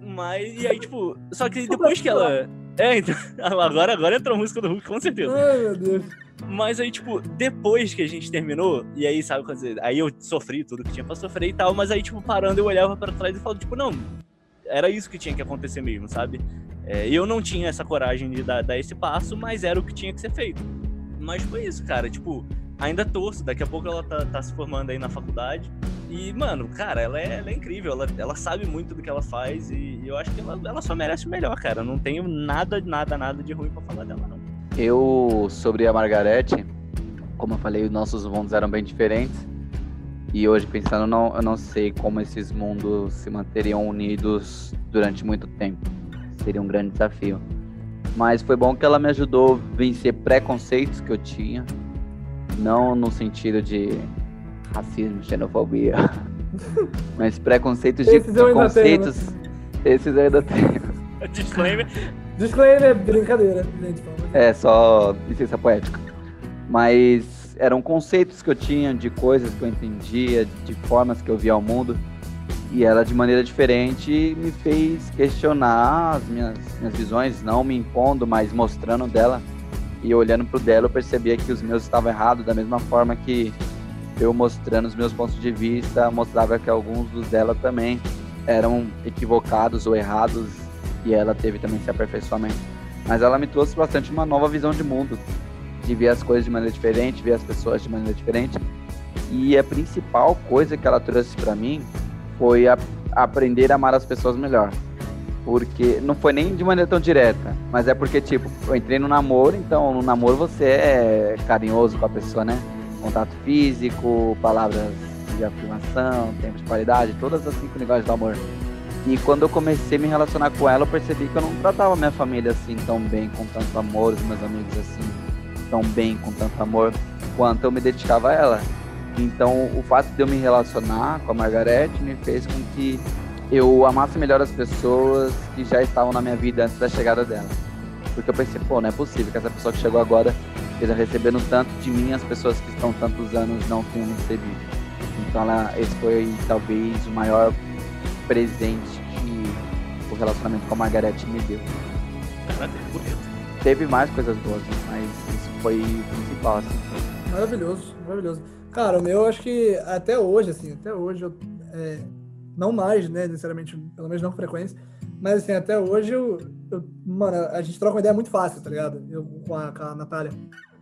Mas, e aí, tipo, só que depois que ela. É, então, agora, agora entrou a música do Hulk, com certeza. Ai, meu Deus. Mas aí, tipo, depois que a gente terminou, e aí, sabe, quando aí eu sofri tudo que tinha pra sofrer e tal, mas aí, tipo, parando, eu olhava pra trás e falava, tipo, não, era isso que tinha que acontecer mesmo, sabe? É, eu não tinha essa coragem de dar, dar esse passo, mas era o que tinha que ser feito. Mas foi isso, cara. Tipo, ainda torço. Daqui a pouco ela tá, tá se formando aí na faculdade. E, mano, cara, ela é, ela é incrível. Ela, ela sabe muito do que ela faz. E, eu acho que ela, ela só merece o melhor, cara. Não tenho nada, nada, nada de ruim pra falar dela, não. Eu, sobre a Margarete, como eu falei, os nossos mundos eram bem diferentes. E hoje, pensando, não, eu não sei como esses mundos se manteriam unidos durante muito tempo. Seria um grande desafio. Mas foi bom que ela me ajudou a vencer preconceitos que eu tinha. Não no sentido de racismo, xenofobia. mas preconceitos de, Esses eu de ainda conceitos. Esses eu ainda tenho. Disclaimer. Disclaimer, é brincadeira, gente. É, só licença poética. Mas eram conceitos que eu tinha de coisas que eu entendia, de formas que eu via o mundo. E ela, de maneira diferente, me fez questionar as minhas, minhas visões, não me impondo, mas mostrando dela. E olhando pro dela, eu percebia que os meus estavam errados, da mesma forma que eu mostrando os meus pontos de vista, mostrava que alguns dos dela também eram equivocados ou errados, e ela teve também esse aperfeiçoamento. Mas ela me trouxe bastante uma nova visão de mundo, de ver as coisas de maneira diferente, ver as pessoas de maneira diferente. E a principal coisa que ela trouxe para mim foi a, aprender a amar as pessoas melhor. Porque não foi nem de maneira tão direta, mas é porque, tipo, eu entrei no namoro, então no namoro você é carinhoso com a pessoa, né? Contato físico, palavras de afirmação, tempo de qualidade, todas as cinco linguagens do amor. E quando eu comecei a me relacionar com ela, eu percebi que eu não tratava minha família assim tão bem, com tanto amor, os meus amigos assim, tão bem, com tanto amor, quanto eu me dedicava a ela. Então, o fato de eu me relacionar com a Margarete me fez com que eu amasse melhor as pessoas que já estavam na minha vida antes da chegada dela. Porque eu pensei, pô, não é possível que essa pessoa que chegou agora esteja recebendo tanto de mim, as pessoas que estão tantos anos não tenham recebido. Então, ela, esse foi talvez o maior presente que o relacionamento com a Margarete me deu. Teve mais coisas boas, né? mas isso foi o principal, assim. Maravilhoso, maravilhoso. Cara, o meu, eu acho que até hoje, assim, até hoje, eu, é, não mais, né, necessariamente, pelo menos não com frequência, mas assim, até hoje eu, eu- mano, a gente troca uma ideia muito fácil, tá ligado? Eu com a, com a Natália.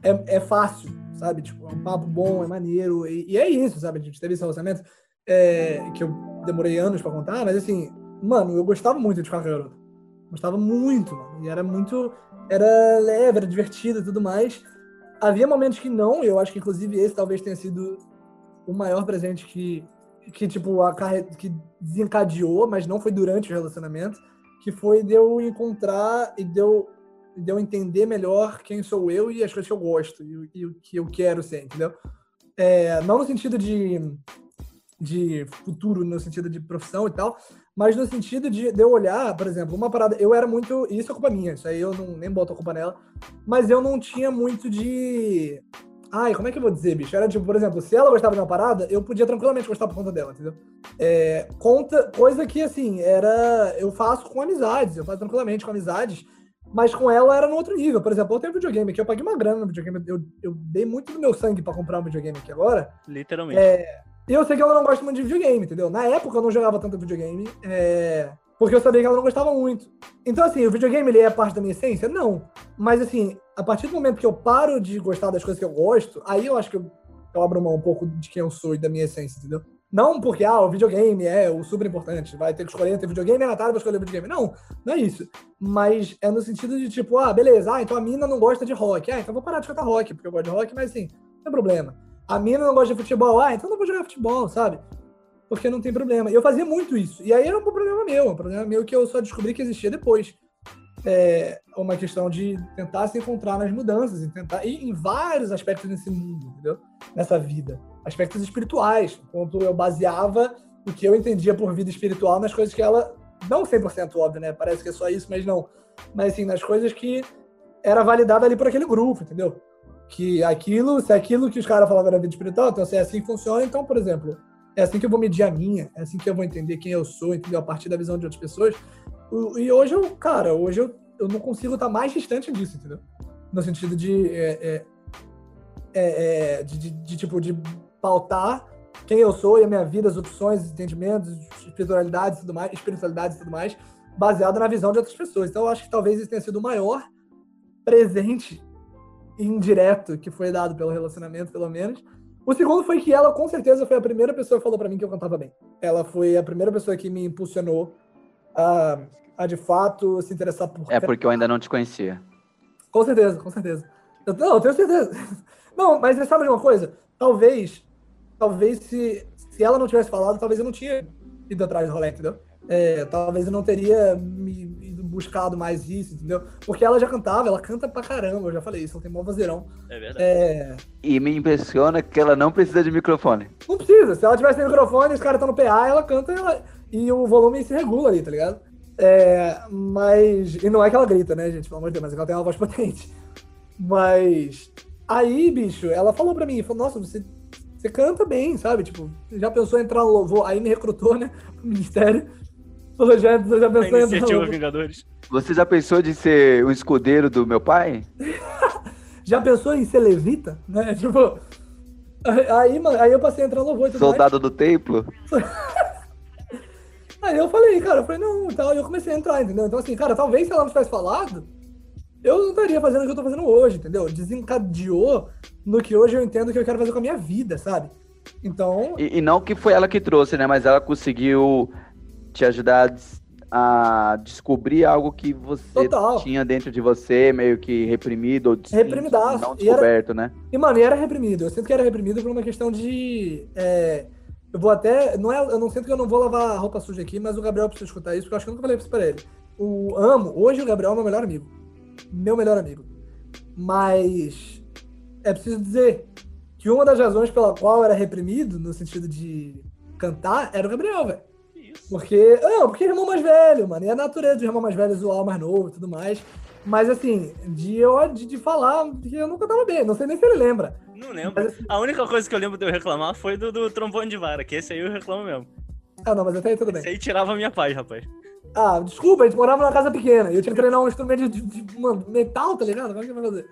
É, é fácil, sabe? Tipo, é um papo bom, é maneiro, e, e é isso, sabe? A gente teve esse relacionamento é, que eu demorei anos pra contar, mas assim, mano, eu gostava muito de a garota. Gostava muito, mano. E era muito. Era leve, era divertido e tudo mais. Havia momentos que não, eu acho que inclusive esse talvez tenha sido o maior presente que, que tipo, acarre... que desencadeou, mas não foi durante o relacionamento, que foi de eu encontrar e de eu, de eu entender melhor quem sou eu e as coisas que eu gosto e, o- e o que eu quero ser, entendeu? É, não no sentido de, de futuro, no sentido de profissão e tal, mas no sentido de, de eu olhar, por exemplo, uma parada. Eu era muito. Isso é culpa minha, isso aí eu não, nem boto a culpa nela. Mas eu não tinha muito de. Ai, como é que eu vou dizer, bicho? Era tipo, por exemplo, se ela gostava de uma parada, eu podia tranquilamente gostar por conta dela, entendeu? É, conta, coisa que, assim, era. Eu faço com amizades, eu faço tranquilamente com amizades, mas com ela era no outro nível. Por exemplo, eu tenho videogame aqui, eu paguei uma grana no videogame, eu, eu dei muito do meu sangue pra comprar um videogame aqui agora. Literalmente. E eu sei que ela não gosta muito de videogame, entendeu? Na época eu não jogava tanto videogame, é, porque eu sabia que ela não gostava muito. Então, assim, o videogame ele é parte da minha essência? Não. Mas, assim, a partir do momento que eu paro de gostar das coisas que eu gosto, aí eu acho que eu, eu abro mão um pouco de quem eu sou e da minha essência, entendeu? Não porque, ah, o videogame é o super importante, vai ter que escolher entre videogame e Natália vai escolher videogame. Não, não é isso. Mas é no sentido de, tipo, ah, beleza, ah, então a mina não gosta de rock. Ah, então vou parar de escutar rock, porque eu gosto de rock, mas, assim, não tem problema. A mina não gosta de futebol. Ah, então não vou jogar futebol, sabe? Porque não tem problema. E eu fazia muito isso. E aí era um problema meu, um problema meu que eu só descobri que existia depois. É uma questão de tentar se encontrar nas mudanças, e tentar e em vários aspectos nesse mundo, entendeu? Nessa vida. Aspectos espirituais, quando eu baseava o que eu entendia por vida espiritual nas coisas que ela, não 100% óbvio, né? Parece que é só isso, mas não. Mas assim, nas coisas que era validada ali por aquele grupo, entendeu? que aquilo, se aquilo que os caras falavam era vida espiritual, então se é assim que funciona, então, por exemplo, é assim que eu vou medir a minha, é assim que eu vou entender quem eu sou, entendeu? A partir da visão de outras pessoas. E hoje eu, cara, hoje eu, eu não consigo estar mais distante disso, entendeu? No sentido de, é, é, é, é, de, de- de, tipo, de pautar quem eu sou e a minha vida, as opções, os entendimentos, espiritualidades e tudo mais, espiritualidades e tudo mais, baseado na visão de outras pessoas. Então eu acho que talvez esse tenha sido o maior presente indireto que foi dado pelo relacionamento, pelo menos. O segundo foi que ela, com certeza, foi a primeira pessoa que falou para mim que eu cantava bem. Ela foi a primeira pessoa que me impulsionou a, a de fato, se interessar por. É porque eu ainda não te conhecia. Com certeza, com certeza. Eu, não, eu tenho certeza. Não, mas você sabe de uma coisa? Talvez, talvez se, se ela não tivesse falado, talvez eu não tinha ido atrás do rolê, entendeu? É, talvez eu não teria me buscado mais isso, entendeu? Porque ela já cantava, ela canta pra caramba, eu já falei isso, ela tem mó vozeirão. É verdade. É, E me impressiona que ela não precisa de microfone. não precisa, se ela tivesse microfone, os caras estão no PA, ela canta e, ela- e o volume se regula ali, tá ligado? É, mas. E não é que ela grita, né, gente? Pelo amor de Deus, mas é que ela tem uma voz potente. Mas. Aí, bicho, ela falou pra mim, falou, nossa, você, você canta bem, sabe? Tipo, já pensou em entrar no louvor? Aí me recrutou, né? Pro ministério. Falou, já, já pensou em entrar no? Vingadores. Você já pensou de ser o escudeiro do meu pai? Já pensou em ser levita? Né? Tipo. Aí, mano, aí eu passei a entrar no louvor e tudo mais. Soldado do templo? Aí eu falei, cara, eu falei, não, e tal, e eu comecei a entrar, entendeu? Então, assim, cara, talvez se ela não tivesse falado, eu não estaria fazendo o que eu tô fazendo hoje, entendeu? Desencadeou no que hoje eu entendo que eu quero fazer com a minha vida, sabe? Então, E, e não que foi ela que trouxe, né? Mas ela conseguiu te ajudar a des- a descobrir algo que você Total. tinha dentro de você, meio que reprimido ou des- Reprimidaço. não E era- descoberto, né? e mano, e era reprimido. Eu sinto que era reprimido por uma questão de. é, eu vou até. Não é, eu não sinto que eu não vou lavar roupa suja aqui, mas o Gabriel precisa escutar isso, porque eu acho que eu nunca falei isso pra ele. O amo, hoje o Gabriel é meu melhor amigo. Meu melhor amigo. Mas é preciso dizer que uma das razões pela qual eu era reprimido, no sentido de cantar, era o Gabriel, velho. Isso. Porque. Não, porque é irmão mais velho, mano. E é a natureza do irmão mais velho zoar o mais novo e tudo mais. Mas assim, de eu de, de falar que eu nunca tava bem. Não sei nem se ele lembra. Não lembro. Mas, assim, A única coisa que eu lembro de eu reclamar foi do, do trombone de vara, que esse aí eu reclamo mesmo. ah, não, mas até aí tudo Esse bem. aí tirava a minha paz, rapaz. Ah, desculpa, a gente morava numa casa pequena. E eu tinha que treinar um instrumento de, de- de- mano, metal, tá ligado? Como é que vai fazer?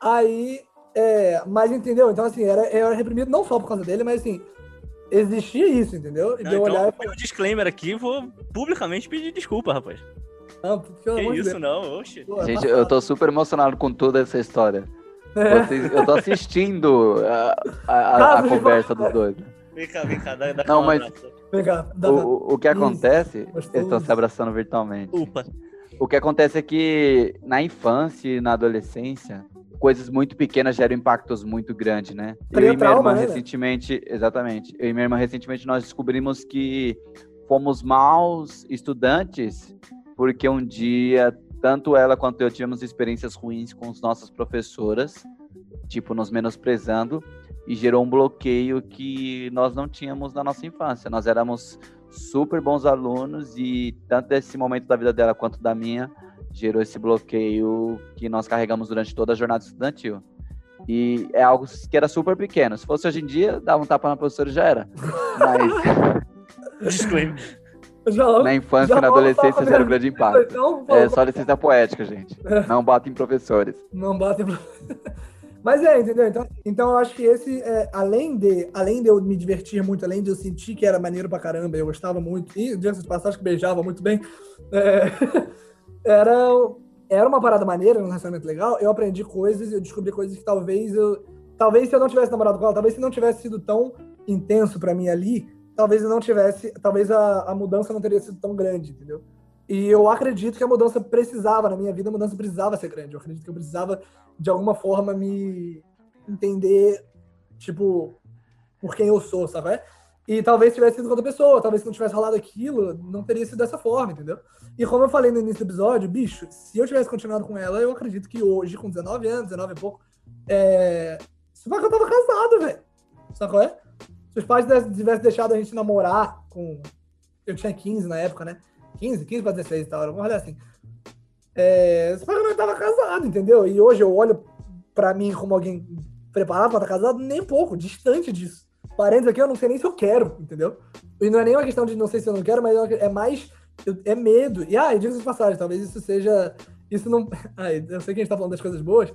Aí, é, mas entendeu? Então, assim, era, eu era reprimido não só por causa dele, mas assim, existia isso, entendeu? E Não, então, olhar e meu disclaimer aqui, vou publicamente pedir desculpa, rapaz. Não, pelo Que isso, Deus. não, oxe. Gente, eu tô super emocionado com toda essa história. É. Vocês- eu tô assistindo a, a- a- a conversa dos dois. Vem cá, vem cá, dá, dá Não, um mas-. Vem cá, dá, O, o- o que acontece, gostoso. eles estão se abraçando virtualmente. Upa. O que acontece é que na infância e na adolescência, coisas muito pequenas geram impactos muito grandes, né? Eu e minha irmã né, recentemente, exatamente. Eu e minha irmã recentemente nós descobrimos que fomos maus estudantes porque um dia tanto ela quanto eu tivemos experiências ruins com as nossas professoras, tipo nos menosprezando e gerou um bloqueio que nós não tínhamos na nossa infância. Nós éramos super bons alunos e tanto desse momento da vida dela quanto da minha gerou esse bloqueio que nós carregamos durante toda a jornada estudantil. E é algo que era super pequeno. Se fosse hoje em dia, dava um tapa na professora e já era. Mas Disclaimer. Já, na infância e na adolescência um mesmo. grande impacto. Então, É só licença poética, gente. Não batem em professores. Não batem pra... Mas é, entendeu? Então, então eu acho que esse, é, além, de, além de eu me divertir muito, além de eu sentir que era maneiro pra caramba, eu gostava muito, e diante de passagem que beijava muito bem, é, era, era uma parada maneira, um relacionamento legal, eu aprendi coisas, eu descobri coisas que talvez eu. Talvez se eu não tivesse namorado com ela, talvez se não tivesse sido tão intenso pra mim ali, talvez não tivesse. Talvez a, a mudança não teria sido tão grande, entendeu? E eu acredito que a mudança precisava, na minha vida, a mudança precisava ser grande. Eu acredito que eu precisava, de alguma forma, me entender, tipo, por quem eu sou, sabe? E talvez tivesse sido com outra pessoa, talvez se não tivesse rolado aquilo, não teria sido dessa forma, entendeu? E como eu falei no início do episódio, bicho, se eu tivesse continuado com ela, eu acredito que hoje, com 19 anos, 19 e pouco, é... Só que eu tava casado, velho. Sabe qual é? Se os pais tivessem- deixado a gente namorar com. Eu tinha 15 na época, né? 15, 15 pra 16 e tal, era uma olhar assim. É... Só que eu não tava casado, entendeu? E hoje eu olho pra mim como alguém preparado pra estar casado, nem pouco, distante disso. Parênteses aqui, eu não sei nem se eu quero, entendeu? E não é nem uma questão de não sei se eu não quero, mas é mais. eu- É medo. E, ah, e diga de passagem, talvez isso seja. Isso não. Ai, eu sei que a gente tá falando das coisas boas,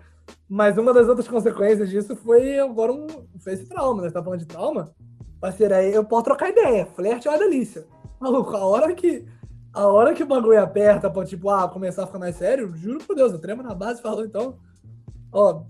mas uma das outras consequências disso foi agora um. Foi esse trauma, né? Você tá falando de trauma? Parceiro, aí eu posso trocar ideia. Flerte é uma delícia. Maluco, a hora que. A hora que o bagulho aperta pra, tipo, ah, começar a ficar mais sério, juro por Deus, eu tremo na base e falo, então. Ó,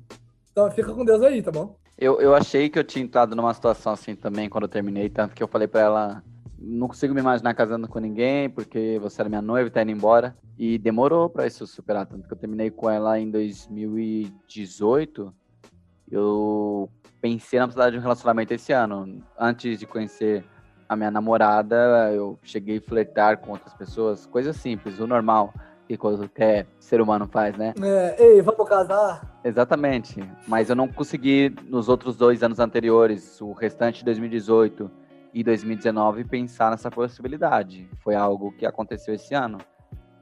então fica com Deus aí, tá bom? Eu, eu achei que eu tinha entrado numa situação assim também quando eu terminei, tanto que eu falei pra ela, não consigo me imaginar casando com ninguém, porque você era minha noiva e tá indo embora. E demorou pra isso superar, tanto que eu terminei com ela em 2018. Eu pensei na possibilidade de um relacionamento esse ano. Antes de conhecer a minha namorada, eu cheguei a flertar com outras pessoas, coisa simples, o normal que qualquer ser humano faz, né? É, ei, vamos casar? Exatamente. Mas eu não consegui, nos outros dois anos anteriores, o restante de 2018 e 2019, pensar nessa possibilidade. Foi algo que aconteceu esse ano,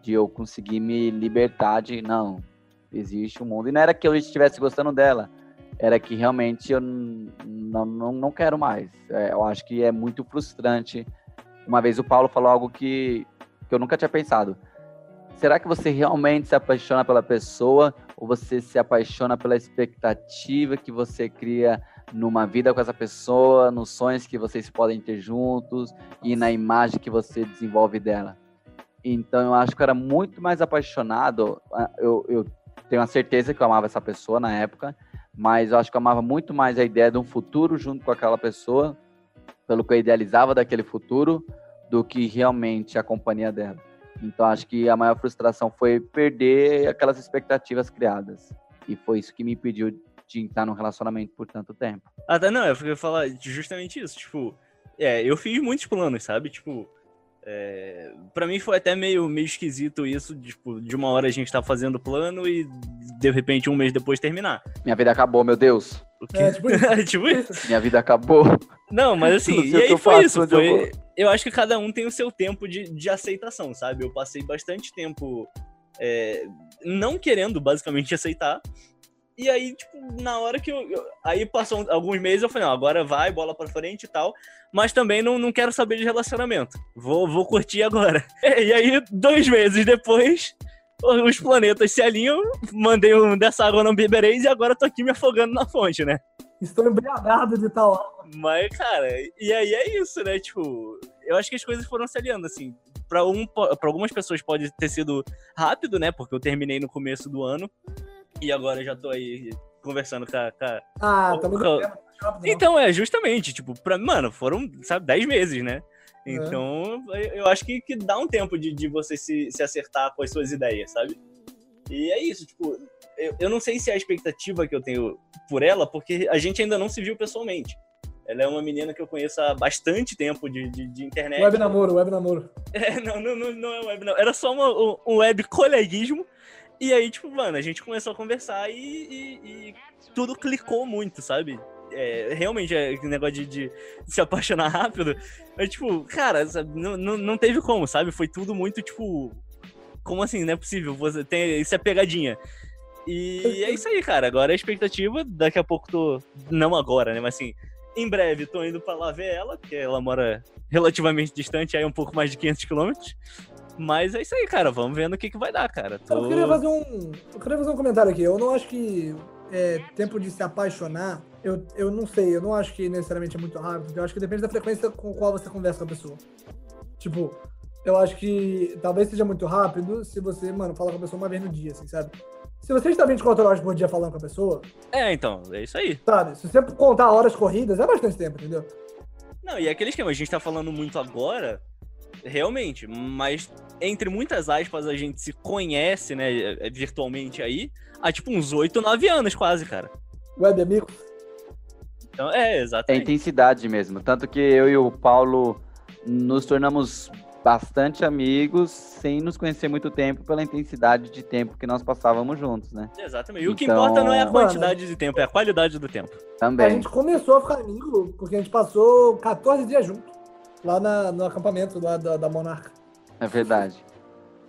de eu conseguir me libertar de, não, existe um mundo. E não era que eu estivesse gostando dela, era que realmente eu não, não, não quero mais. É, eu acho que é muito frustrante. Uma vez o Paulo falou algo que, que eu nunca tinha pensado será que você realmente se apaixona pela pessoa ou você se apaixona pela expectativa que você cria numa vida com essa pessoa, nos sonhos que vocês podem ter juntos e na imagem que você desenvolve dela? Então eu acho que eu era muito mais apaixonado. Eu, eu tenho a certeza que eu amava essa pessoa na época, mas eu acho que eu amava muito mais a ideia de um futuro junto com aquela pessoa, pelo que eu idealizava daquele futuro, do que realmente a companhia dela. Então acho que a maior frustração foi perder aquelas expectativas criadas. E foi isso que me impediu de entrar num relacionamento por tanto tempo. Ah, tá, não, eu fui falar justamente isso, tipo, é, eu fiz muitos planos, sabe? Tipo, é, para mim foi até meio, meio esquisito isso, tipo, de uma hora a gente tá fazendo plano e de repente um mês depois terminar. Minha vida acabou, meu Deus. É, tipo isso. tipo isso. Minha vida acabou. Não, mas assim, Não e aí eu foi faço, isso. eu Foi, vou. eu acho que cada um tem o seu tempo de, de aceitação, sabe? Eu passei bastante tempo é, não querendo basicamente aceitar. E aí, tipo, na hora que eu. eu- aí passou alguns meses, eu falei, não, agora vai, bola pra frente e tal. Mas também não, não quero saber de relacionamento. Vou, vou curtir agora. E aí, dois meses depois, os planetas se alinham, mandei um dessa água não bebereis e agora tô aqui me afogando na fonte, né? Estou embriagado de tal. Mas, cara, e aí é isso, né? Tipo, eu acho que as coisas foram se alinhando, assim. Pra, um, pra algumas pessoas pode ter sido rápido, né? Porque eu terminei no começo do ano. E agora já tô aí conversando com a. com a- Ah, mais rápido, não. Então, é, justamente, tipo, pra, mano, foram, sabe, 10 meses, né? É. Então, eu- eu acho que, que dá um tempo de, de você se, se acertar com as suas ideias, sabe? E é isso, tipo, eu, eu não sei se é a expectativa que eu tenho por ela, porque a gente ainda não se viu pessoalmente. Ela é uma menina que eu conheço há bastante tempo de, de, de internet. Web namoro, web namoro. É, não, não, não, não é web, não. Era só uma- um, um web coleguismo. E aí, tipo, mano, a gente começou a conversar e, e- e tudo clicou muito, sabe? É, realmente, é negócio de, de se apaixonar rápido. Mas, tipo, cara, sabe, não, não, teve como, sabe? Foi tudo muito, tipo. Como assim? Não é possível. Você tem, isso é pegadinha. E é isso aí, cara. Agora a expectativa, daqui a pouco tô. Não agora, né? Mas assim, em breve tô indo pra lá ver ela, porque ela mora relativamente distante, aí um pouco mais de 500 quilômetros. Mas é isso aí, cara. Vamos vendo o que, que vai dar, cara. Tô... Eu queria fazer um. Eu queria fazer um comentário aqui. Eu não acho que é, tempo de se apaixonar, eu, eu não sei, eu não acho que necessariamente é muito rápido. Eu acho que depende da frequência com qual você conversa com a pessoa. Tipo, eu acho que talvez seja muito rápido se você, mano, fala com a pessoa uma vez no dia, assim, sabe? Se você está 24 horas por dia falando com a pessoa, É, então, é isso aí. sabe? Se você contar horas corridas, é bastante tempo, entendeu? Não, e é aquele esquema, a gente tá falando muito agora, realmente, mas entre muitas aspas a gente se conhece, né, é, virtualmente aí, há tipo uns 8, 9 anos quase, cara. Web amigo. Então, é, É exatamente. intensidade mesmo. Tanto que eu e o Paulo nos tornamos bastante amigos sem nos conhecer muito tempo pela intensidade de tempo que nós passávamos juntos, né? Exatamente. E o que Então- importa não é a Mano, quantidade de tempo, é a qualidade do tempo. A Também. gente começou a ficar amigo porque a gente passou 14 dias junto. Lá na- no acampamento lá da, da Monarca. É verdade.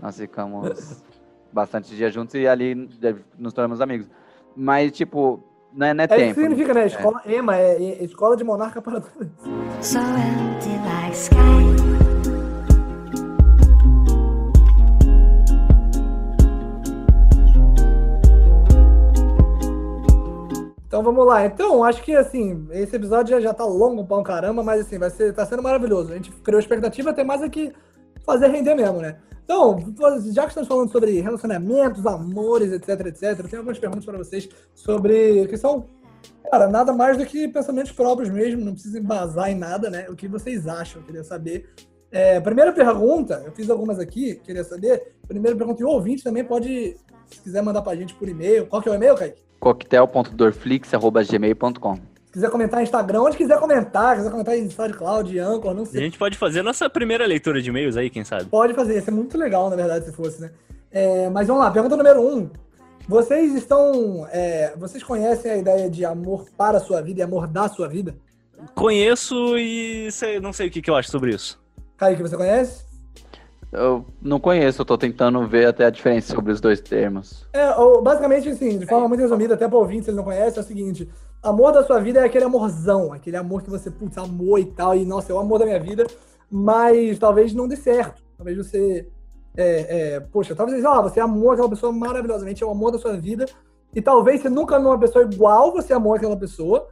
Nós ficamos bastante dias juntos e ali nos tornamos amigos. Mas, tipo, não é, não é É isso que tempo. significa, né? Escola, EMA, é, é Escola de Monarca para todos. So empty like sky. Então vamos lá. Então, acho que assim, esse episódio já, já tá longo pra um caramba, mas assim, vai ser, tá sendo maravilhoso. A gente criou expectativa, tem mais aqui fazer render mesmo, né? Então, já que estamos falando sobre relacionamentos, amores, etc, etc, eu tenho algumas perguntas para vocês sobre que são, cara, nada mais do que pensamentos próprios mesmo, não precisa embasar em nada, né? O que vocês acham, eu queria saber. É, primeira pergunta, eu fiz algumas aqui, queria saber. Primeira pergunta, e o ouvinte também pode, se quiser mandar pra gente por e-mail. Qual que é o e-mail, Kaique? coquetel.dorflix.gmail.com Se quiser comentar no Instagram, onde quiser comentar, quiser comentar em SoundCloud, Anchor, não A sei. gente pode fazer a nossa primeira leitura de e-mails aí, quem sabe? Pode fazer, ia ser muito legal, na verdade, se fosse, né? É, mas vamos lá, pergunta número um. Vocês estão. é, vocês conhecem a ideia de amor para a sua vida e amor da sua vida? Conheço e sei- não sei o que, que eu acho sobre isso. Kaique, você conhece? Eu não conheço, eu tô tentando ver até a diferença sobre os dois termos. É, basicamente, assim, de forma muito resumida, até para ouvinte, se ele não conhece, é o seguinte: amor da sua vida é aquele amorzão, aquele amor que você, putz, amou e tal, e nossa, é o amor da minha vida, mas talvez não dê certo. Talvez você. É, é, poxa, talvez, sei lá, você amou aquela pessoa maravilhosamente, é o amor da sua vida, e talvez você nunca amou uma pessoa igual você amou aquela pessoa,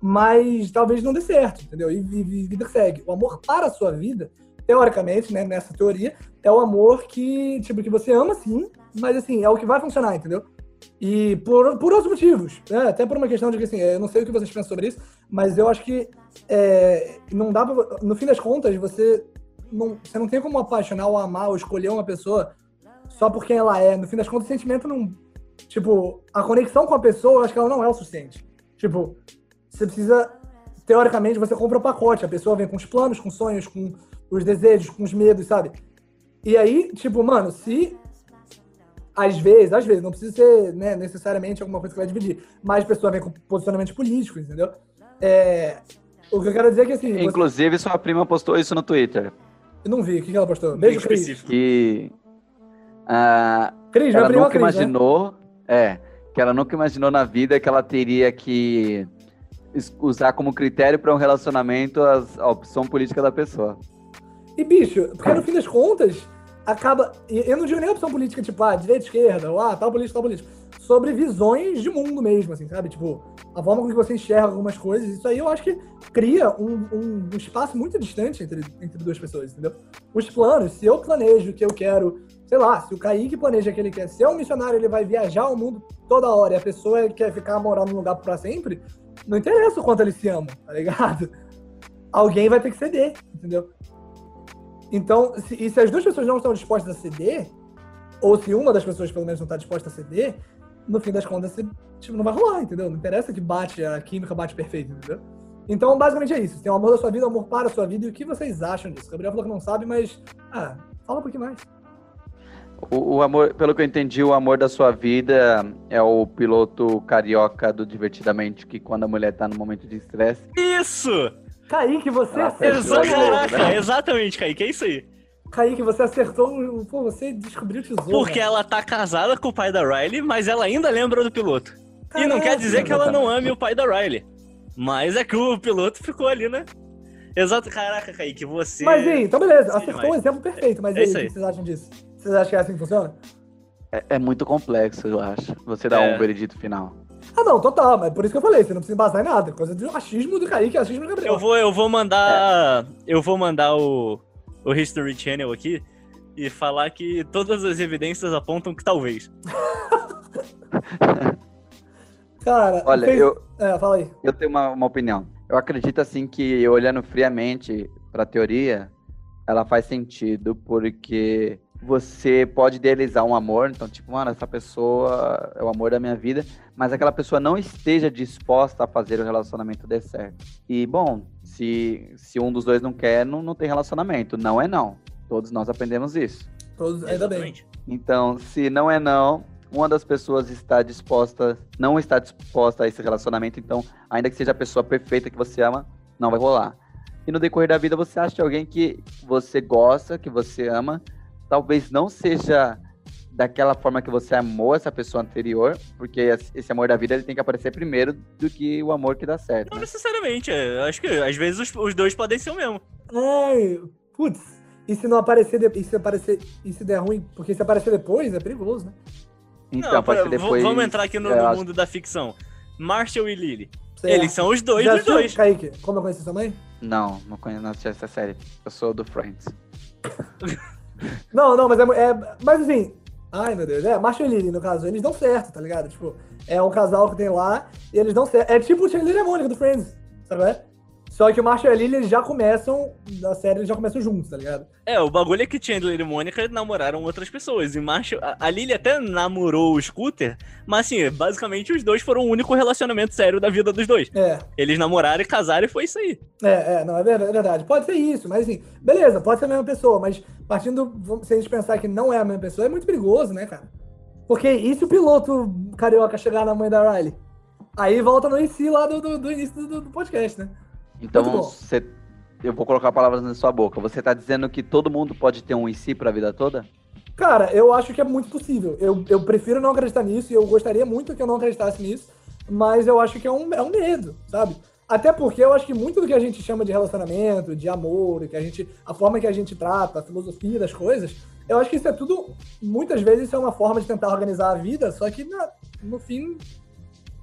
mas talvez não dê certo, entendeu? E, e, e vida segue. O amor para a sua vida, teoricamente, né, nessa teoria, é o amor que, tipo, que você ama sim, mas assim, é o que vai funcionar, entendeu? E por, por outros motivos, né? Até por uma questão de que, assim, eu não sei o que vocês pensam sobre isso, mas eu acho que é, não dá pra, no fim das contas, você não, você não tem como apaixonar ou amar ou escolher uma pessoa só por quem ela é. No fim das contas, o sentimento não. Tipo, a conexão com a pessoa, eu acho que ela não é o suficiente. Tipo, você precisa. Teoricamente, você compra o pacote. A pessoa vem com os planos, com os sonhos, com os desejos, com os medos, sabe? E aí, tipo, mano, se. Às vezes, às vezes, não precisa ser né, necessariamente alguma coisa que vai dividir, mas a pessoa vem com posicionamentos políticos, entendeu? É, o que eu quero dizer é que assim. você- Inclusive, sua prima postou isso no Twitter. Eu não vi, o que, ela postou? Beijo, Bem Cris. específico. Que ah, Cris, minha ela nunca Cris, né? imaginou. É, que ela nunca imaginou na vida que ela teria que usar como critério para um relacionamento as- a opção política da pessoa. E, bicho, porque no fim das contas, acaba. Eu não digo nem opção política, tipo, ah, direita, esquerda, ou ah, tal político, tal político. Sobre visões de mundo mesmo, assim, sabe? Tipo, a forma com que você enxerga algumas coisas. Isso aí eu acho que cria um, um- um espaço muito distante entre, entre duas pessoas, entendeu? Os planos, se eu planejo que eu quero, sei lá, se o Kaique planeja que ele quer ser um missionário, ele vai viajar o mundo toda hora e a pessoa quer ficar morando num lugar pra sempre, não interessa o quanto eles se amam, tá ligado? Alguém vai ter que ceder, entendeu? Então, se, e se as duas pessoas não estão dispostas a ceder, ou se uma das pessoas pelo menos não está disposta a ceder, no fim das contas, você, tipo, não vai rolar, entendeu? Não interessa que bate, a química bate perfeito, entendeu? Então, basicamente é isso. Você tem o amor da sua vida, o amor para a sua vida, e o que vocês acham disso? O Gabriel falou que não sabe, mas, ah, fala um pouquinho mais. O, o amor, pelo que eu entendi, o amor da sua vida é o piloto carioca do Divertidamente, que quando a mulher tá no momento de estresse, Isso! Kaique, você Ah, acertou. Caraca, exatamente, Kaique, é isso aí. Kaique, você acertou. o- Pô, você descobriu o tesouro. Porque ela tá casada com o pai da Riley, mas ela ainda lembra do piloto. e não Caraca, quer dizer que ela não ame o pai da Riley. Mas é que o piloto ficou ali, né? Exato. Caraca, Kaique, você. Mas aí, então beleza, acertou demais. um exemplo perfeito. Mas É aí, o que vocês acham disso? Vocês acham que é assim que funciona? é, é muito complexo, eu acho. Você dá É. um veredito final. Ah, não, total, mas por isso que eu falei, você não precisa embasar em nada. Coisa do achismo do Kaique, achismo do Gabriel. Eu vou, eu vou mandar. Eu vou mandar o, o History Channel aqui e falar que todas as evidências apontam que talvez. Cara, Olha, fez- eu, É, fala aí. eu tenho uma, uma opinião. Eu acredito, assim, que olhando friamente pra teoria, ela faz sentido, porque você pode idealizar um amor, então, tipo, mano, essa pessoa é o amor da minha vida, mas aquela pessoa não esteja disposta a fazer o relacionamento dar certo. E, bom, se, se um dos dois não quer, não, não tem relacionamento. Não é não. Todos nós aprendemos isso. Todos, ainda bem. Então, se não é não, uma das pessoas está disposta, não está disposta a esse relacionamento, então, ainda que seja a pessoa perfeita que você ama, não vai rolar. E no decorrer da vida você acha alguém que você gosta, que você ama, talvez não seja daquela forma que você amou essa pessoa anterior, porque esse amor da vida ele tem que aparecer primeiro do que o amor que dá certo. Não né? necessariamente. é, acho que às vezes os, os dois podem ser o mesmo. Ai, putz. E se não aparecer, de... e se aparecer, e se der ruim, porque se aparecer depois é perigoso, né? Então, não, pera, depois. vamos entrar aqui no, eu no acho- mundo da ficção. Marshall e Lily. Certo. Eles são os dois Já dos dois. Kaique, como eu conheci sua mãe? Não, não conheço essa série. Eu sou do Friends. Não, não, mas é, é- Mas assim. Ai, meu Deus. É, Marshall e no caso, eles dão certo, tá ligado? Tipo, é um casal que tem lá e eles dão certo. É tipo o Chandler e a Mônica do Friends, sabe? Só que o Marshall e a Lily eles já começam. Na série, eles já começam juntos, tá ligado? É, o bagulho é que Chandler e Mônica namoraram outras pessoas. E Marshall, a, a Lily até namorou o Scooter, mas assim, basicamente os dois foram o único relacionamento sério da vida dos dois. É, Eles namoraram e casaram e foi isso aí. é, é, não, é verdade, é. Pode ser isso, mas assim, beleza, pode ser a mesma pessoa, mas partindo, se a gente pensar que não é a mesma pessoa, é muito perigoso, né, cara? Porque e se o piloto carioca chegar na mãe da Riley? Aí volta no IC lá do, do, do início do, do podcast, né? Então, você, eu vou colocar palavras na sua boca. Você tá dizendo que todo mundo pode ter um em si pra vida toda? Cara, eu acho que é muito possível. Eu, eu prefiro não acreditar nisso e eu gostaria muito que eu não acreditasse nisso, mas eu acho que é um, é um medo, sabe? Até porque eu acho que muito do que a gente chama de relacionamento, de amor, que a gente, a forma que a gente trata, a filosofia das coisas, eu acho que isso é tudo, muitas vezes isso é uma forma de tentar organizar a vida, só que na- no fim,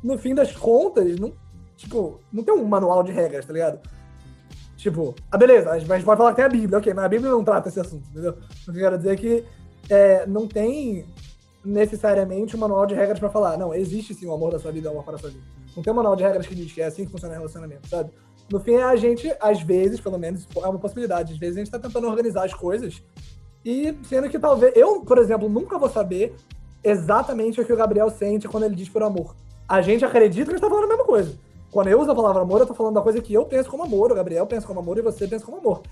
no fim das contas, não, tipo, não tem um manual de regras, tá ligado? Tipo, ah, beleza, a gente pode falar que tem a Bíblia, ok, mas a Bíblia não trata esse assunto, entendeu? O que eu quero dizer é que é, não tem necessariamente um manual de regras pra falar, não, existe sim o amor da sua vida e o amor para a sua vida. Não tem um manual de regras que diz que é assim que funciona o relacionamento, sabe? No fim, a gente, às vezes, pelo menos, é uma possibilidade. Às vezes a gente tá tentando organizar as coisas e sendo que talvez. Eu, por exemplo, nunca vou saber exatamente o que o Gabriel sente quando ele diz por amor. A gente acredita que ele tá falando a mesma coisa. Quando eu uso a palavra amor, eu tô falando da coisa que eu penso como amor, o Gabriel pensa como amor e você pensa como amor.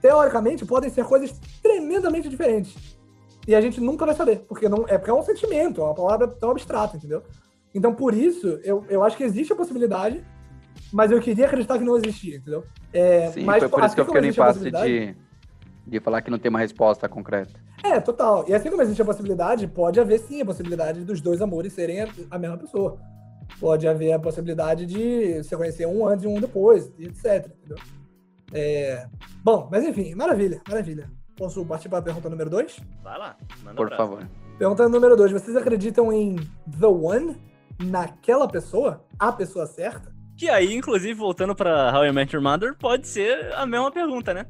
Teoricamente, podem ser coisas tremendamente diferentes. E a gente nunca vai saber, porque não é porque é um sentimento, é uma palavra tão abstrata, entendeu? Então, por isso, eu, eu acho que existe a possibilidade, mas eu queria acreditar que não existia, entendeu? É, Sim, mas, foi por isso assim que eu como fiquei no impasse de, de falar que não tem uma resposta concreta. É, total. E assim como existe a possibilidade, pode haver sim a possibilidade dos dois amores serem a, a mesma pessoa. Pode haver a possibilidade de você conhecer um antes e um depois, e etc. Entendeu? É, Bom, mas enfim, maravilha, maravilha. Posso partir para a pergunta número 2? Vai lá, manda Por abraço. favor. Pergunta número 2. Vocês acreditam em The One? Naquela pessoa? A pessoa certa? Que aí, inclusive, voltando pra How I Met Your Mother, pode ser a mesma pergunta, né?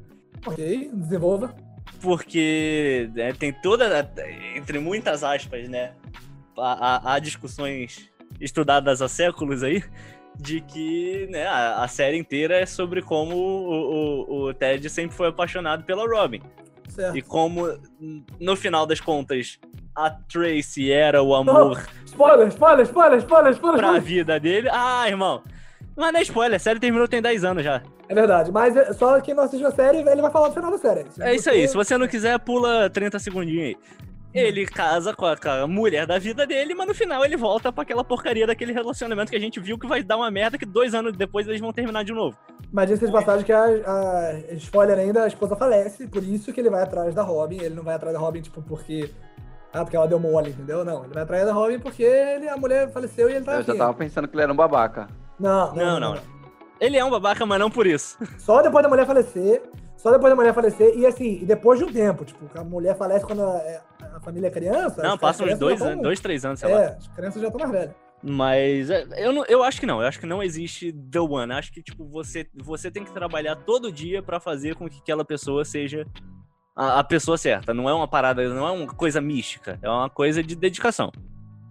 Ok, desenvolva. Porque né, tem toda, entre muitas aspas, né? Há discussões estudadas há séculos aí de que né, a, a série inteira é sobre como o, o- o Ted sempre foi apaixonado pela Robin. Certo. E como, no final das contas, a Tracy era o amor Spoiler, spoiler, spoiler, spoiler, spoiler. pra vida dele. Ah, irmão. Mas não é spoiler, a série terminou tem 10 anos já. É verdade, mas é- só quem não assistiu a série, ele vai falar do final da série. É isso aí. Se você não quiser, pula 30 segundinhos aí. Ele casa com a, com a mulher da vida dele, mas no final ele volta pra aquela porcaria daquele relacionamento que a gente viu que vai dar uma merda que dois anos depois eles vão terminar de novo. Mas diz de passagem que a, a- spoiler ainda, a esposa falece, por isso que ele vai atrás da Robin. Ele não vai atrás da Robin, tipo, porque. Ah, porque ela deu mole, entendeu? Não, ele vai atrás da Robin porque ele, a mulher faleceu e ele tá Eu já tava pensando que ele era um babaca. Não, Não, não, Ele é um babaca, mas não por isso. Só depois da mulher falecer. Só depois da mulher falecer. E assim, e depois de um tempo, tipo, a mulher falece quando a, a família é criança. Não, as passa uns dois, tão- anos, dois, três anos, sei lá. É, as crianças já estão mais velhas. Mas é, eu, não, eu acho que não. Eu acho que não existe The One. Acho que, tipo, você, você tem que trabalhar todo dia pra fazer com que aquela pessoa seja a, a pessoa certa. Não é uma parada, não é uma coisa mística. É uma coisa de dedicação.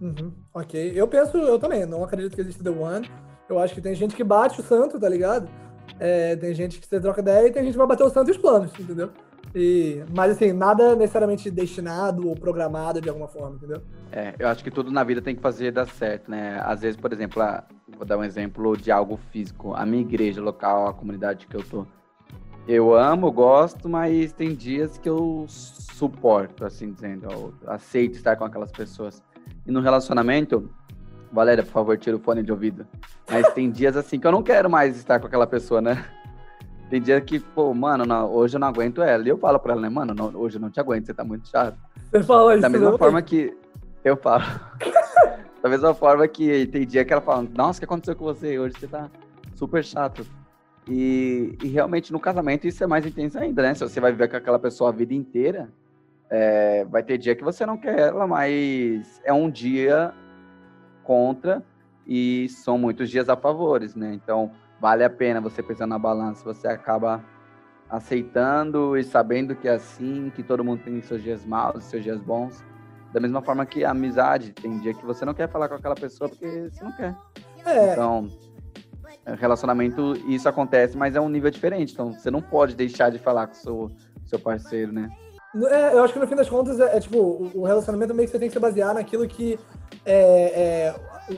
Uhum, ok. Eu penso, eu também, não acredito que existe The One. Eu acho que tem gente que bate o santo, tá ligado? É, tem gente que você troca ideia e tem gente que vai bater o santo e os planos, entendeu? E, mas assim, nada necessariamente destinado ou programado de alguma forma, entendeu? É, eu acho que tudo na vida tem que fazer dar certo, né? Às vezes, por exemplo, ah, vou dar um exemplo de algo físico. A minha igreja local, a comunidade que eu tô. Eu amo, gosto, mas tem dias que eu suporto, assim dizendo. Eu aceito estar com aquelas pessoas. E no relacionamento, Valéria, por favor, tira o fone de ouvido. Mas tem dias assim que eu não quero mais estar com aquela pessoa, né? Tem dia que, pô, mano, não, hoje eu não aguento ela. E eu falo pra ela, né, mano, não- hoje eu não te aguento, você tá muito chato. Você fala isso, Da mesma não? forma que eu falo. da mesma forma que tem dia que ela fala, nossa, o que aconteceu com você? Hoje você tá super chato. E, e realmente no casamento isso é mais intenso ainda, né? Se você vai viver com aquela pessoa a vida inteira, é, vai ter dia que você não quer ela, mas é um dia contra e são muitos dias a favores, né? Então vale a pena você pensar na balança, você acaba aceitando e sabendo que é assim, que todo mundo tem seus dias maus, seus dias bons. Da mesma forma que a amizade, tem dia que você não quer falar com aquela pessoa porque você não quer. É, Então, relacionamento, isso acontece, mas é um nível diferente. Então, você não pode deixar de falar com o seu, seu parceiro, né? É, eu acho que no fim das contas, é, é, tipo, o, o relacionamento meio que você tem que se basear naquilo que é, é,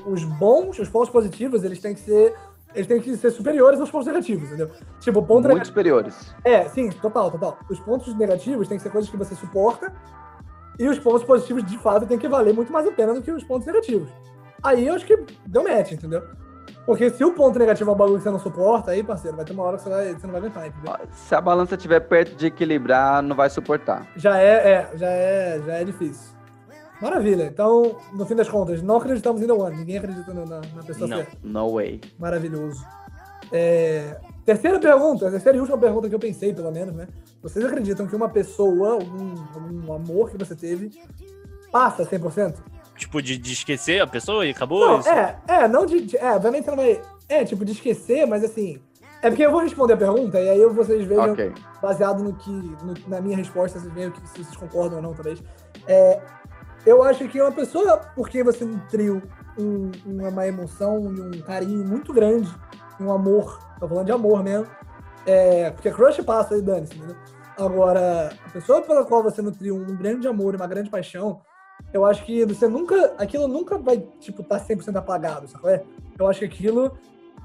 os bons, os pontos positivos, eles têm que ser. Eles têm que ser superiores aos pontos negativos, entendeu? Tipo, o ponto Muito superiores. É, sim, total, total. Os pontos negativos têm que ser coisas que você suporta e os pontos positivos, de fato, têm que valer muito mais a pena do que os pontos negativos. Aí eu acho que deu match, entendeu? Porque se o ponto negativo é um bagulho que você não suporta, aí, parceiro, vai ter uma hora que você, vai, você não vai aguentar, entendeu? Se a balança estiver perto de equilibrar, não vai suportar. Já é, é, já é, já é difícil. Maravilha. Então, no fim das contas, não acreditamos em The One. Ninguém acredita na, na pessoa Não. certa. No way. Maravilhoso. É, Terceira pergunta, terceira e última pergunta que eu pensei, pelo menos, né? Vocês acreditam que uma pessoa, algum, algum amor que você teve, passa 100%? Tipo, de, de esquecer a pessoa e acabou Não, isso? é, é, não de. de- É, obviamente você não vai. É, tipo, de esquecer, mas assim. É porque eu vou responder a pergunta e aí vocês vejam, Ok. baseado no que. no- na minha resposta, vocês veem que, se vocês concordam ou não, talvez. É, eu acho que uma pessoa, porque você nutriu um- uma emoção e um carinho muito grande, um amor, tô falando de amor mesmo. É, porque crush passa e dane-se, entendeu? Agora, a pessoa pela qual você nutriu um grande amor e uma grande paixão, eu acho que você nunca. Aquilo nunca vai, tipo, estar tá 100% apagado, sabe? Eu acho que aquilo.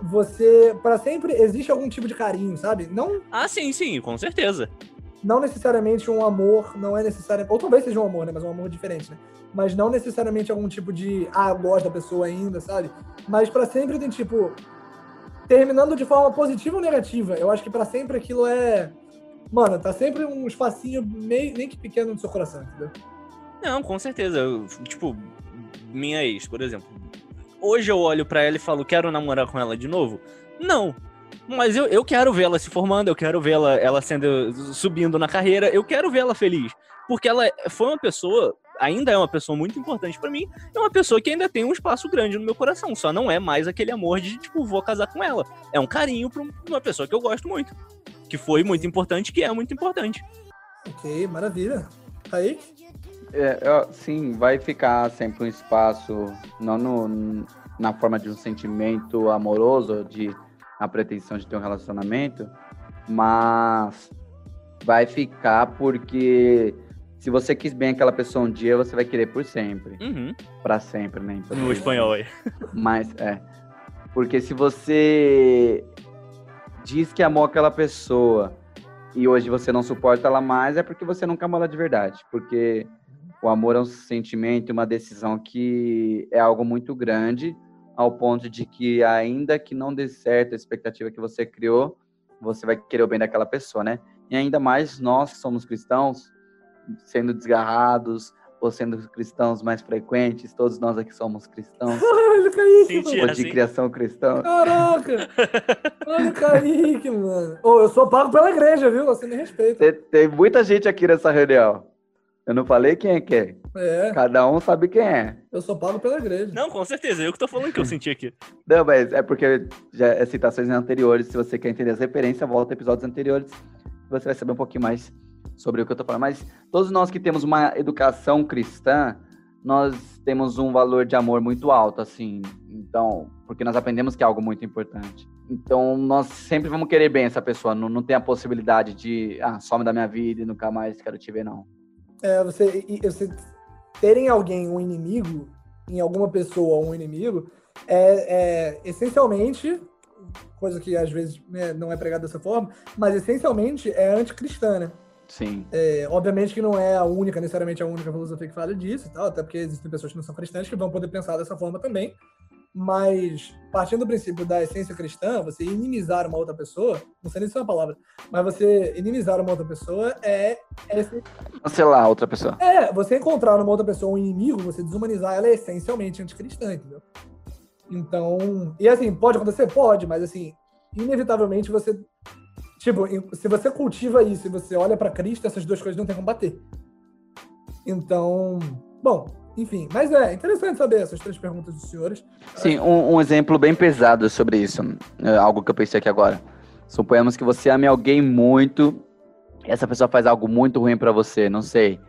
Você, para sempre, existe algum tipo de carinho, sabe? Não Ah, sim, sim, com certeza. Não necessariamente um amor, não é necessariamente. Ou talvez seja um amor, né? Mas um amor diferente, né? Mas não necessariamente algum tipo de. Ah, eu gosto da pessoa ainda, sabe? Mas pra sempre tem tipo. Terminando de forma positiva ou negativa. Eu acho que pra sempre aquilo é. Mano, tá sempre um espacinho meio, nem que pequeno no seu coração, entendeu? Não, com certeza. Eu, tipo, minha ex, por exemplo. Hoje eu olho pra ela e falo, quero namorar com ela de novo? Não. Mas eu, eu quero vê-la se formando, eu quero vê-la ela sendo subindo na carreira, eu quero vê-la feliz. Porque ela foi uma pessoa, ainda é uma pessoa muito importante pra mim, é uma pessoa que ainda tem um espaço grande no meu coração. Só não é mais aquele amor de, tipo, vou casar com ela. É um carinho pra uma pessoa que eu gosto muito. Que foi muito importante, que é muito importante. Ok, maravilha. Aí, É, eu- sim, vai ficar sempre um espaço, não no- na forma de um sentimento amoroso, de a pretensão de ter um relacionamento, mas vai ficar porque se você quis bem aquela pessoa um dia, você vai querer por sempre, Uhum. Pra sempre, né? em No português. espanhol aí. Mas é. Porque se você diz que amou aquela pessoa e hoje você não suporta ela mais, é porque você nunca amou ela de verdade. Porque o amor é um sentimento, uma decisão que é algo muito grande, ao ponto de que, ainda que não dê certo a expectativa que você criou, você vai querer o bem daquela pessoa, né? E ainda mais nós que somos cristãos, sendo desgarrados, ou sendo cristãos mais frequentes, todos nós aqui somos cristãos, olha o Kaique, mano. ou de assim. criação cristã. Caraca! Olha o Kaique, mano. Ô, eu sou pago pela igreja, viu? Você me respeita. Tem, tem muita gente aqui nessa reunião. Eu não falei quem é quem. É, Cada um sabe quem é. eu sou pago pela igreja. Não, com certeza. Eu que tô falando que eu senti aqui. Não, mas é porque já é citações anteriores. Se você quer entender as referências, volta a episódios anteriores. Você vai saber um pouquinho mais sobre o que eu tô falando. Mas todos nós que temos uma educação cristã, nós temos um valor de amor muito alto, assim. Então, porque nós aprendemos que é algo muito importante. Então, nós sempre vamos querer bem essa pessoa. Não, não tem a possibilidade de, ah, some da minha vida e nunca mais quero te ver, não. É, você, você terem alguém, um inimigo, em alguma pessoa um inimigo, é, é essencialmente, coisa que às vezes né, não é pregada dessa forma, mas essencialmente é anticristã, né? Sim. É, obviamente que não é a única, necessariamente a única filosofia que fala disso e tal, até porque existem pessoas que não são cristãs que vão poder pensar dessa forma também. Mas, partindo do princípio da essência cristã, você inimizar uma outra pessoa, não sei nem se é uma palavra, mas você inimizar uma outra pessoa é, é, Cancelar outra pessoa. é você encontrar numa outra pessoa um inimigo, você desumanizar ela é essencialmente anticristã, entendeu? Então, e assim, pode acontecer? Pode, mas assim, inevitavelmente você. Tipo, se você cultiva isso e você olha pra Cristo, essas duas coisas não tem como bater. Então, bom, enfim. Mas é interessante saber essas três perguntas dos senhores. Sim, um, um exemplo bem pesado sobre isso, é algo que eu pensei aqui agora. Suponhamos que você ame alguém muito, essa pessoa faz algo muito ruim pra você, não sei,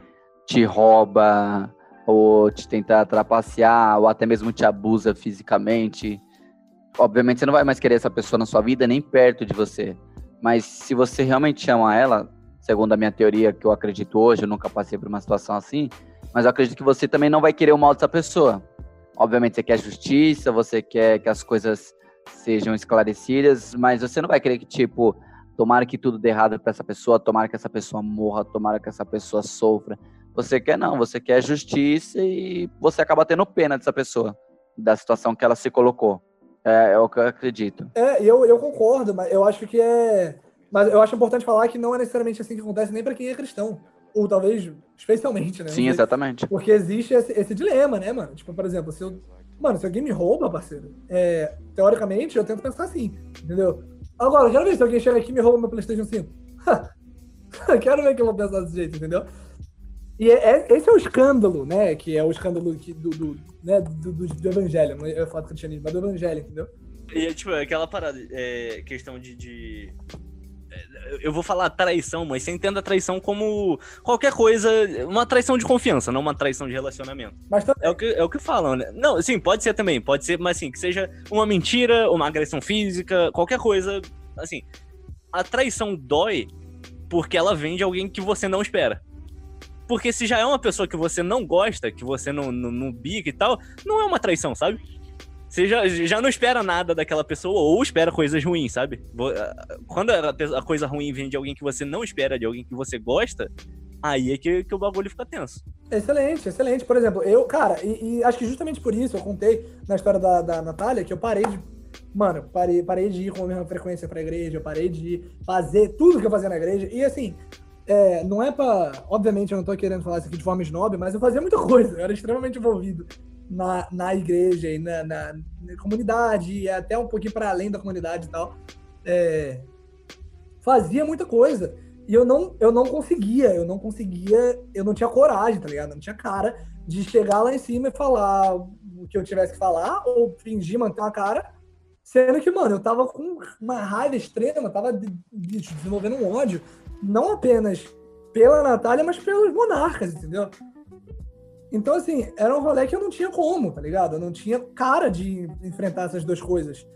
te rouba, ou te tenta trapacear, ou até mesmo te abusa fisicamente. Obviamente você não vai mais querer essa pessoa na sua vida, nem perto de você. Mas se você realmente ama ela, segundo a minha teoria, que eu acredito hoje, eu nunca passei por uma situação assim, mas eu acredito que você também não vai querer o mal dessa pessoa. Obviamente você quer justiça, você quer que as coisas sejam esclarecidas, mas você não vai querer que, tipo, tomara que tudo dê errado para essa pessoa, tomara que essa pessoa morra, tomara que essa pessoa sofra. Você quer não, você quer justiça e você acaba tendo pena dessa pessoa, da situação que ela se colocou. É, é o que eu acredito. É, eu, eu concordo, mas eu acho que é. Mas eu acho importante falar que não é necessariamente assim que acontece nem pra quem é cristão. Ou talvez, especialmente, né? Sim, exatamente. Porque existe esse, esse dilema, né, mano? Tipo, por exemplo, se eu. Mano, se alguém me rouba, parceiro, é, teoricamente eu tento pensar assim, entendeu? Agora, eu quero ver se alguém chega aqui e me rouba meu PlayStation 5. quero ver que eu vou pensar desse jeito, entendeu? E é, é- esse é o escândalo, né? Que é o escândalo que- do, do, né, do, do, do evangelho. Não ia falar do cristianismo, mas do evangelho, entendeu? E é tipo, aquela parada, é, questão de, de- é, Eu vou falar traição, mas você entenda a traição como qualquer coisa, uma traição de confiança, não uma traição de relacionamento. Mas também. É o que, é o que falam, né? Não, sim, pode ser também, pode ser, mas assim, que seja uma mentira, uma agressão física, qualquer coisa. Assim, a traição dói porque ela vem de alguém que você não espera. Porque se já é uma pessoa que você não gosta, que você não, não, não bica e tal, não é uma traição, sabe? Você já, já não espera nada daquela pessoa ou espera coisas ruins, sabe? Vo- a- Quando a coisa ruim vem de alguém que você não espera, de alguém que você gosta, aí é que, que o bagulho fica tenso. Excelente, excelente. Por exemplo, eu, cara, e, e acho que justamente por isso eu contei na história da, da Natália que eu parei de. Mano, parei, parei de ir com a mesma frequência pra igreja, eu parei de fazer tudo que eu fazia na igreja. E assim, é, não é pra. Obviamente, eu não tô querendo falar isso aqui de forma snob, mas eu fazia muita coisa. Eu era extremamente envolvido na, na igreja e na, na- na comunidade, e até um pouquinho para além da comunidade e tal. É, fazia muita coisa. E eu não, eu não conseguia, eu não conseguia, eu não tinha coragem, tá ligado? Eu não tinha cara de chegar lá em cima e falar o que eu tivesse que falar, ou fingir manter uma cara, sendo que, mano, eu tava com uma raiva extrema, tava de- de- desenvolvendo um ódio, não apenas pela Natália, mas pelos monarcas, entendeu? Então, assim, era um rolê que eu não tinha como, tá ligado? Eu não tinha cara de enfrentar essas duas coisas.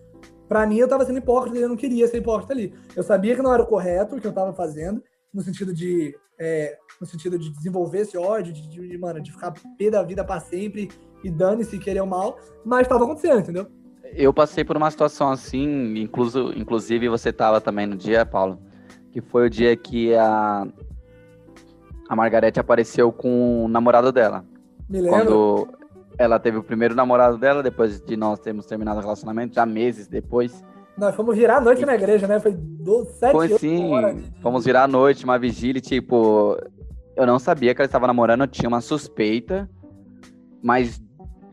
Pra mim, eu tava sendo hipócrita e eu não queria ser hipócrita ali. Eu sabia que não era o correto o que eu tava fazendo, no sentido de, é, no sentido de desenvolver esse ódio, de, de, mano, de ficar pé da vida pra sempre e dane-se querer o mal, mas tava acontecendo, entendeu? Eu passei por uma situação assim, incluso, inclusive você tava também no dia, Paulo, que foi o dia que a, a Margarete apareceu com o namorado dela. Me lembro. Quando ela teve o primeiro namorado dela, depois de nós termos terminado o relacionamento, já meses depois. Nós fomos virar a noite na igreja, né? Foi 12, 7 Foi sim, horas fomos virar a noite, uma vigília, e, tipo, eu não sabia que ela estava namorando, eu tinha uma suspeita, mas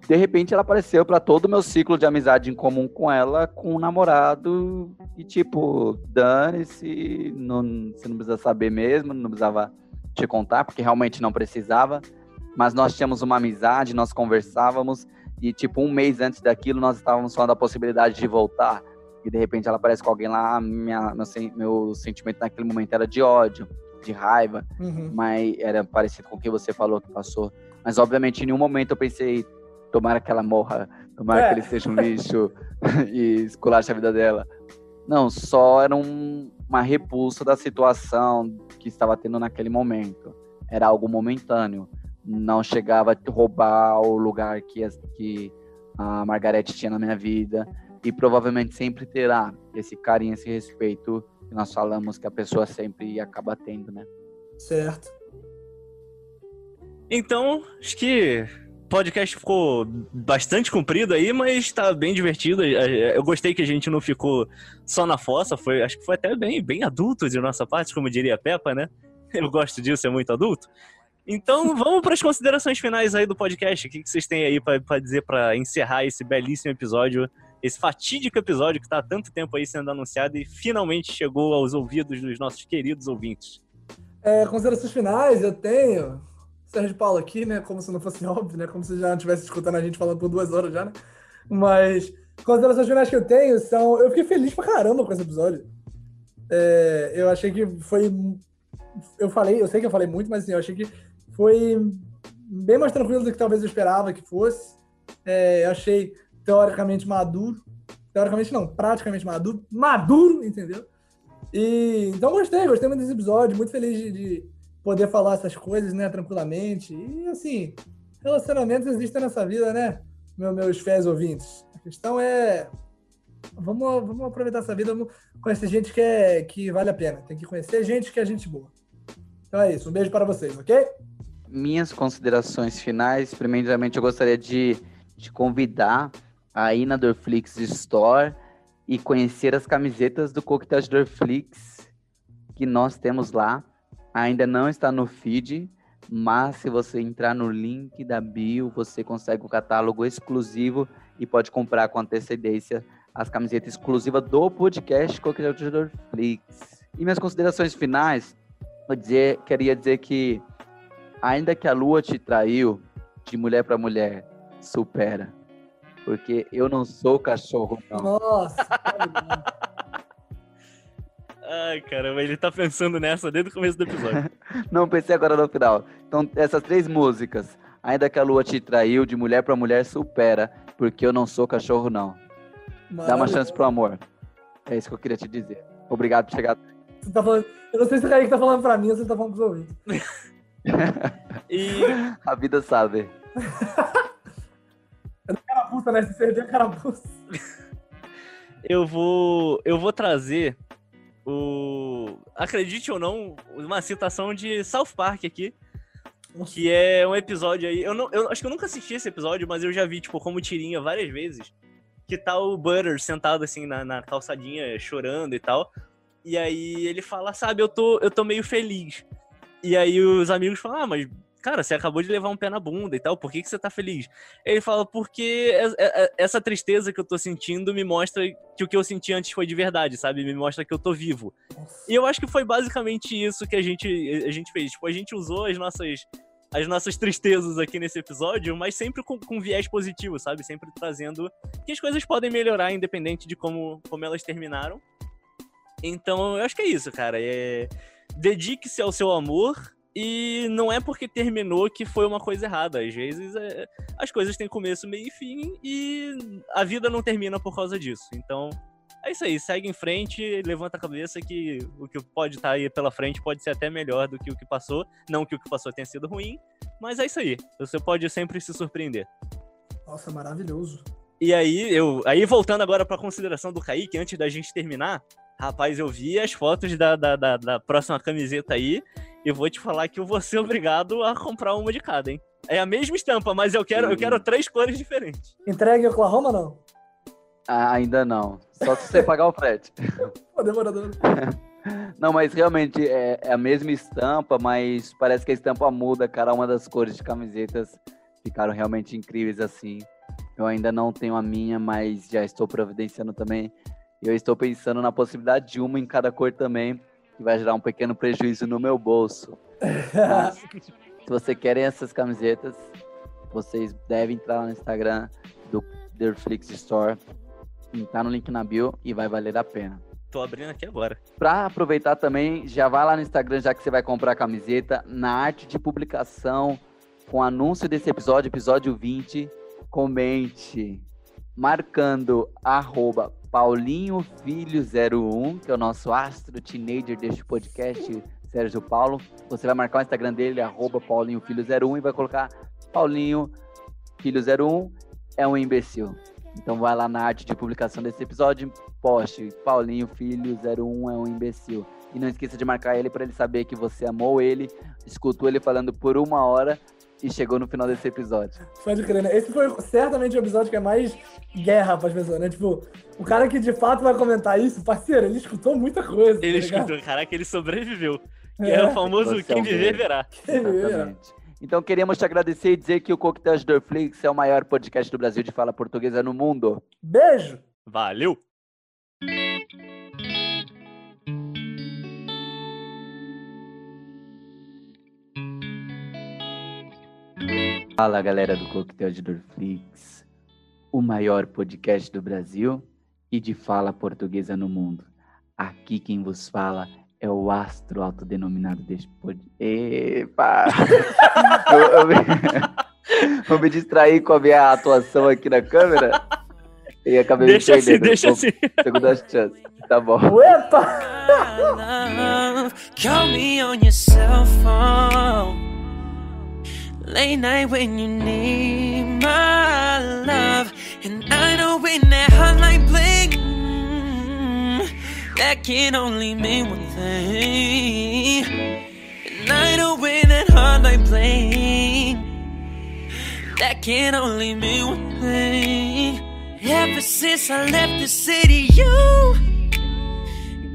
de repente ela apareceu para todo o meu ciclo de amizade em comum com ela, com um namorado, e tipo, dane-se, não, você não precisa saber mesmo, não precisava te contar, porque realmente não precisava, mas nós tínhamos uma amizade, nós conversávamos, e tipo, um mês antes daquilo, nós estávamos falando da possibilidade de voltar, e de repente ela aparece com alguém lá, minha, meu, meu sentimento naquele momento era de ódio, de raiva, Uhum. mas era parecido com o que você falou que passou. Mas obviamente em nenhum momento eu pensei, tomara que ela morra, tomara É. que ele seja um lixo e esculache a vida dela. Não, só era um- uma repulsa da situação que estava tendo naquele momento. Era algo momentâneo. Não chegava a roubar o lugar que, as- que a Margarete tinha na minha vida. E provavelmente sempre terá esse carinho, esse respeito que nós falamos que a pessoa sempre acaba tendo, né? Certo. Então, acho que o podcast ficou bastante comprido aí, mas tá bem divertido. Eu gostei que a gente não ficou só na fossa, foi, acho que foi até bem, bem adulto de nossa parte, como diria a Peppa, né? Eu gosto disso, é muito adulto. Então, vamos para as considerações finais aí do podcast. O que que vocês têm aí para dizer para encerrar esse belíssimo episódio, esse fatídico episódio que tá há tanto tempo aí sendo anunciado e finalmente chegou aos ouvidos dos nossos queridos ouvintes? É, considerações finais, eu tenho. Sérgio Paulo aqui, né? Como se não fosse óbvio, né? Como se já não estivesse escutando a gente falando por duas horas já, né? Mas considerações finais que eu tenho são. Eu fiquei feliz pra caramba com esse episódio. É, eu achei que foi. Eu falei, eu sei que eu falei muito, mas assim, eu achei que foi bem mais tranquilo do que talvez eu esperava que fosse. É, eu achei teoricamente maduro. Teoricamente não, praticamente maduro. Maduro, entendeu? E então gostei, gostei muito desse episódio, muito feliz de, de poder falar essas coisas, né, tranquilamente. E assim, relacionamentos existem nessa vida, né, meu, meus fiéis ouvintes. A questão é vamos, vamos aproveitar essa vida, vamos conhecer gente que, é, que vale a pena. Tem que conhecer gente que é gente boa. Então é isso, um beijo para vocês, ok? Minhas considerações finais, primeiramente eu gostaria de, de convidar a ir na Dorflix Store e conhecer as camisetas do Coquetel de Dorflix que nós temos lá. Ainda não está no feed, mas se você entrar no link da bio, você consegue o catálogo exclusivo e pode comprar com antecedência as camisetas exclusivas do podcast Coquetel de Dorflix. E minhas considerações finais, eu dizer, queria dizer que ainda que a lua te traiu de mulher para mulher, supera. Porque eu não sou cachorro, não. Nossa! Ai, caramba, ele tá pensando nessa desde o começo do episódio. não pensei agora no final. Então, essas três músicas, ainda que a lua te traiu, de mulher para mulher, supera. Porque eu não sou cachorro, não. Dá uma chance pro amor. É isso que eu queria te dizer. Obrigado por chegar. Você tá falando... Eu não sei se o Kaique tá falando pra mim ou se ele tá falando pros ouvintes. E A vida sabe. Carapuça, né? Se perder a carapuça. eu vou eu vou trazer o acredite ou não, uma citação de South Park aqui, que é um episódio aí, eu não eu acho que eu nunca assisti esse episódio, mas eu já vi tipo como tirinha várias vezes, que tá o Butter sentado assim na, na calçadinha chorando e tal. E aí ele fala, sabe, eu tô eu tô meio feliz. E aí os amigos falam, ah, mas cara, você acabou de levar um pé na bunda e tal, por que, que você tá feliz? Ele fala, porque é- é- é- essa tristeza que eu tô sentindo me mostra que o que eu senti antes foi de verdade, sabe? Me mostra que eu tô vivo. E eu acho que foi basicamente isso que a gente, a gente fez. Tipo, a gente usou as nossas, as nossas tristezas aqui nesse episódio, mas sempre com, com viés positivo, sabe? Sempre trazendo que as coisas podem melhorar, independente de como, como elas terminaram. Então, eu acho que é isso, cara. É... Dedique-se ao seu amor e não é porque terminou que foi uma coisa errada. Às vezes é, as coisas têm começo, meio e fim e a vida não termina por causa disso. Então é isso aí, segue em frente, levanta a cabeça que o que pode estar aí pela frente pode ser até melhor do que o que passou. Não que o que passou tenha sido ruim, mas é isso aí. Você pode sempre se surpreender. Nossa, maravilhoso. E aí, eu. Aí voltando agora pra consideração do Kaique, antes da gente terminar, rapaz, eu vi as fotos da, da, da, da próxima camiseta aí. E vou te falar que eu vou ser obrigado a comprar uma de cada, hein? É a mesma estampa, mas eu quero, eu quero três cores diferentes. Entregue Oklahoma, não? Ah, ainda não. Só se você pagar o frete. Pô, demorador. Não, mas realmente é, é a mesma estampa, mas parece que a estampa muda, cara. Uma das cores de camisetas ficaram realmente incríveis assim. Eu ainda não tenho a minha, mas já estou providenciando também. Eu estou pensando na possibilidade de uma em cada cor também, que vai gerar um pequeno prejuízo no meu bolso. Mas, se você querem essas camisetas, vocês devem entrar lá no Instagram do Derflix Store. Tá no link na bio e vai valer a pena. Tô abrindo aqui agora. Pra aproveitar também, já vai lá no Instagram, já que você vai comprar a camiseta, na arte de publicação, com anúncio desse episódio, episódio 20, comente, marcando arroba paulinhofilho01, que é o nosso astro teenager deste podcast, Sérgio Paulo. Você vai marcar o Instagram dele, arroba paulinhofilho01, e vai colocar paulinhofilho01 é um imbecil. Então vai lá na arte de publicação desse episódio, poste Paulinho Filho 01 é um imbecil. E não esqueça de marcar ele para ele saber que você amou ele, escutou ele falando por uma hora e chegou no final desse episódio. Pode crer, né? Esse foi certamente o episódio que é mais guerra pras pessoas, né? Tipo, o cara que de fato vai comentar isso, parceiro, ele escutou muita coisa. Ele tá escutou, caraca, ele sobreviveu. Que É. é o famoso Você é quem viver verá. Exatamente. Então queríamos te agradecer e dizer que o Coquetel de Dorflix é o maior podcast do Brasil de fala portuguesa no mundo. Beijo! Valeu! Fala galera do Coquetel de Dorflix, o maior podcast do Brasil e de fala portuguesa no mundo. Aqui quem vos fala é o astro autodenominado deste pod... Epa! eu, eu me... Vou me distrair com a minha atuação aqui na câmera e acabei Deixa me assim, perdendo. deixa Vou- assim. Segunda chance. Tá bom. Epa! Call me on your cell phone. Late night when you need my love. And I know when that hotline bling, that can only mean one thing. And I know when that hotline bling, that can only mean one thing. Ever since I left the city, you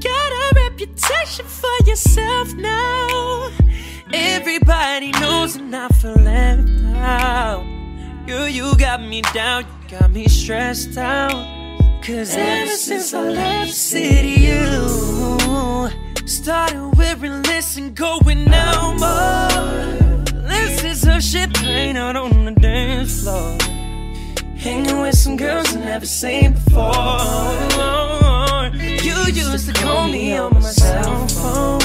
got a reputation for yourself now. Everybody knows and I feel left out. Girl, you got me down, you got me stressed out. Cause ever since I left the city, you started wearing less and going out more. This is some champagne out on the dance floor. Hanging with some girls I never seen before. You used to call me on my cell phone.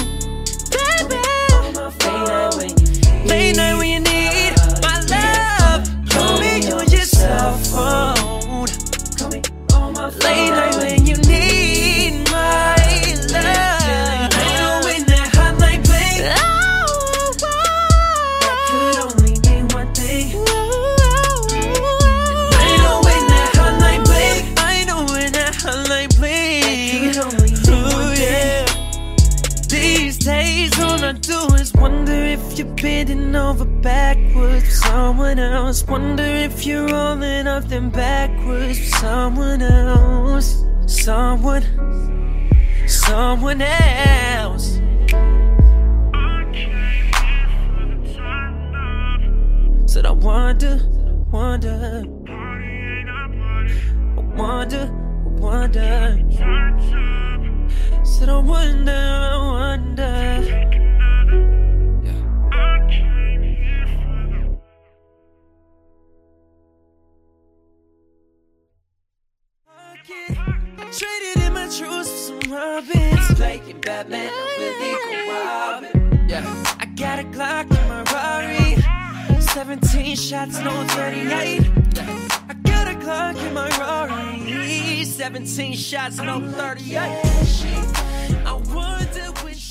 Over backwards for someone else. Wonder if you're rolling up them backwards for someone else. Someone, someone else. Said I wonder, wonder. I wonder, I wonder. Said I wonder, I wonder. Traded in my truths for some robins. Playing Batman, I'm go Robin. Yeah. I got a Glock in my Rari. 17 shots, no 38. I got a Glock in my Rari. 17 shots, no 38. I wonder which